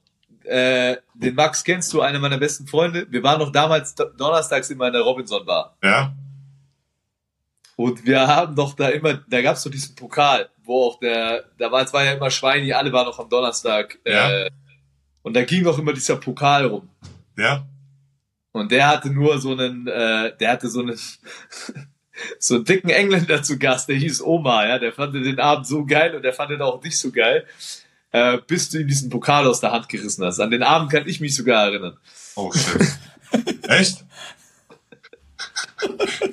Äh, den Max kennst du, einer meiner besten Freunde. Wir waren noch damals do- donnerstags immer in der Robinson Bar. Ja? Und wir haben doch da immer, da gab's doch diesen Pokal, wo auch der, da war, es war ja immer Schweini, alle waren noch am Donnerstag. Ja. Äh, und da ging doch immer dieser Pokal rum. Ja? Und der hatte nur so einen, äh, der hatte so einen, so einen dicken Engländer zu Gast, der hieß Omar, ja, der fand den Abend so geil und der fand den auch nicht so geil, äh, bis du ihm diesen Pokal aus der Hand gerissen hast. An den Abend kann ich mich sogar erinnern. Oh shit. Echt?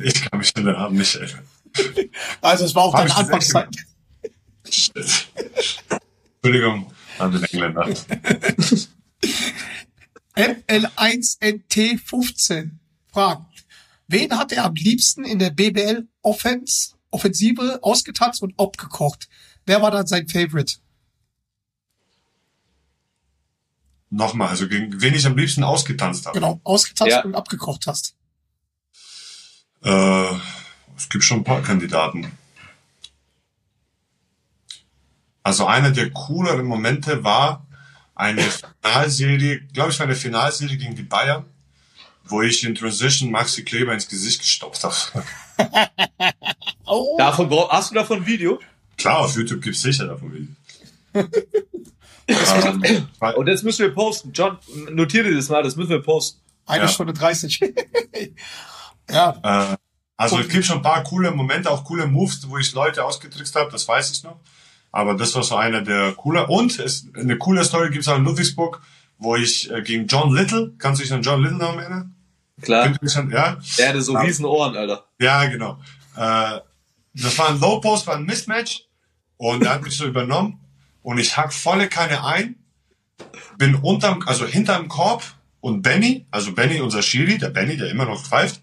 Ich kann mich an den Abend nicht erinnern. Also es war auch Hab deine Anfangszeit. Shit. Entschuldigung an den Engländer. ML1NT15 fragt, wen hat er am liebsten in der BBL Offense, Offensive ausgetanzt und abgekocht? Wer war dann sein Favorite? Nochmal, also gegen wen ich am liebsten ausgetanzt habe. Genau, ausgetanzt Ja. und abgekocht hast. Äh, es gibt schon ein paar Kandidaten. Also einer der cooleren Momente war eine Finalserie, glaube ich, war eine Finalserie gegen die Bayern, wo ich in Transition Maxi Kleber ins Gesicht gestopft habe. Oh, Davon, hast du davon ein Video? Klar, auf YouTube gibt's sicher davon Videos. ähm, Und das müssen wir posten. John, notiere dir das mal, das müssen wir posten. eine ja. Stunde 30. ja, Äh, also es gibt schon ein paar coole Momente, auch coole Moves, wo ich Leute ausgetrickst habe, das weiß ich noch. Aber das war so einer der cooler. Und es, eine coole Story gibt's auch in Ludwigsburg, wo ich äh, gegen John Little, kannst du dich an John Little noch erinnern? Klar. An, ja? Der hatte so Ja. riesen Ohren, Alter. Ja, genau. Äh, das war ein Low Post, war ein Mismatch und er hat mich so übernommen und ich hack volle Kanne ein, bin unterm, also hinterm Korb und Benny, also Benny, unser Schiri, der Benny, der immer noch pfeift,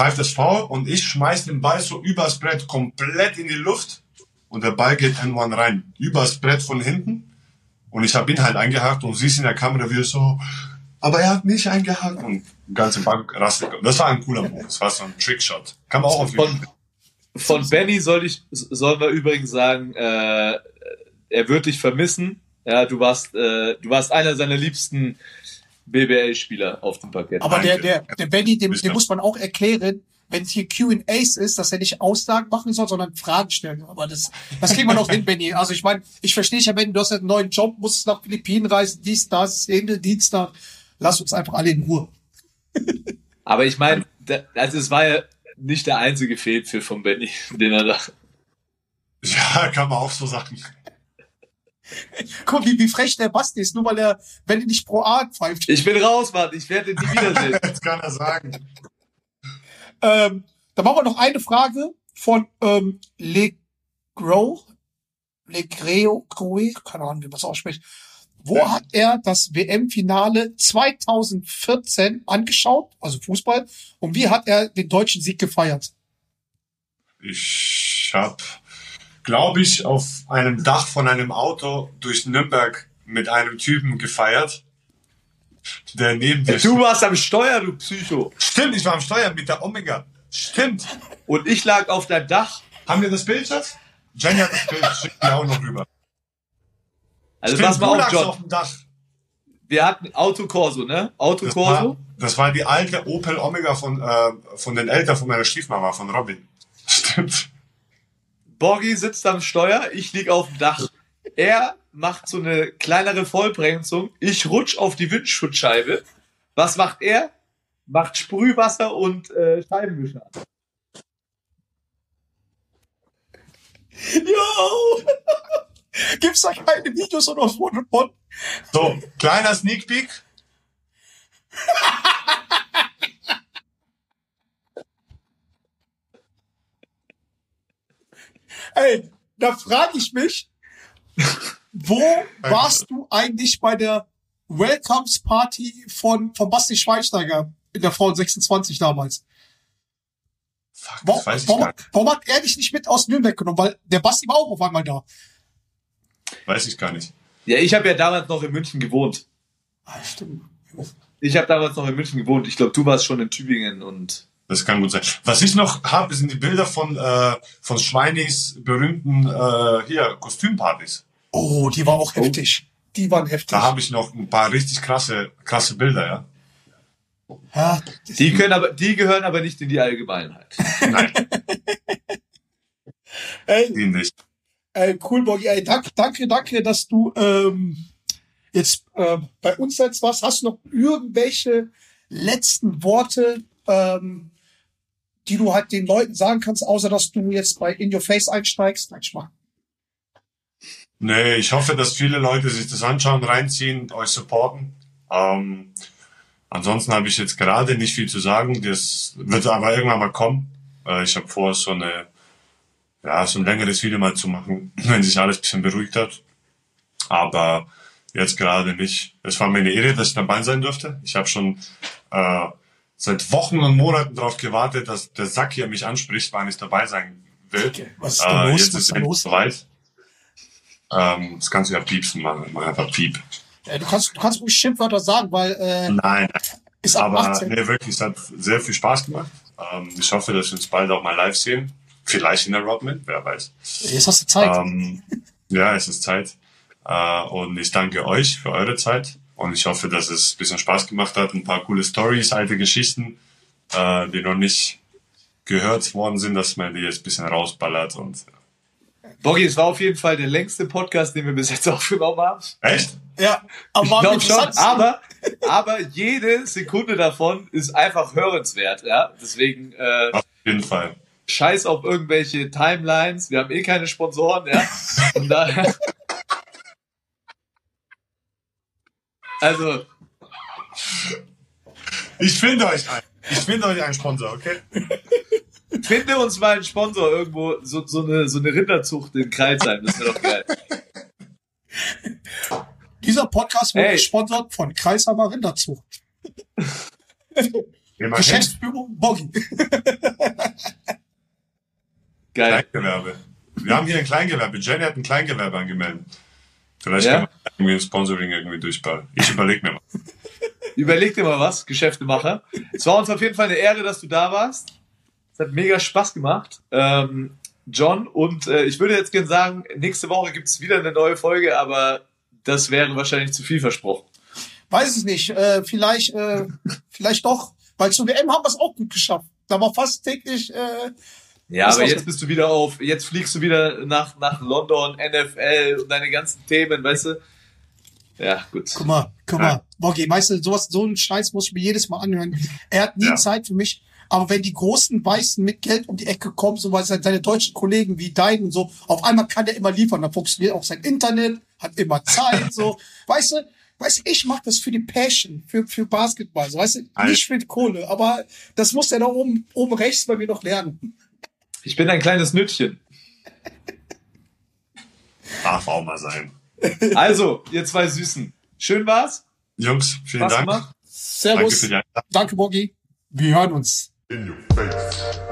pfeift das Foul und ich schmeiß den Ball so übers Brett komplett in die Luft und der Ball geht N1 rein, übers Brett von hinten und ich habe ihn halt eingehakt und siehst in der Kamera, wie er so, aber er hat mich eingehakt und ganze Bank rastet. Das war ein cooler Move, das war so ein Trickshot. Kann man auch auf Von, von Benny soll ich, sollen wir übrigens sagen, äh, er wird dich vermissen. Ja, du warst, äh, du warst einer seiner liebsten BBL-Spieler auf dem Parkett. aber der, der, der Benny, dem, dem muss man auch erklären, wenn es hier Q&As ist, dass er nicht Aussagen machen soll, sondern Fragen stellen. Aber das, das kriegen wir noch hin, Benny. Also ich meine, ich verstehe dich ja, Benny, du hast ja einen neuen Job, musst nach Philippinen reisen, dies, das, Ende, Dienstag. Lass uns einfach alle in Ruhe. Aber ich meine, also es war ja nicht der einzige Fehlpfiff von Benny, den er da. Ja, kann man auch so sagen. Guck, wie, wie frech der Basti ist, nur weil er, wenn er nicht pro A pfeift. Ich bin raus, Mann, ich werde ihn nie wiedersehen. Das kann er sagen. Ähm, da machen wir noch eine Frage von ähm, Le Grow, Le Greo, Groe, keine Ahnung, wie man es ausspricht. Wo Ja. hat er das WM-Finale 2014 angeschaut, also Fußball, und wie hat er den deutschen Sieg gefeiert? Ich hab, glaube ich, auf einem Dach von einem Auto durch Nürnberg mit einem Typen gefeiert, der neben dir Du warst am Steuer, du Psycho. Stimmt, ich war am Steuern mit der Omega. Stimmt. Und ich lag auf deinem Dach. Haben wir das Bild, Schatz? Jenny hat das Bild, schickt mir auch noch rüber. Also Stimmt, pass mal auf, John. auf dem Dach. Wir hatten Autokorso, ne? Das Autokorso. war, das war die alte Opel Omega von, äh, von den Eltern von meiner Stiefmama, von Robin. Stimmt. Borgi sitzt am Steuer, ich lieg auf dem Dach. Er macht so eine kleinere Vollbremsung. Ich rutsch auf die Windschutzscheibe. Was macht er? Macht Sprühwasser und äh, Scheibenwischer. an. Jo! Gibt's da keine Videos oder was von? So, kleiner Sneak Peek. Ey, da frage ich mich, wo warst du eigentlich bei der Welcomes Party von, von Basti Schweinsteiger in der Frauen 26 damals? Fuck, Warum, weiß ich warum, gar nicht. warum hat er dich nicht mit aus Nürnberg genommen? Weil der Basti war auch auf einmal da. Weiß ich gar nicht. Ja, ich habe ja damals noch in München gewohnt. Ah, stimmt. Ich habe damals noch in München gewohnt. Ich glaube, du warst schon in Tübingen und Das kann gut sein. Was ich noch habe, sind die Bilder von, äh, von Schweinis berühmten äh, hier Kostümpartys. Oh, die war auch heftig. Die waren heftig. Da habe ich noch ein paar richtig krasse, krasse Bilder, ja. Ja, die können aber, die gehören aber nicht in die Allgemeinheit. Nein, ey, die nicht. ey, cool, Bogi. Ey, danke, danke, danke, dass du ähm, jetzt ähm, bei uns jetzt warst. Hast du noch irgendwelche letzten Worte, ähm, die du halt den Leuten sagen kannst, außer dass du jetzt bei In Your Face einsteigst? Nein, Schmarrn. Nee, ich hoffe, dass viele Leute sich das anschauen, reinziehen, euch supporten. Ähm, ansonsten habe ich jetzt gerade nicht viel zu sagen. Das wird aber irgendwann mal kommen. Äh, ich habe vor, so eine, ja, so ein längeres Video mal zu machen, wenn sich alles ein bisschen beruhigt hat. Aber jetzt gerade nicht. Es war mir eine Ehre, dass ich dabei sein durfte. Ich habe schon äh, seit Wochen und Monaten darauf gewartet, dass der Sack hier mich anspricht, wann ich dabei sein will. Was ist Äh, los? jetzt Was ist es soweit. Ähm, das kannst du ja piepsen, machen. Mach einfach piep. Äh, du kannst, du kannst ruhig Schimpfwörter sagen, weil äh, Nein, ist ab aber 18. nee, wirklich, es hat sehr viel Spaß gemacht. Ähm, ich hoffe, dass wir uns bald auch mal live sehen. Vielleicht in der Rodman, wer weiß. Jetzt hast du Zeit. Ähm, ja, es ist Zeit. Äh, und ich danke euch für eure Zeit. Und ich hoffe, dass es ein bisschen Spaß gemacht hat. Ein paar coole Stories, alte Geschichten, äh, die noch nicht gehört worden sind, dass man die jetzt ein bisschen rausballert. Und Boggy, es war auf jeden Fall der längste Podcast, den wir bis jetzt aufgenommen haben. echt? ja, aber Ich schon, aber, aber jede Sekunde davon ist einfach hörenswert, ja. Deswegen äh, Auf jeden Fall. scheiß auf irgendwelche Timelines. Wir haben eh keine Sponsoren, ja. Von daher. Also, Ich finde euch ein. Ich finde euch einen Sponsor, okay? finde uns mal einen Sponsor irgendwo, so, so, eine, so eine Rinderzucht in Kreilsheim, das wäre doch geil. Dieser Podcast wurde Ey. gesponsert von Kreisheimer Rinderzucht. Geschäftsführung Boggy. Geil. Kleingewerbe. Wir haben hier ein Kleingewerbe. Jenny hat ein Kleingewerbe angemeldet. Vielleicht Ja? kann man irgendwie ein Sponsoring irgendwie durchbauen. Ich überlege mir mal. Überleg dir mal was, Geschäftemacher. Es war uns auf jeden Fall eine Ehre, dass du da warst. Es hat mega Spaß gemacht. Ähm, John, und äh, ich würde jetzt gerne sagen, nächste Woche gibt es wieder eine neue Folge, aber das wäre wahrscheinlich zu viel versprochen. Weiß ich nicht. Äh, vielleicht, äh, vielleicht doch. Weil zur WM haben wir es auch gut geschafft. Da war fast täglich. Äh, Ja, aber jetzt bist du wieder auf, jetzt fliegst du wieder nach, nach London, NFL und deine ganzen Themen, weißt du? Ja, gut. guck mal, guck mal. Boggy, weißt du, sowas, so einen Scheiß muss ich mir jedes Mal anhören. Er hat nie Ja. Zeit für mich. Aber wenn die großen Weißen mit Geld um die Ecke kommen, so weil seine deutschen Kollegen wie dein und so, auf einmal kann er immer liefern. Dann funktioniert auch sein Internet, hat immer Zeit, so. Weißt du, weißt du, ich mach das für die Passion, für, für Basketball, so, weißt du, nicht für die Kohle. Aber das muss er da oben, oben rechts bei mir noch lernen. Ich bin ein kleines Nüttchen. Darf auch mal sein. Also, ihr zwei Süßen. Schön war's. Jungs, vielen Spaß Dank. gemacht. Danke Servus. Einladung. Danke, Boggy. Wir hören uns. In your face.